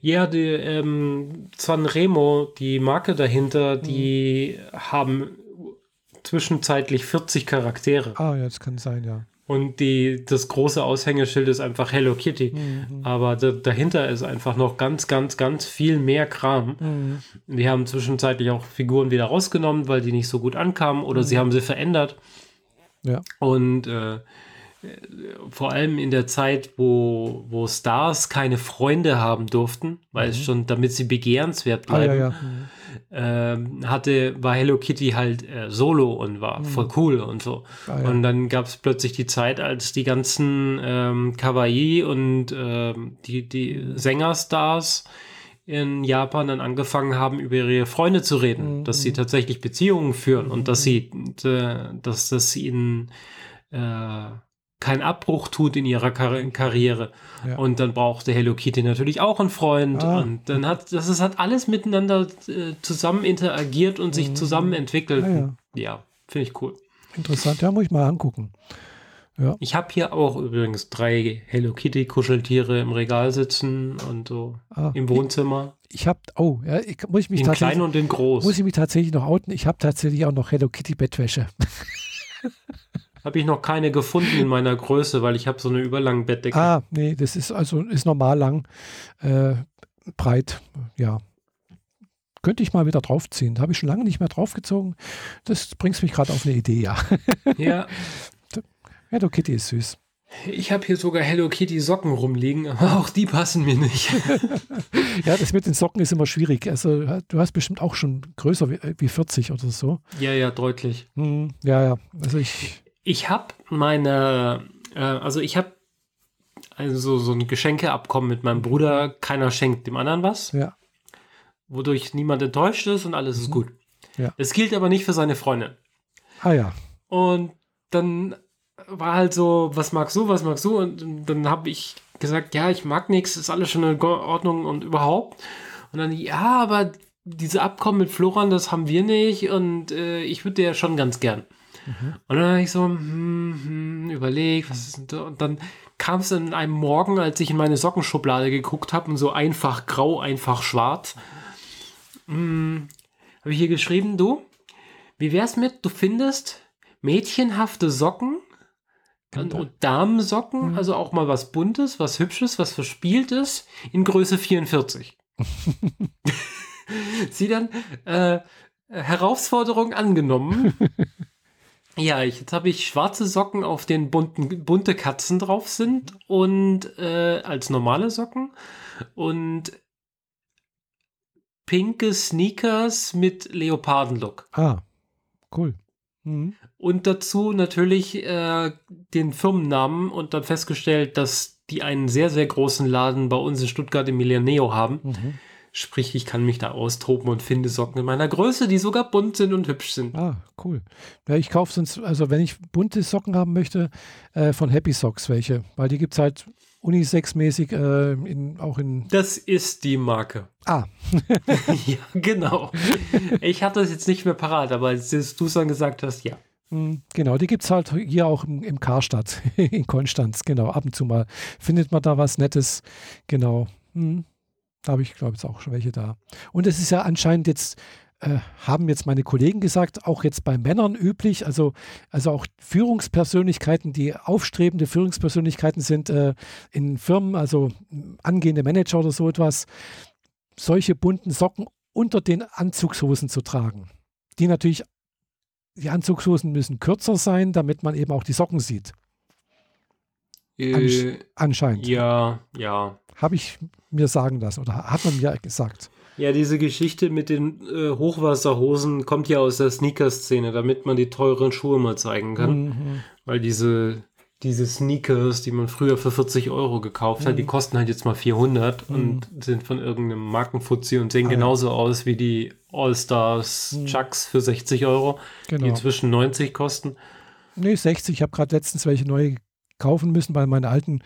Ja, die ähm, Sanremo, die Marke dahinter, die mhm. haben zwischenzeitlich 40 Charaktere. Ah, ja, das kann sein, ja. Und die, das große Aushängeschild ist einfach Hello Kitty. Mhm. Aber da, dahinter ist einfach noch ganz, ganz, ganz viel mehr Kram. Mhm. Wir haben zwischenzeitlich auch Figuren wieder rausgenommen, weil die nicht so gut ankamen oder mhm. sie haben sie verändert. Ja. Und äh, vor allem in der Zeit, wo, wo Stars keine Freunde haben durften, weil es mhm. schon, damit sie begehrenswert bleiben. Ah, ja, ja. Mhm ähm, hatte, war Hello Kitty halt äh, solo und war mhm. voll cool und so. Ah, ja. Und dann gab es plötzlich die Zeit, als die ganzen ähm, Kawaii und ähm, die, die Sängerstars in Japan dann angefangen haben, über ihre Freunde zu reden, mhm. dass sie tatsächlich Beziehungen führen und dass sie, äh, dass das ihnen äh, keinen Abbruch tut in ihrer Kar Karriere. Ja. Und dann brauchte Hello Kitty natürlich auch einen Freund. Ah. Und dann hat das, das hat alles miteinander äh, zusammen interagiert und sich mhm. zusammen entwickelt. Ja, ja. ja finde ich cool. Interessant, ja, muss ich mal angucken. Ja. Ich habe hier auch übrigens drei Hello Kitty Kuscheltiere im Regal sitzen und so ah, im Wohnzimmer. Ich, ich habe, oh, ja, ich, muss ich mich in klein und in groß. Muss ich mich tatsächlich noch outen? Ich habe tatsächlich auch noch Hello Kitty Bettwäsche. Habe ich noch keine gefunden in meiner Größe, weil ich habe so eine überlange Bettdecke. Ah, nee, das ist also ist normal lang, äh, breit, ja. Könnte ich mal wieder draufziehen. Da habe ich schon lange nicht mehr draufgezogen. Das bringt mich gerade auf eine Idee, ja. Ja. Hello Kitty ist süß. Ich habe hier sogar Hello Kitty Socken rumliegen, aber auch die passen mir nicht. ja, das mit den Socken ist immer schwierig. Also du hast bestimmt auch schon größer wie, wie 40 oder so. Ja, ja, deutlich. Hm, ja, ja. Also ich. Ich habe meine, äh, also ich habe also so ein Geschenkeabkommen mit meinem Bruder. Keiner schenkt dem anderen was. Ja. Wodurch niemand enttäuscht ist und alles ist mhm. gut. Ja. Es gilt aber nicht für seine Freundin. Ah ja. Und dann war halt so, was magst du, was magst du? Und dann habe ich gesagt, ja, ich mag nichts, ist alles schon in Ordnung und überhaupt. Und dann, ja, aber diese Abkommen mit Floran, das haben wir nicht und äh, ich würde ja schon ganz gern. Mhm. Und dann habe ich so hm, hm, überlegt, was ist denn da? Und dann kam es in einem Morgen, als ich in meine Sockenschublade geguckt habe und so einfach grau, einfach schwarz, hm, habe ich hier geschrieben, du, wie wär's mit, du findest mädchenhafte Socken und, und Damensocken, mhm. also auch mal was Buntes, was Hübsches, was Verspieltes in Größe 44. Sie dann äh, Herausforderung angenommen. ja, ich, jetzt habe ich schwarze Socken, auf denen bunten, bunte Katzen drauf sind und äh, als normale Socken und pinke Sneakers mit Leopardenlook. Ah, cool. Mhm. Und dazu natürlich äh, den Firmennamen und dann festgestellt, dass die einen sehr, sehr großen Laden bei uns in Stuttgart im Milleneo haben. Mhm. Sprich, ich kann mich da austoben und finde Socken in meiner Größe, die sogar bunt sind und hübsch sind. Ah, cool. Ja, ich kaufe sonst, also wenn ich bunte Socken haben möchte, äh, von Happy Socks welche, weil die gibt es halt Unisex-mäßig äh, in, auch in. Das ist die Marke. Ah. ja, genau. Ich hatte das jetzt nicht mehr parat, aber als du es dann gesagt hast, ja. Hm, genau, die gibt es halt hier auch im, im Karstadt in Konstanz. Genau, ab und zu mal findet man da was Nettes. Genau. Hm, da habe ich, glaube ich, auch schon welche da. Und es ist ja anscheinend jetzt äh, haben jetzt meine Kollegen gesagt, auch jetzt bei Männern üblich, also, also auch Führungspersönlichkeiten, die aufstrebende Führungspersönlichkeiten sind äh, in Firmen, also angehende Manager oder so etwas, solche bunten Socken unter den Anzugshosen zu tragen. Die natürlich, die Anzugshosen müssen kürzer sein, damit man eben auch die Socken sieht. Äh, anscheinend. Ja, ja. Habe ich mir sagen lassen oder hat man mir gesagt. Ja, diese Geschichte mit den äh, Hochwasserhosen kommt ja aus der Sneaker-Szene, damit man die teuren Schuhe mal zeigen kann. Mhm. Weil diese, diese Sneakers, die man früher für 40 Euro gekauft mhm. hat, die mhm. kosten halt jetzt mal 400 mhm. und sind von irgendeinem Markenfuzzi und sehen ah, genauso ja. aus wie die All-Stars mhm. Chucks für 60 Euro, genau. die inzwischen 90 kosten. Nee, 60. Ich habe gerade letztens welche neue kaufen müssen, weil meine alten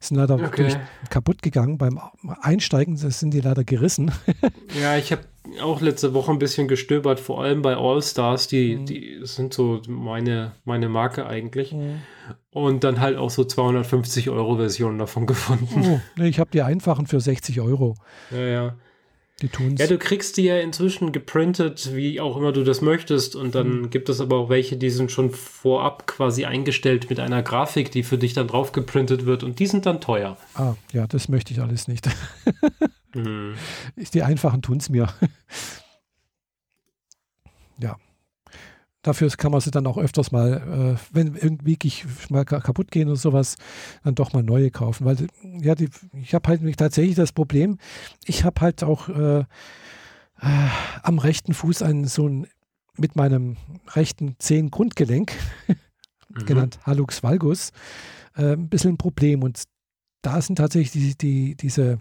sind leider okay. kaputt gegangen. Beim Einsteigen sind die leider gerissen. ja, ich habe auch letzte Woche ein bisschen gestöbert, vor allem bei All-Stars, die, mhm. die sind so meine, meine Marke eigentlich. Mhm. Und dann halt auch so 250 Euro Versionen davon gefunden. Oh, nee, ich habe die einfachen für 60 Euro. Ja, ja. Die tun's. Ja, du kriegst die ja inzwischen geprintet, wie auch immer du das möchtest. Und dann mhm. gibt es aber auch welche, die sind schon vorab quasi eingestellt mit einer Grafik, die für dich dann drauf geprintet wird. Und die sind dann teuer. Ah, ja, das möchte ich alles nicht. mhm. Die einfachen tun es mir. ja. Dafür kann man sie dann auch öfters mal, äh, wenn irgendwie mal kaputt gehen oder sowas, dann doch mal neue kaufen. Weil, ja, die, ich habe halt tatsächlich das Problem, ich habe halt auch äh, äh, am rechten Fuß einen so ein, mit meinem rechten Zehengrundgelenk, mhm. genannt Hallux valgus, äh, ein bisschen ein Problem. Und da sind tatsächlich die, die, diese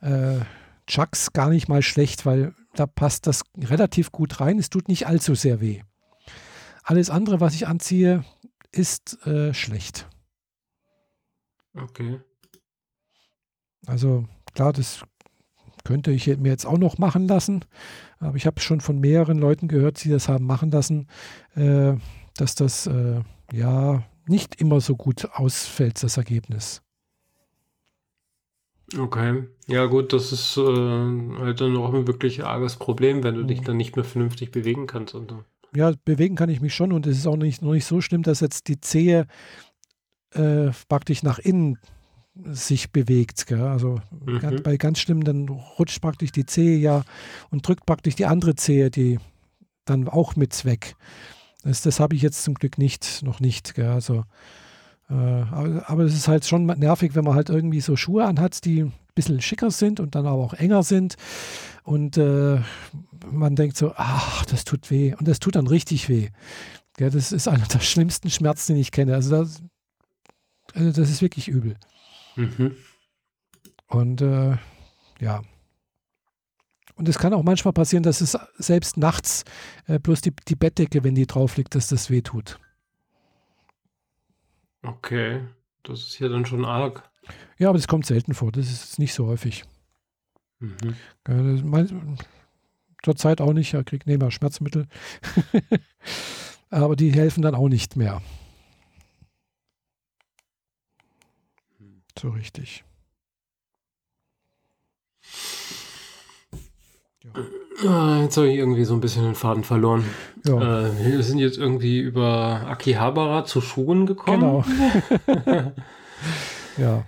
äh, Chucks gar nicht mal schlecht, weil da passt das relativ gut rein. Es tut nicht allzu sehr weh. Alles andere, was ich anziehe, ist äh, schlecht. Okay. Also klar, das könnte ich mir jetzt auch noch machen lassen. Aber ich habe schon von mehreren Leuten gehört, die das haben machen lassen, äh, dass das äh, ja nicht immer so gut ausfällt, das Ergebnis. Okay, ja gut, das ist äh, halt dann auch ein wirklich arges Problem, wenn du mhm. dich dann nicht mehr vernünftig bewegen kannst. Und, ja, bewegen kann ich mich schon und es ist auch nicht, noch nicht so schlimm, dass jetzt die Zehe äh, praktisch nach innen sich bewegt. Gell? Also mhm. bei ganz schlimm, dann rutscht praktisch die Zehe ja und drückt praktisch die andere Zehe, die dann auch mit weg. Das, das habe ich jetzt zum Glück nicht, noch nicht. Gell? Also aber, aber es ist halt schon nervig, wenn man halt irgendwie so Schuhe anhat, die ein bisschen schicker sind und dann aber auch enger sind. Und äh, man denkt so, ach, das tut weh. Und das tut dann richtig weh. Ja, das ist einer der schlimmsten Schmerzen, den ich kenne. Also das, also das ist wirklich übel. Mhm. Und äh, ja. Und es kann auch manchmal passieren, dass es selbst nachts äh, bloß die, die Bettdecke, wenn die drauf liegt, dass das weh tut. Okay, das ist ja dann schon arg. Ja, aber das kommt selten vor. Das ist nicht so häufig. Mhm. Ja, mein, Zurzeit auch nicht. Er kriegt nehmen wir Schmerzmittel. aber die helfen dann auch nicht mehr. So richtig. Ja. Jetzt habe ich irgendwie so ein bisschen den Faden verloren. Ja. Äh, wir sind jetzt irgendwie über Akihabara zu Schuhen gekommen. Genau. ja.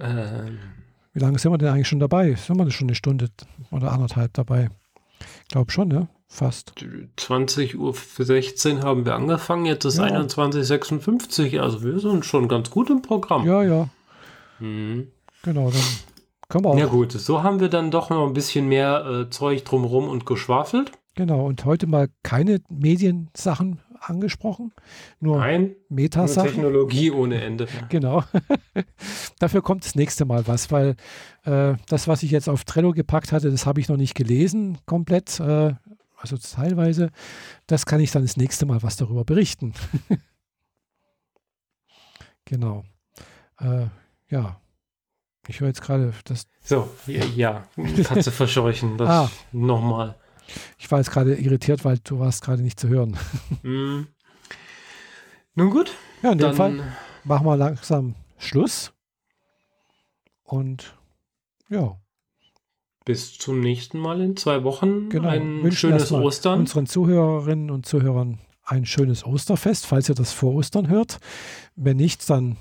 Ähm. Wie lange sind wir denn eigentlich schon dabei? Sind wir schon eine Stunde oder anderthalb dabei? Ich glaube schon, ne? Fast. 20 Uhr 16 haben wir angefangen, jetzt ist ja. 21.56 also wir sind schon ganz gut im Programm. Ja, ja. Mhm. Genau, dann können wir auch. Ja gut, so haben wir dann doch noch ein bisschen mehr äh, Zeug drumherum und geschwafelt. Genau, und heute mal keine Mediensachen angesprochen, nur Nein, Metasachen. Nur Technologie ohne Ende. Genau. Dafür kommt das nächste Mal was, weil äh, das, was ich jetzt auf Trello gepackt hatte, das habe ich noch nicht gelesen komplett, äh, also teilweise. Das kann ich dann das nächste Mal was darüber berichten. genau. Äh, ja, ich höre jetzt gerade das. So, ja, Katze verscheuchen, das ah. nochmal. Ich war jetzt gerade irritiert, weil du warst gerade nicht zu hören. Mm. Nun gut. Ja, in dem Fall machen wir langsam Schluss. Und ja. Bis zum nächsten Mal in zwei Wochen. Genau. Ein Wünschen schönes Ostern. Unseren Zuhörerinnen und Zuhörern ein schönes Osterfest, falls ihr das vor Ostern hört. Wenn nicht, dann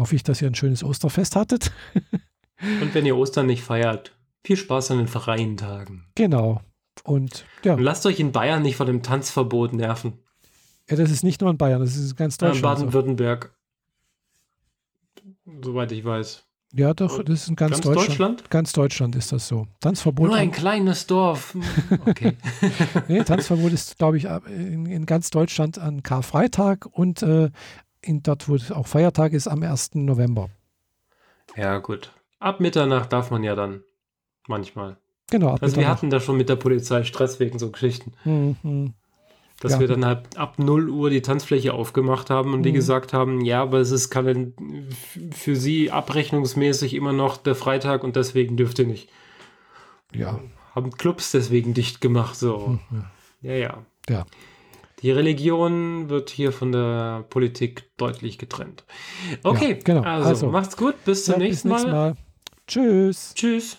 hoffe ich, dass ihr ein schönes Osterfest hattet. Und wenn ihr Ostern nicht feiert, viel Spaß an den freien Tagen. Genau. Und, ja. Und lasst euch in Bayern nicht vor dem Tanzverbot nerven. Ja, das ist nicht nur in Bayern, das ist ganz Deutschland. Ja, in Baden-Württemberg. So. Soweit ich weiß. Ja, doch, das ist in ganz, ganz Deutschland. Deutschland. Ganz Deutschland ist das so. Tanzverbot. Nur ein kleines Dorf. Okay. nee, Tanzverbot ist, glaube ich, in, in, ganz Deutschland an Karfreitag und äh, in dort, wo es auch Feiertag ist, am 1. November. Ja, gut. Ab Mitternacht darf man ja dann manchmal. Genau. also wir hatten da schon mit der Polizei Stress wegen so Geschichten. Mhm. Dass ja. wir dann halt ab 0 Uhr die Tanzfläche aufgemacht haben und mhm. die gesagt haben, ja, aber es ist kann für sie abrechnungsmäßig immer noch der Freitag und deswegen dürft ihr nicht. Ja. Haben Clubs deswegen dicht gemacht, so. Mhm. Ja, ja. Ja. Die Religion wird hier von der Politik deutlich getrennt. Okay, ja, genau. Also, also, macht's gut, bis zum ja, nächsten, bis nächsten Mal. Mal. Tschüss. Tschüss.